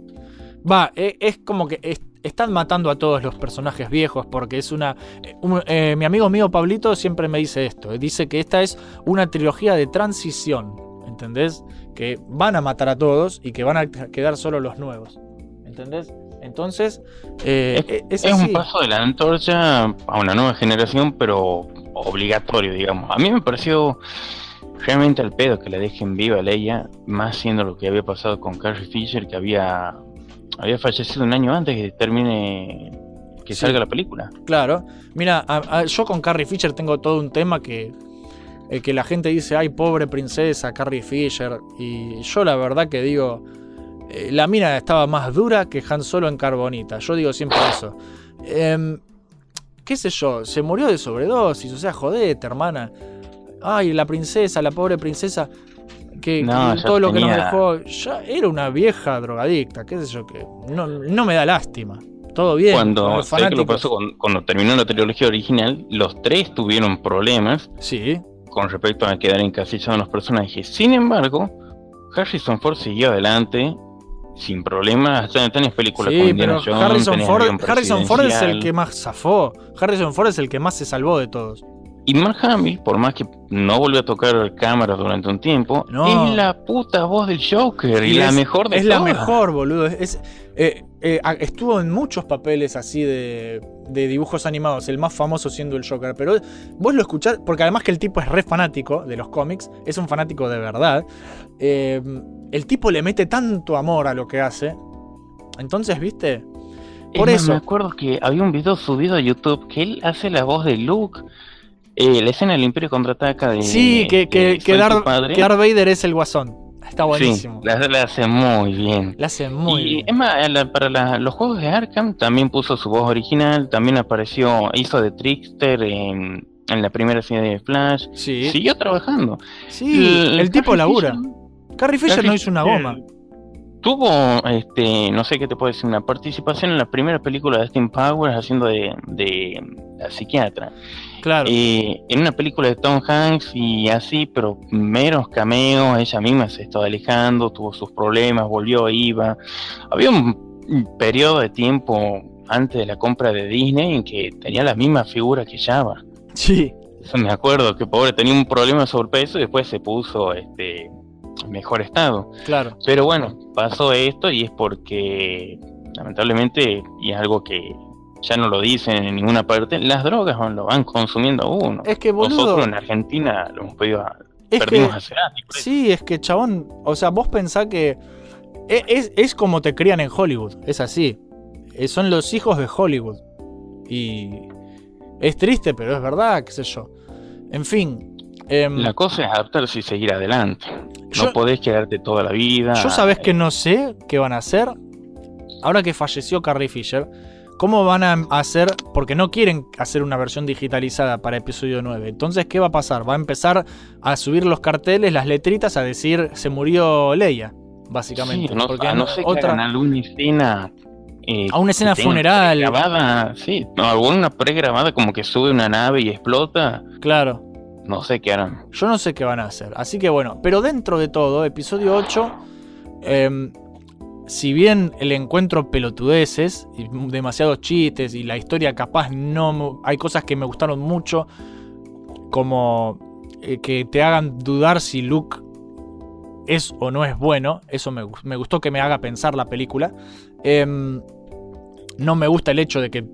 va, e- es, como que es- están matando a todos los personajes viejos porque es una... eh, un- eh, mi amigo mío Pablito siempre me dice esto, eh, dice que esta es una trilogía de transición, ¿entendés? Que van a matar a todos y que van a quedar solo los nuevos, ¿entendés? Entonces, eh, eh, es, Es así. un paso de la antorcha a una nueva generación, pero obligatorio, digamos. A mí me pareció realmente al pedo que la dejen viva a Leia, más siendo lo que había pasado con Carrie Fisher, que había, había fallecido un año antes que termine, que Sí. salga la película. Claro. Mira, a- a- yo con Carrie Fisher tengo todo un tema que. El que la gente dice, ay, pobre princesa, Carrie Fisher. Y yo la verdad que digo. Eh, la mina estaba más dura que Han Solo en Carbonita. Yo digo siempre eso. Em, ¿Qué sé yo? Se murió de sobredosis. O sea, jodete, hermana. Ay, la princesa, la pobre princesa. Que, No, que todo lo que nos dejó. Ya era una vieja drogadicta. ¿Qué sé yo? Que no, no me da lástima. Todo bien. Cuando, los ¿sabes qué lo fanáticos. pasó? Cuando, cuando terminó la trilogía original, los tres tuvieron problemas Sí, con respecto a quedar encasillados en los personajes. Sin embargo, Harrison Ford siguió adelante sin problemas. Tenés películas con Sí, Indiana pero Harrison tenés Ford, Harrison Ford es el que más zafó. Harrison Ford es el que más se salvó de todos. Y Mark Hamill, por más que no volvió a tocar cámaras durante un tiempo, No. es la puta voz del Joker y, Y la es- mejor de Es la mejor, boludo. Es, eh, eh, estuvo en muchos papeles así de, de dibujos animados, el más famoso siendo el Joker. Pero vos lo escuchás, porque además que el tipo es re fanático de los cómics, es un fanático de verdad. eh, el tipo le mete tanto amor a lo que hace. Entonces, viste. Es Por más, eso. me acuerdo que había un video subido a YouTube que él hace la voz de Luke. eh, la escena del Imperio contraataca de. Sí, que, que, que padre. que Darth Vader es el guasón. Está buenísimo. Sí, la, la hace muy bien. La hace muy y bien. es más, la- para la- los juegos de Arkham también puso su voz original, también apareció, hizo de Trickster en, en la primera serie de Flash. Sí, Siguió trabajando. sí, el, tipo labura. Carrie Fisher Carrie no hizo una goma. Tuvo, este, no sé qué te puedo decir, una participación en la primera película de Austin Powers haciendo de, de la psiquiatra. Claro. Eh, en una película de Tom Hanks y así, pero meros cameos, ella misma se estaba alejando, tuvo sus problemas, volvió, iba. Había un periodo de tiempo antes de la compra de Disney en que tenía la misma figura que Java. Sí, Eso me acuerdo, que pobre tenía un problema de sobrepeso y después se puso este mejor estado. claro. Pero bueno, pasó esto y es porque lamentablemente, y es algo que ya no lo dicen en ninguna parte, las drogas lo van consumiendo a uno. Es que, boludo, Nosotros en Argentina lo hemos pedido, es perdimos que, por eso. sí, es que, chabón, o sea, vos pensás que e- es, es como te crían en Hollywood, es así. Eh, Son los hijos de Hollywood. Y es triste, pero es verdad, qué sé yo. En fin. Em, La cosa es adaptarse y seguir adelante. Yo- no podés quedarte toda la vida. Yo sabés que no sé qué van a hacer. Ahora que falleció Carrie Fisher, ¿cómo van a hacer? Porque no quieren hacer una versión digitalizada para episodio 9. Entonces, ¿qué va a pasar? Va a empezar a subir los carteles, las letritas, a decir se murió Leia, básicamente. Sí, no, porque a no que otra, hagan alguna escena. eh, a una escena funeral. Grabada, sí, no, alguna pregrabada como que sube una nave y explota. Claro. No sé qué harán. Yo no sé qué van a hacer. Así que bueno, pero dentro de todo, episodio 8, em, si bien el encuentro pelotudeces y demasiados chistes y la historia capaz no... Hay cosas que me gustaron mucho, como eh, que te hagan dudar si Luke es o no es bueno. Eso me, me gustó que me haga pensar la película. Em, no me gusta el hecho de que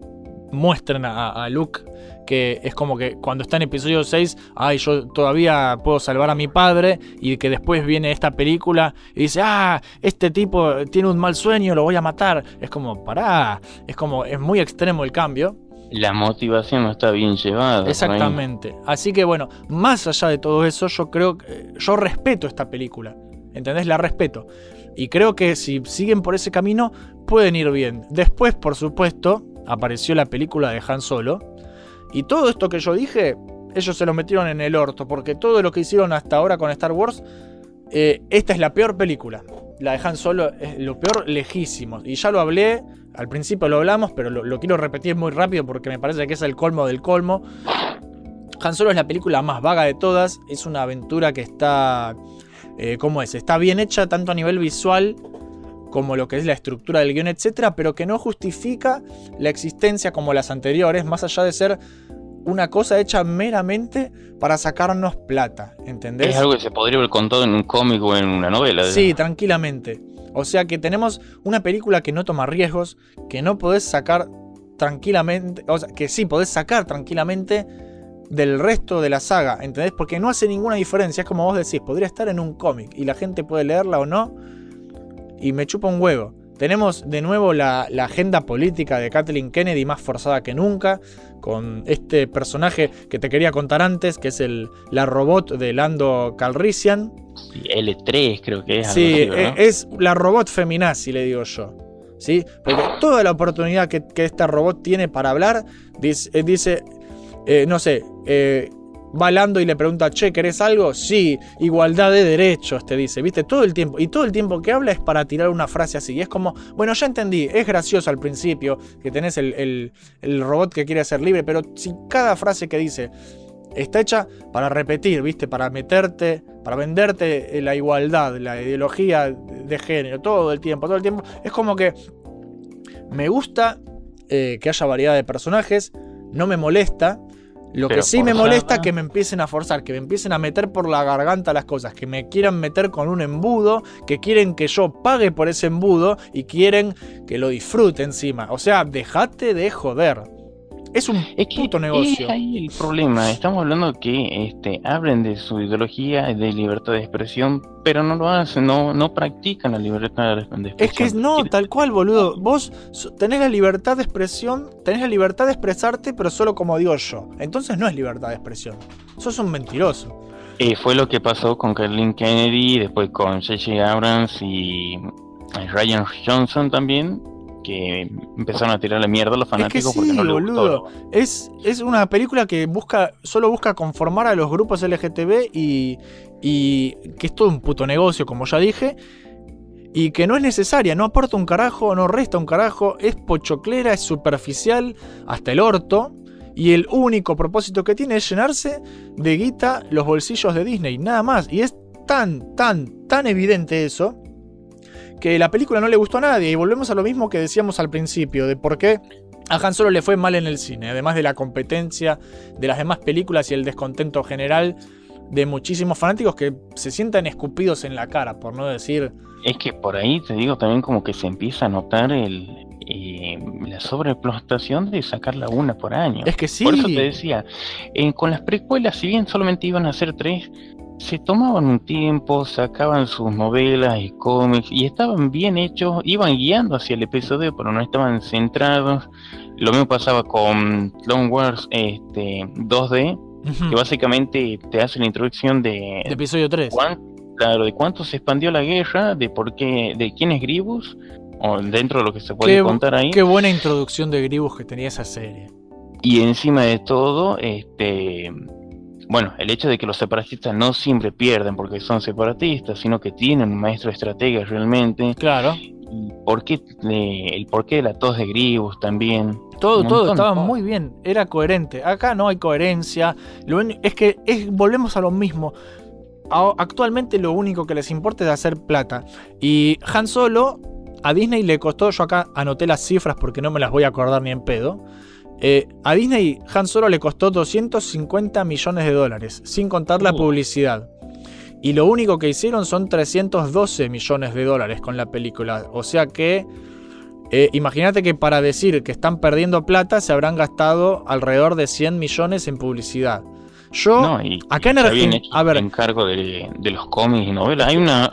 muestren a Luke que es como que cuando está en episodio 6, ay, yo todavía puedo salvar a mi padre, y que después viene esta película y dice, ah, este tipo tiene un mal sueño, lo voy a matar. Es como, pará, es como, es muy extremo el cambio. La motivación no está bien llevada. Exactamente. Así que bueno, más allá de todo eso, yo creo que yo respeto esta película. ¿Entendés? La respeto. Y creo que si siguen por ese camino, pueden ir bien. Después, por supuesto, apareció la película de Han Solo. Y todo esto que yo dije, ellos se lo metieron en el orto. Porque todo lo que hicieron hasta ahora con Star Wars, eh, esta es la peor película. La de Han Solo es lo peor lejísimo. Y ya lo hablé, al principio lo hablamos, pero lo, lo quiero repetir muy rápido porque me parece que es el colmo del colmo. Han Solo es la película más vaga de todas. Es una aventura que está. eh, ¿Cómo es? Está bien hecha tanto a nivel visual como lo que es la estructura del guion, etcétera, pero que no justifica la existencia como las anteriores, más allá de ser una cosa hecha meramente para sacarnos plata. ¿Entendés? Es algo que se podría haber contado en un cómic o en una novela. Sí, tranquilamente. O sea que tenemos una película que no toma riesgos, que no podés sacar tranquilamente, o sea, que sí podés sacar tranquilamente del resto de la saga, ¿entendés? Porque no hace ninguna diferencia, es como vos decís, podría estar en un cómic y la gente puede leerla o no, y me chupa un huevo. Tenemos de nuevo la, la agenda política de Kathleen Kennedy más forzada que nunca, con este personaje que te quería contar antes, que es el, la robot de Lando Calrissian, Sí, L3 creo que es. algo Sí, e- es la robot feminazi, le digo yo. ¿Sí? Porque toda la oportunidad que, que este robot tiene para hablar, dice, eh, dice, eh, no sé, eh, va Lando y le pregunta, che, ¿querés algo? Sí, igualdad de derechos, te dice, ¿viste? Todo el tiempo. Y todo el tiempo que habla es para tirar una frase así. Y es como, bueno, ya entendí, es gracioso al principio que tenés el, el- el robot que quiere ser libre, pero si cada frase que dice está hecha para repetir, ¿viste? Para meterte, para venderte eh, la igualdad, la ideología de género, todo el tiempo, todo el tiempo. Es como que me gusta eh, que haya variedad de personajes, no me molesta. Lo Pero que sí me molesta es que me empiecen a forzar, que me empiecen a meter por la garganta las cosas, que me quieran meter con un embudo, que quieren que yo pague por ese embudo y quieren que lo disfrute encima. O sea, dejate de joder. Es un Es que puto negocio. es ahí el problema. Estamos hablando que este, hablen de su ideología de libertad de expresión, pero no lo hacen, no, no practican la libertad de expresión. Es que no, tal cual, boludo. Vos tenés la libertad de expresión, tenés la libertad de expresarte, pero solo como digo yo. Entonces no es libertad de expresión. Sos un mentiroso. Eh, fue lo que pasó con Kathleen Kennedy, después con J.J. Abrams y Ryan Johnson también, que empezaron a tirar la mierda a los fanáticos es que porque no boludo. gustó. Es, es una película que busca, solo busca conformar a los grupos LGTB y, y que es todo un puto negocio, como ya dije. Y que no es necesaria, no aporta un carajo, no resta un carajo, es pochoclera, es superficial, hasta el orto. Y el único propósito que tiene es llenarse de guita los bolsillos de Disney, nada más. Y es tan, tan, tan evidente eso, que la película no le gustó a nadie. Y volvemos a lo mismo que decíamos al principio, de por qué a Han Solo le fue mal en el cine, además de la competencia de las demás películas y el descontento general de muchísimos fanáticos que se sientan escupidos en la cara, por no decir... Es que por ahí te digo también como que se empieza a notar el, eh, la sobreexplotación de sacarla una por año. Es que sí. Por eso te decía, eh, con las precuelas, si bien solamente iban a ser tres, se tomaban un tiempo, sacaban sus novelas y cómics y estaban bien hechos, iban guiando hacia el episodio, pero no estaban centrados. Lo mismo pasaba con Clone Wars este, 2D, que básicamente te hace la introducción de, de episodio 3. cuán- claro, de cuánto se expandió la guerra, de por qué, de quién es Gribus, o dentro de lo que se puede Qué, contar ahí. qué buena introducción de Gribus que tenía esa serie. Y encima de todo, este bueno, el hecho de que los separatistas no siempre pierden porque son separatistas, sino que tienen un maestro estratega realmente. Claro. Y por qué, el porqué de la tos de Gribus también. Todo, todo de estaba muy bien, era coherente. Acá no hay coherencia. Lo es que es- volvemos a lo mismo. A- actualmente lo único que les importa es hacer plata. Y Han Solo a Disney le costó, yo acá anoté las cifras porque no me las voy a acordar ni en pedo. Eh, a Disney Han Solo le costó 250 millones de dólares, sin contar la Uh. publicidad. Y lo único que hicieron son 312 millones de dólares con la película. O sea que eh, imagínate que para decir que están perdiendo plata se habrán gastado alrededor de 100 millones en publicidad. Yo, No, y, acá en ya habían Argentina- a ver. encargo de, de los cómics y novelas. Hay una,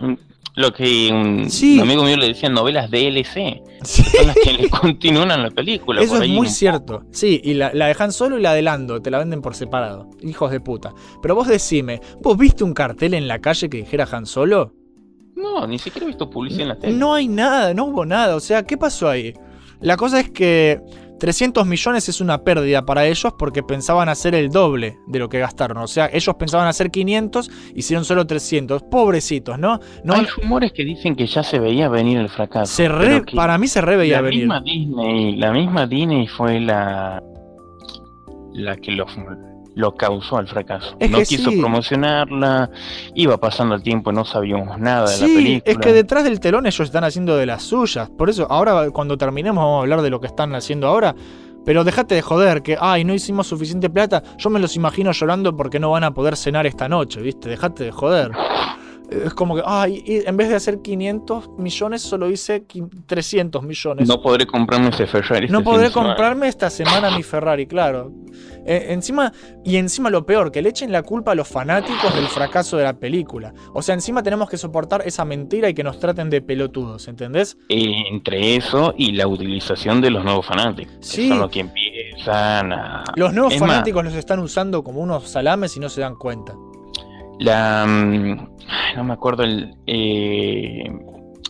lo que un, Sí. amigo mío le decía novelas DLC, Sí, son las que le *laughs* continúan la película. eso por es ahí muy cierto. Sí, y la, la de Han Solo y la de Lando te la venden por separado. Hijos de puta. Pero vos decime, ¿vos viste un cartel en la calle que dijera Han Solo? No, ni siquiera he visto publicidad en la tele. No hay nada, no hubo nada. O sea, ¿qué pasó ahí? La cosa es que 300 millones es una pérdida para ellos porque pensaban hacer el doble de lo que gastaron. O sea, ellos pensaban hacer 500, hicieron solo 300. Pobrecitos, ¿no? no Hay rumores que dicen que ya se veía venir el fracaso. se re- para mí se re veía la venir. misma Disney, la misma Disney fue la la que lo, lo causó al fracaso. Es no quiso sí. promocionarla, iba pasando el tiempo y no sabíamos nada de la película. es que detrás del telón ellos están haciendo de las suyas. Por eso, ahora cuando terminemos vamos a hablar de lo que están haciendo ahora. Pero dejate de joder, que, ay, no hicimos suficiente plata. Yo me los imagino llorando porque no van a poder cenar esta noche, ¿viste? Dejate de joder. Es como que, ay, y en vez de hacer 500 millones, solo hice qui- 300 millones. No podré comprarme ese Ferrari. No este podré semana. comprarme esta semana mi Ferrari, claro. Eh, encima, y encima lo peor, que le echen la culpa a los fanáticos del fracaso de la película. O sea, encima tenemos que soportar esa mentira y que nos traten de pelotudos, ¿entendés? Eh, entre eso y la utilización de los nuevos fanáticos. que son los que empiezan a. Los nuevos Es más, fanáticos los están usando como unos salames y no se dan cuenta. La. mm, No me acuerdo el. eh,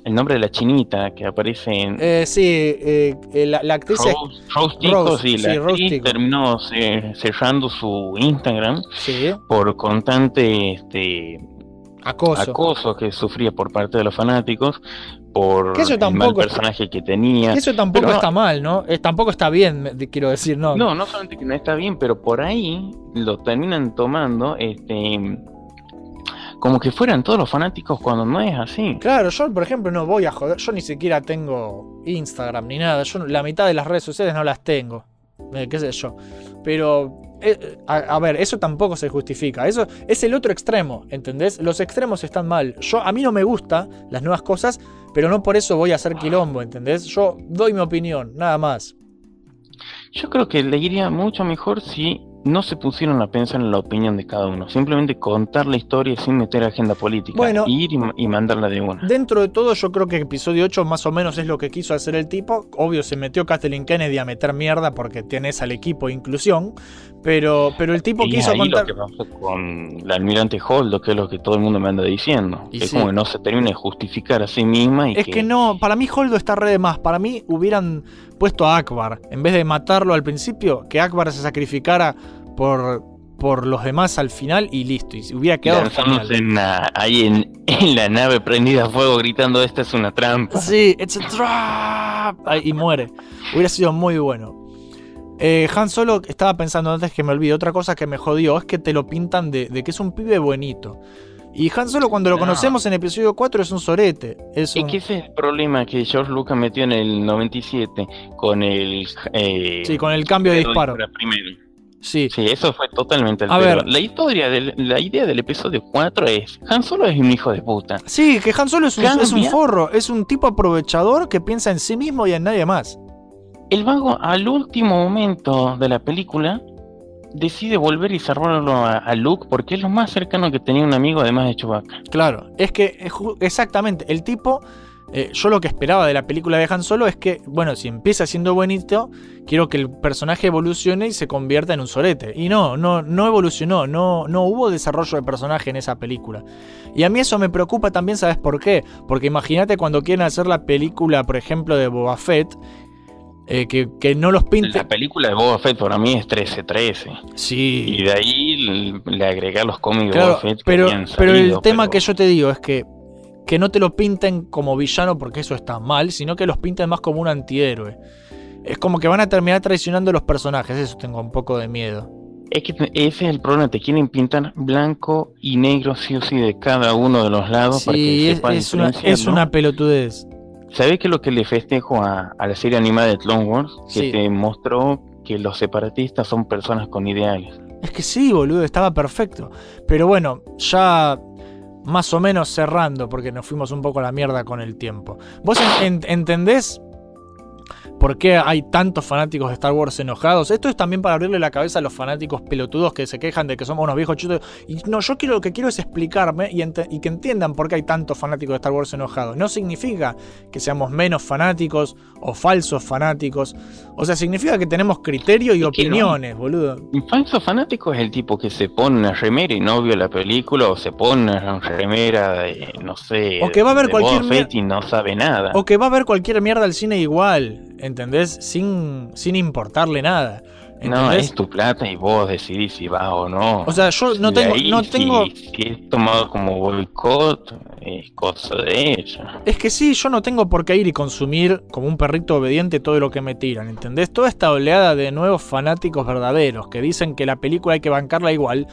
el nombre de la chinita que aparece en. Eh, sí, eh, eh, la, la actriz Rose, Rose Tico, Rose, sí, la sí, actriz terminó ce- cerrando su Instagram Sí, por constante este, acoso. acoso que sufría por parte de los fanáticos, por Que eso el mal tampoco personaje que tenía. Eso tampoco no- está mal, ¿no? Eh, tampoco está bien, quiero decir, ¿no? No, no solamente que no está bien, pero por ahí lo terminan tomando este como que fueran todos los fanáticos cuando no es así. Claro, yo por ejemplo no voy a joder, yo ni siquiera tengo Instagram ni nada, yo la mitad de las redes sociales no las tengo, eh, qué sé yo, pero eh, a, a ver, eso tampoco se justifica, eso es el otro extremo, ¿entendés? Los extremos están mal, yo a mí no me gustan las nuevas cosas, pero no por eso voy a hacer quilombo, ¿entendés? Yo doy mi opinión, nada más. Yo creo que le iría mucho mejor si no se pusieron a pensar en la opinión de cada uno, simplemente contar la historia sin meter agenda política, Bueno. ir y, y mandarla de una. Dentro de todo, yo creo que episodio 8 más o menos es lo que quiso hacer el tipo. Obvio, se metió Kathleen Kennedy a meter mierda porque tenés al equipo de inclusión. Pero, pero el tipo Y quiso ahí contar. lo que pasó con la almirante Holdo, que es lo que todo el mundo me anda diciendo. Y que es sí. como que no se termina de justificar a sí misma. Y Es que no, para mí Holdo está re de más. Para mí hubieran puesto a Akbar. En vez de matarlo al principio, que Akbar se sacrificara por, por los demás al final y listo. Y se hubiera quedado en la- ahí en, en la nave prendida a fuego gritando esta es una trampa. Sí, it's a trap. Ay, Y muere. Hubiera sido muy bueno. Eh, Han Solo estaba pensando antes que me olvide. Otra cosa que me jodió es que te lo pintan de, de que es un pibe buenito. Y Han Solo cuando lo No. conocemos en episodio 4 es un sorete. Es Es un- que ese es el problema que George Lucas metió en el 97 con el... eh, Sí, con el cambio de disparo. primero. Sí. Sí, eso fue totalmente el A ver. La historia, del, la idea del episodio 4 es, Han Solo es un hijo de puta. Sí, que Han Solo es un, es un forro, es un tipo aprovechador que piensa en sí mismo y en nadie más. El vago al último momento de la película decide volver y salvarlo a, Luke porque es lo más cercano que tenía un amigo además de Chewbacca. Claro, es que ju- exactamente, el tipo, eh, yo lo que esperaba de la película de Han Solo es que, bueno, si empieza siendo bonito, quiero que el personaje evolucione y se convierta en un sorete. Y no, no, no evolucionó, no, no hubo desarrollo de personaje en esa película. Y a mí eso me preocupa también, ¿sabes por qué? Porque imagínate cuando quieren hacer la película, por ejemplo, de Boba Fett, eh, que, que no los pinte. La película de Boba Fett para mí es 13-13. Sí. Y de ahí le agregar los cómics de Boba Fett que pero, el tema pero- que yo te digo es que, que no te lo pinten como villano porque eso está mal, sino que los pinten más como un antihéroe. Es como que van a terminar traicionando a los personajes, eso tengo un poco de miedo. Es que ese es el problema, te quieren pintar blanco y negro sí o sí de cada uno de los lados para que es, sepa es una, es ¿no? una pelotudez. ¿Sabes qué es lo que le festejo a, a la serie animada de Clone Wars? Que Sí. te mostró que los separatistas son personas con ideales. Es que sí, boludo, estaba perfecto. Pero bueno, ya más o menos cerrando, porque nos fuimos un poco a la mierda con el tiempo. ¿Vos en- en- entendés por qué hay tantos fanáticos de Star Wars enojados? Esto es también para abrirle la cabeza a los fanáticos pelotudos que se quejan de que somos unos viejos chutos. Y no, yo quiero, lo que quiero es explicarme y, que entiendan por qué hay tantos fanáticos de Star Wars enojados. No significa que seamos menos fanáticos o falsos fanáticos. O sea, significa que tenemos criterio y no. opiniones, boludo. Un falso fanático es el tipo que se pone una remera y no vio la película, o se pone una remera de, no sé, O que va a ver cualquier y no sabe nada. O que va a ver cualquier mierda al cine igual, ¿entendés? Sin, sin importarle nada. no, es tu plata y vos decidís si vas o no. O sea, yo no tengo, ahí, no si- tengo. Si, es tomado como boicot, es cosa de ella. Es que sí, yo no tengo por qué ir y consumir como un perrito obediente todo lo que me tiran, ¿entendés? Toda esta oleada de nuevos fanáticos verdaderos que dicen que la película hay que bancarla igual,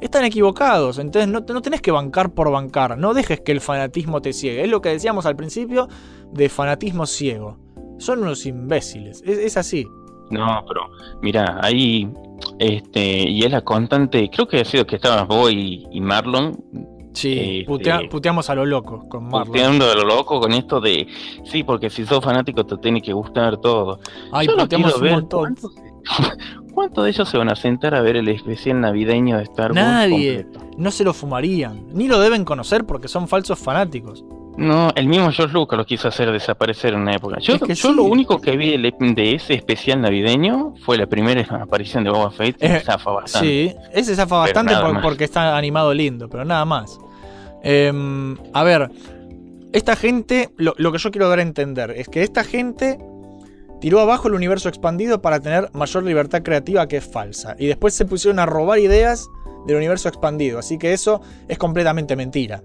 están equivocados. Entonces no, no tenés que bancar por bancar. No dejes que el fanatismo te ciegue. Es lo que decíamos al principio de fanatismo ciego. Son unos imbéciles. Es, es así. No, pero mira, ahí, este, y es la constante, creo que ha sido que estabas vos y, y Marlon Sí, Este- putea- puteamos a lo loco con Marlon. puteando de lo loco con esto de, sí, porque si sos fanático te tiene que gustar todo. Ay, Yo no puteamos quiero un ver montón. ¿cuántos, *laughs* cuántos de ellos se van a sentar a ver el especial navideño de Star Wars Nadie. completo? No se lo fumarían. Ni lo deben conocer porque son falsos fanáticos. No, el mismo George Lucas lo quiso hacer desaparecer en una época. Yo, Es que yo sí. lo único que vi de, ese especial navideño fue la primera aparición de Boba Fett Eh, zafa bastante. Sí, ese zafa bastante por- porque está animado lindo, pero nada más. Em, a ver, esta gente, lo, lo que yo quiero dar a entender es que esta gente tiró abajo el universo expandido para tener mayor libertad creativa que es falsa. Y después se pusieron a robar ideas del universo expandido. Así que eso es completamente mentira.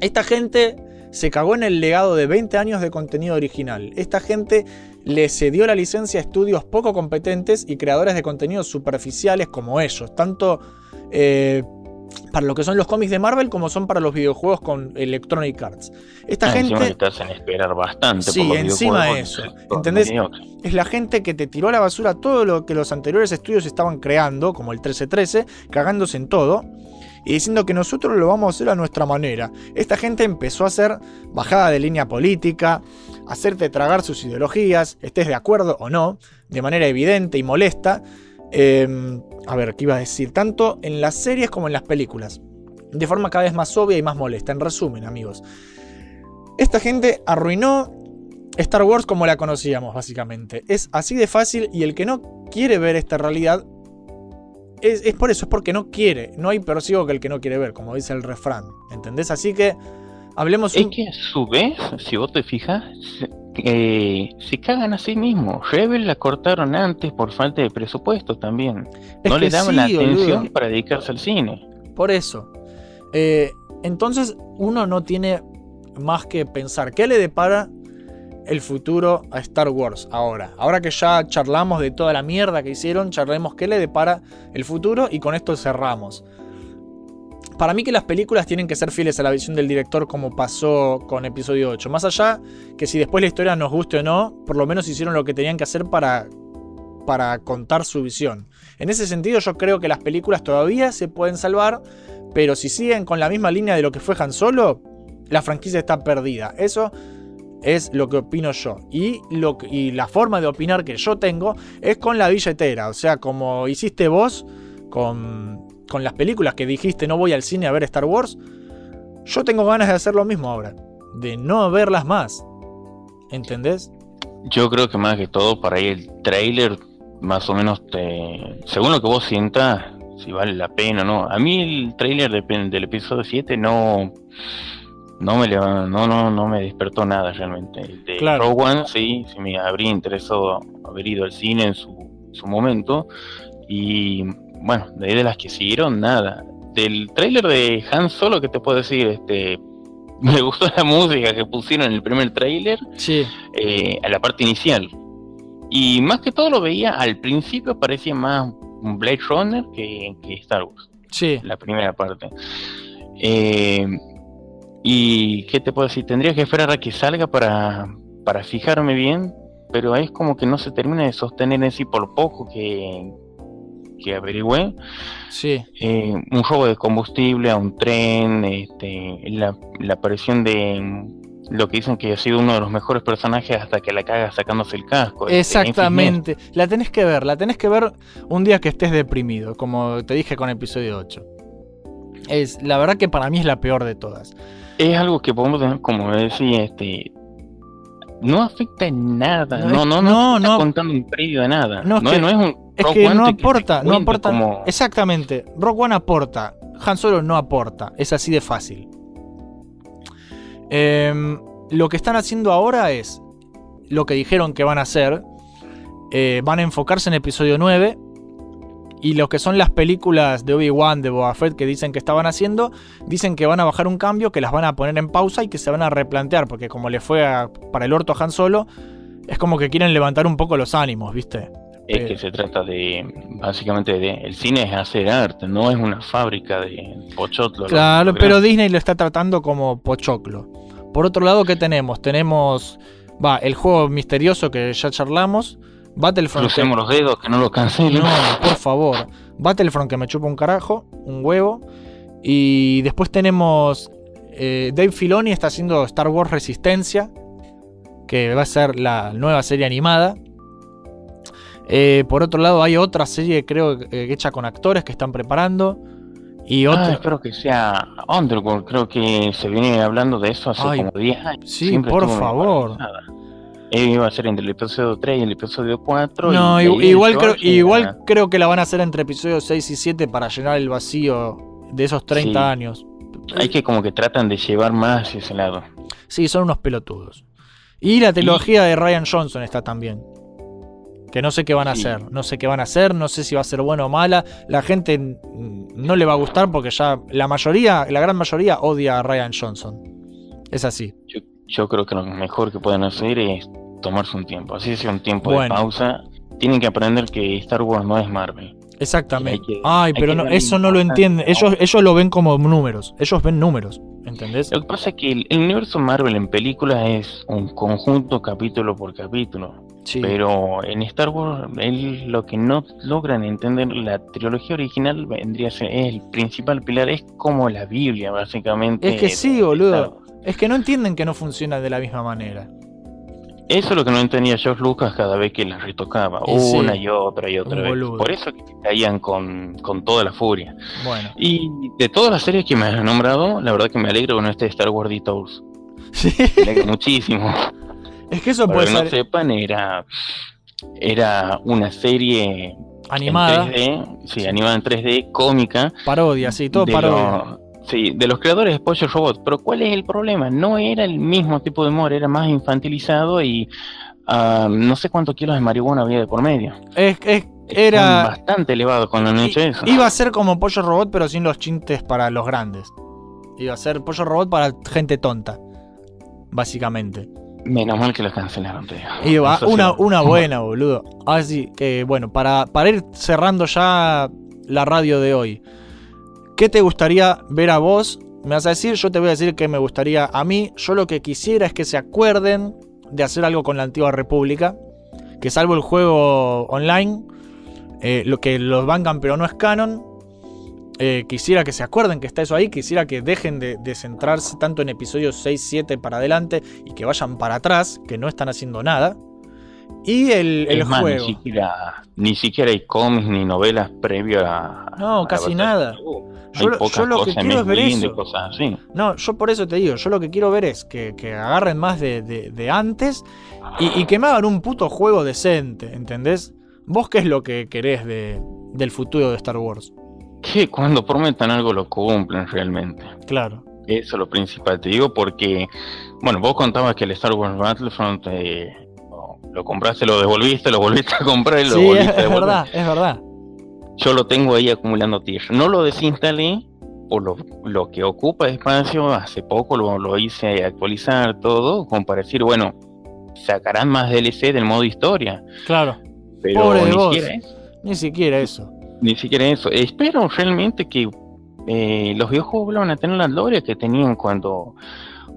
Esta gente se cagó en el legado de 20 años de contenido original. Esta gente le cedió la licencia a estudios poco competentes y creadores de contenidos superficiales como ellos, tanto eh, para lo que son los cómics de Marvel como son para los videojuegos con Electronic Arts. Esta Ah, encima gente te hacen esperar bastante Sí, por los encima videojuegos, eso. ¿Entendés? es la gente que te tiró a la basura todo lo que los anteriores estudios estaban creando, como el 1313, cagándose en todo. Y diciendo que nosotros lo vamos a hacer a nuestra manera. Esta gente empezó a hacer bajada de línea política, hacerte tragar sus ideologías, estés de acuerdo o no, de manera evidente y molesta. Eh, a ver, ¿qué iba a decir? Tanto en las series como en las películas. De forma cada vez más obvia y más molesta. En resumen, amigos. Esta gente arruinó Star Wars como la conocíamos, básicamente. Es así de fácil y el que no quiere ver esta realidad es, es por eso, es porque no quiere. No hay peor ciego que el que no quiere ver, como dice el refrán. ¿Entendés? Así que hablemos Es un- que a su vez, si vos te fijas, se, eh, se cagan a sí mismos. Rebel la cortaron antes por falta de presupuesto también. Es no le daban sí, la boludo. atención para dedicarse al cine. Por eso. Eh, entonces uno no tiene más que pensar qué le depara el futuro a Star Wars ahora. Ahora que ya charlamos de toda la mierda que hicieron, charlemos qué le depara el futuro y con esto cerramos. Para mí que las películas tienen que ser fieles a la visión del director como pasó con episodio 8. Más allá que si después la historia nos guste o no, por lo menos hicieron lo que tenían que hacer para, para contar su visión. En ese sentido yo creo que las películas todavía se pueden salvar, pero si siguen con la misma línea de lo que fue Han Solo, la franquicia está perdida. Eso es lo que opino yo. Y, lo, y la forma de opinar que yo tengo es con la billetera. O sea, como hiciste vos con, con las películas que dijiste no voy al cine a ver Star Wars, yo tengo ganas de hacer lo mismo ahora. De no verlas más. ¿Entendés? Yo creo que más que todo para ahí el trailer, más o menos te. Según lo que vos sientas, si vale la pena o no. A mí el trailer de- del episodio 7 no. No me, leva- no, no, no me despertó nada realmente. El de Claro. Rogue One sí, sí me habría interesado haber ido al cine en su, su momento. Y bueno, de ahí de las que siguieron, nada. Del trailer de Han Solo, que te puedo decir? Este, *laughs* me gustó la música que pusieron en el primer trailer Sí. eh, a la parte inicial. Y más que todo lo veía, al principio parecía más un Blade Runner que, que Star Wars, Sí. la primera parte. Eh, y qué te puedo decir, tendría que esperar a que salga para, para fijarme bien, pero es como que no se termina de sostener en sí por poco que, que averigüé. Sí. Eh, un robo de combustible a un tren, este, la, la aparición de lo que dicen que ha sido uno de los mejores personajes hasta que la caga sacándose el casco. este, Exactamente. La tenés que ver, la tenés que ver un día que estés deprimido, como te dije con episodio 8. Es, la verdad que para mí es la peor de todas. Es algo que podemos tener, como decir, este, no afecta en nada, No, no, no, no, no, está no. contando un previo de nada. No, No, es no, que- es un Es que no aporta, no aporta. como- Exactamente. Rock One aporta. Han Solo no aporta. Es así de fácil. Em, lo que están haciendo ahora es lo que dijeron que van a hacer. Eh, van a enfocarse en episodio 9. Y lo que son las películas de Obi-Wan, de Boba Fett que dicen que estaban haciendo, dicen que van a bajar un cambio, que las van a poner en pausa y que se van a replantear, porque como le fue a- para el orto a Han Solo, es como que quieren levantar un poco los ánimos, ¿viste? Es que se trata de, básicamente, de, el cine es hacer arte, no es una fábrica de pochotlo. lo- Claro, pero Disney lo está tratando como pochoclo. Por otro lado, ¿qué tenemos? Tenemos, va, el juego misterioso que ya charlamos, Battlefront. que- Crucemos los dedos, que no lo cancelen. No, por favor. Battlefront que me chupa un carajo, un huevo. Y después tenemos eh, Dave Filoni está haciendo Star Wars Resistencia, que va a ser la nueva serie animada. Eh, por otro lado, hay otra serie, creo, eh, hecha con actores que están preparando. Y Ah, espero que sea Underworld, creo que se viene hablando de eso hace Ay, como 10 años. sí, Siempre por favor. Iba a ser entre el episodio 3 y el episodio 4. No, y igual, creo, igual creo que la van a hacer entre episodios 6 y 7 para llenar el vacío de esos 30 Sí. años. Hay que como que tratan de llevar más ese lado. Sí, son unos pelotudos. Y la trilogía de Ryan Johnson está también. Que no sé qué van a Sí. hacer. No sé qué van a hacer. No sé si va a ser buena o mala. La gente no le va a gustar porque ya la mayoría, la gran mayoría odia a Ryan Johnson. Es así. Yo, yo creo que lo mejor que pueden hacer es tomarse un tiempo. Así sea un tiempo Bueno. de pausa. Tienen que aprender que Star Wars no es Marvel. Exactamente. Que- Ay, pero no, eso no lo entienden. Ellos, ellos lo ven como números. Ellos ven números. ¿Entendés? Lo que pasa es que el, el universo Marvel en películas es un conjunto capítulo por capítulo. Sí. Pero en Star Wars, lo que no logran entender, la trilogía original vendría a ser, es el principal pilar, es como la Biblia, básicamente. Es que sí, boludo. Es que no entienden que no funciona de la misma manera. Eso es lo que no entendía George Lucas cada vez que la retocaba, sí, una y otra y otra vez. boludo. Por eso que caían con, con toda la furia. Bueno. Y de todas las series que me has nombrado, la verdad que me alegro con este Star Wars Detours. Sí. Me alegro muchísimo. *laughs* Es que eso Para puede que no sepan, era, era una serie Animada. En 3D, sí, animada en 3D, cómica. Parodia, sí, todo parodia. los- sí, de los creadores de Pollo Robot. Pero ¿cuál es el problema? No era el mismo tipo de humor, era más infantilizado y ah, no sé cuántos kilos de marihuana había de por medio. Es, es- Están era. bastante elevados cuando han hecho eso. Iba a ser como Pollo Robot, pero sin los chintes para los grandes. Iba a ser Pollo Robot para gente tonta. Básicamente. Menos mal que los cancelaron, te digo. Iba una, una *laughs* buena, boludo. Así que, bueno, para, para ir cerrando ya la radio de hoy. ¿Qué te gustaría ver a vos? Me vas a decir, yo te voy a decir que me gustaría a mí. Yo lo que quisiera es que se acuerden de hacer algo con la antigua república. Que salvo el juego online, eh, lo que los bancan pero no es canon. eh, quisiera que se acuerden que está eso ahí. Quisiera que dejen de, de centrarse tanto en episodios 6, 7 para adelante y que vayan para atrás, que no están haciendo nada. Y el, el más, juego. Ni siquiera, ni siquiera hay cómics ni novelas previo a. No, a casi nada. Hay Yo yo lo que quiero es ver eso. cosas así. No, yo por eso te digo, yo lo que quiero ver es que, que agarren más de, de- de antes y, y que me hagan un puto juego decente, ¿entendés? ¿Vos qué es lo que querés de, del futuro de Star Wars? Que cuando prometan algo lo cumplen realmente. Claro. Eso es lo principal, te digo, porque, bueno, vos contabas que el Star Wars Battlefront eh, lo compraste, lo devolviste, lo volviste a comprar y lo Sí, es, volviste a es verdad, es verdad. Yo lo tengo ahí acumulando tierra. No lo desinstalé por lo, lo que ocupa espacio. Hace poco lo, lo hice actualizar todo, como para decir, bueno, sacarán más DLC del modo historia. Claro. Pero Pobre ni vos. siquiera eso. Ni siquiera eso. Ni siquiera eso. Espero realmente que eh, los videojuegos vuelvan a tener la gloria que tenían cuando,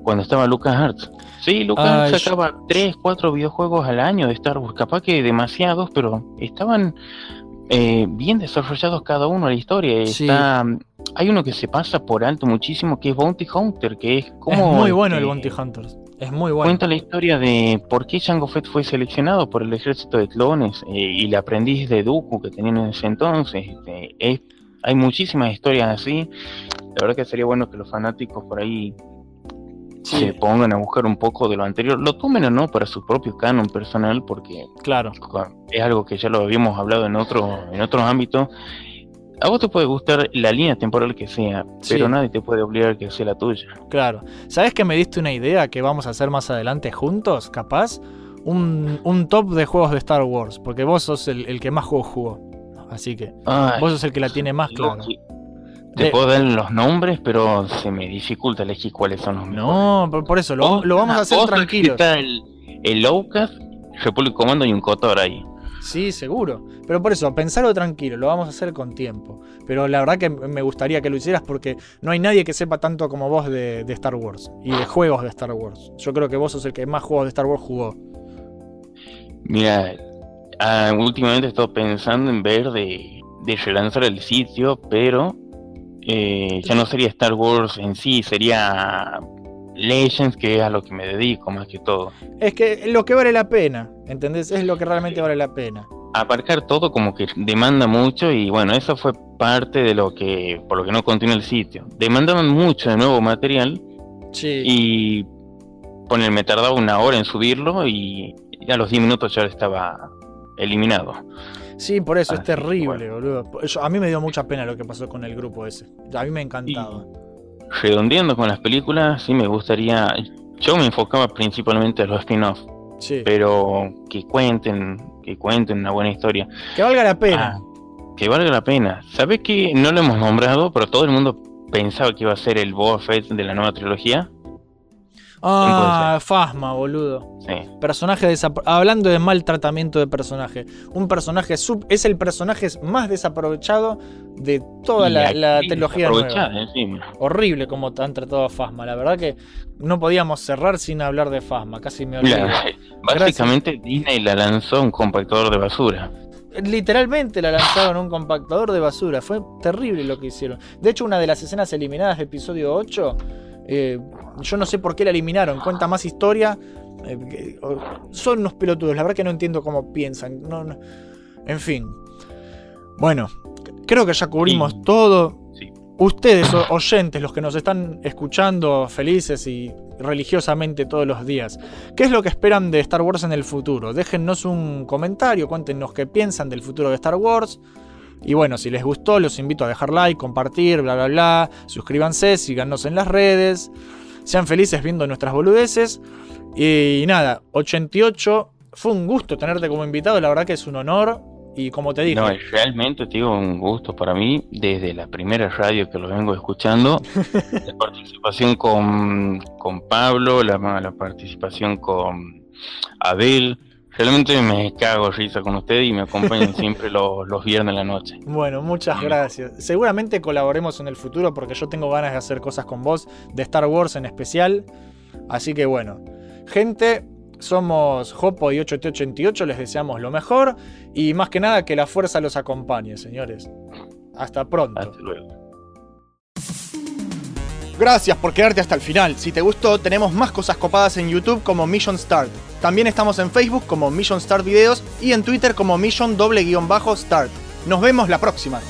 cuando estaba Lucas Arts. Sí, Lucas Ay, yo- sacaba 3, 4 videojuegos al año de Star Wars. Capaz que demasiados, pero estaban eh, bien desarrollados cada uno la historia. Sí. Está, hay uno que se pasa por alto muchísimo que es Bounty Hunter, que es como... es muy bueno el este, Bounty Hunters. Es muy bueno. Cuenta la historia de por qué Jango Fett fue seleccionado por el ejército de clones eh, y el aprendiz de Dooku que tenían en ese entonces. este, es- hay muchísimas historias así. La verdad que sería bueno que los fanáticos por ahí Sí, se pongan a buscar un poco de lo anterior. Lo tomen o no para su propio canon personal porque claro. es algo que ya lo habíamos hablado en, otro, en otros ámbitos. A vos te puede gustar la línea temporal que sea, Sí. pero nadie te puede obligar que sea la tuya. Claro. ¿Sabes que me diste una idea que vamos a hacer más adelante juntos, capaz? Un, un top de juegos de Star Wars, porque vos sos el, el que más juegos jugó. Así que Ay, vos sos el que la tiene más clara. Te De- puedo dar los nombres, pero se me dificulta elegir cuáles son los. No, por, por eso, lo, lo vamos a hacer tranquilos. Está el, el Outcast, Republic Commando y un Kotor ahí. Sí, seguro. Pero por eso, pensarlo tranquilo, lo vamos a hacer con tiempo. Pero la verdad que me gustaría que lo hicieras porque no hay nadie que sepa tanto como vos de, de Star Wars y de juegos de Star Wars. Yo creo que vos sos el que más juegos de Star Wars jugó. Mira, ah, últimamente he estado pensando en ver de, de relanzar el sitio, pero eh, ya no sería Star Wars en sí, sería Legends, que es a lo que me dedico más que todo. Es que lo que vale la pena, ¿entendés? Es lo que realmente vale la pena. Aparcar todo como que demanda mucho y bueno, eso fue parte de lo que, por lo que no continúa el sitio. Demandaban mucho de nuevo material Sí. y poner, me tardaba una hora en subirlo y a los 10 minutos ya estaba eliminado. Sí, por eso es terrible, boludo. Yo- a mí me dio mucha pena lo que pasó con el grupo ese. A mí me encantaba. Redondeando con las películas, sí me gustaría. Yo me enfocaba principalmente a los spin-offs, Sí. pero que cuenten, que cuenten una buena historia. Que valga la pena. Ah, que valga la pena. ¿Sabes que no lo hemos nombrado, pero todo el mundo pensaba que iba a ser el Boba Fett de la nueva trilogía? Ah, Fasma, boludo. Sí. Personaje Hablando de maltratamiento de personaje. Un personaje sub. Es el personaje más desaprovechado de toda Y la, la trilogía nueva. encima. Horrible como han tratado a Fasma. La verdad que no podíamos cerrar sin hablar de Fasma. Casi me olvido. Mira, básicamente Disney la lanzó un compactador de basura. Literalmente la *laughs* lanzaron un compactador de basura. Fue terrible lo que hicieron. De hecho, una de las escenas eliminadas de episodio 8, eh, yo no sé por qué la eliminaron. Cuenta más historia. eh, son unos pelotudos. La verdad que no entiendo cómo piensan. No, no. En fin. Bueno, creo que ya cubrimos todo. Sí. ustedes, oyentes, los que nos están escuchando felices y religiosamente todos los días, ¿qué es lo que esperan de Star Wars en el futuro? Déjennos un comentario, cuéntenos qué piensan del futuro de Star Wars. Y bueno, si les gustó, los invito a dejar like, compartir, bla, bla, bla. Suscríbanse, síganos en las redes. Sean felices viendo nuestras boludeces. Y nada, 88. Fue un gusto tenerte como invitado, la verdad que es un honor. Y como te dije. No, realmente te digo un gusto para mí, desde la primera radio que lo vengo escuchando, *laughs* la participación con, con Pablo, la, la participación con Abel, Realmente me cago risa con ustedes y me acompañan *laughs* siempre los, los, viernes en la noche. Bueno, muchas gracias. Seguramente colaboremos en el futuro porque yo tengo ganas de hacer cosas con vos, de Star Wars en especial. Así que bueno, gente, somos Hopo y 8T88, les deseamos lo mejor y más que nada que la fuerza los acompañe, señores. Hasta pronto. Hasta luego. Gracias por quedarte hasta el final. Si te gustó, tenemos más cosas copadas en YouTube como Mission Start. También estamos en Facebook como Mission Start Videos y en Twitter como Mission doble guion bajo Start. Nos vemos la próxima.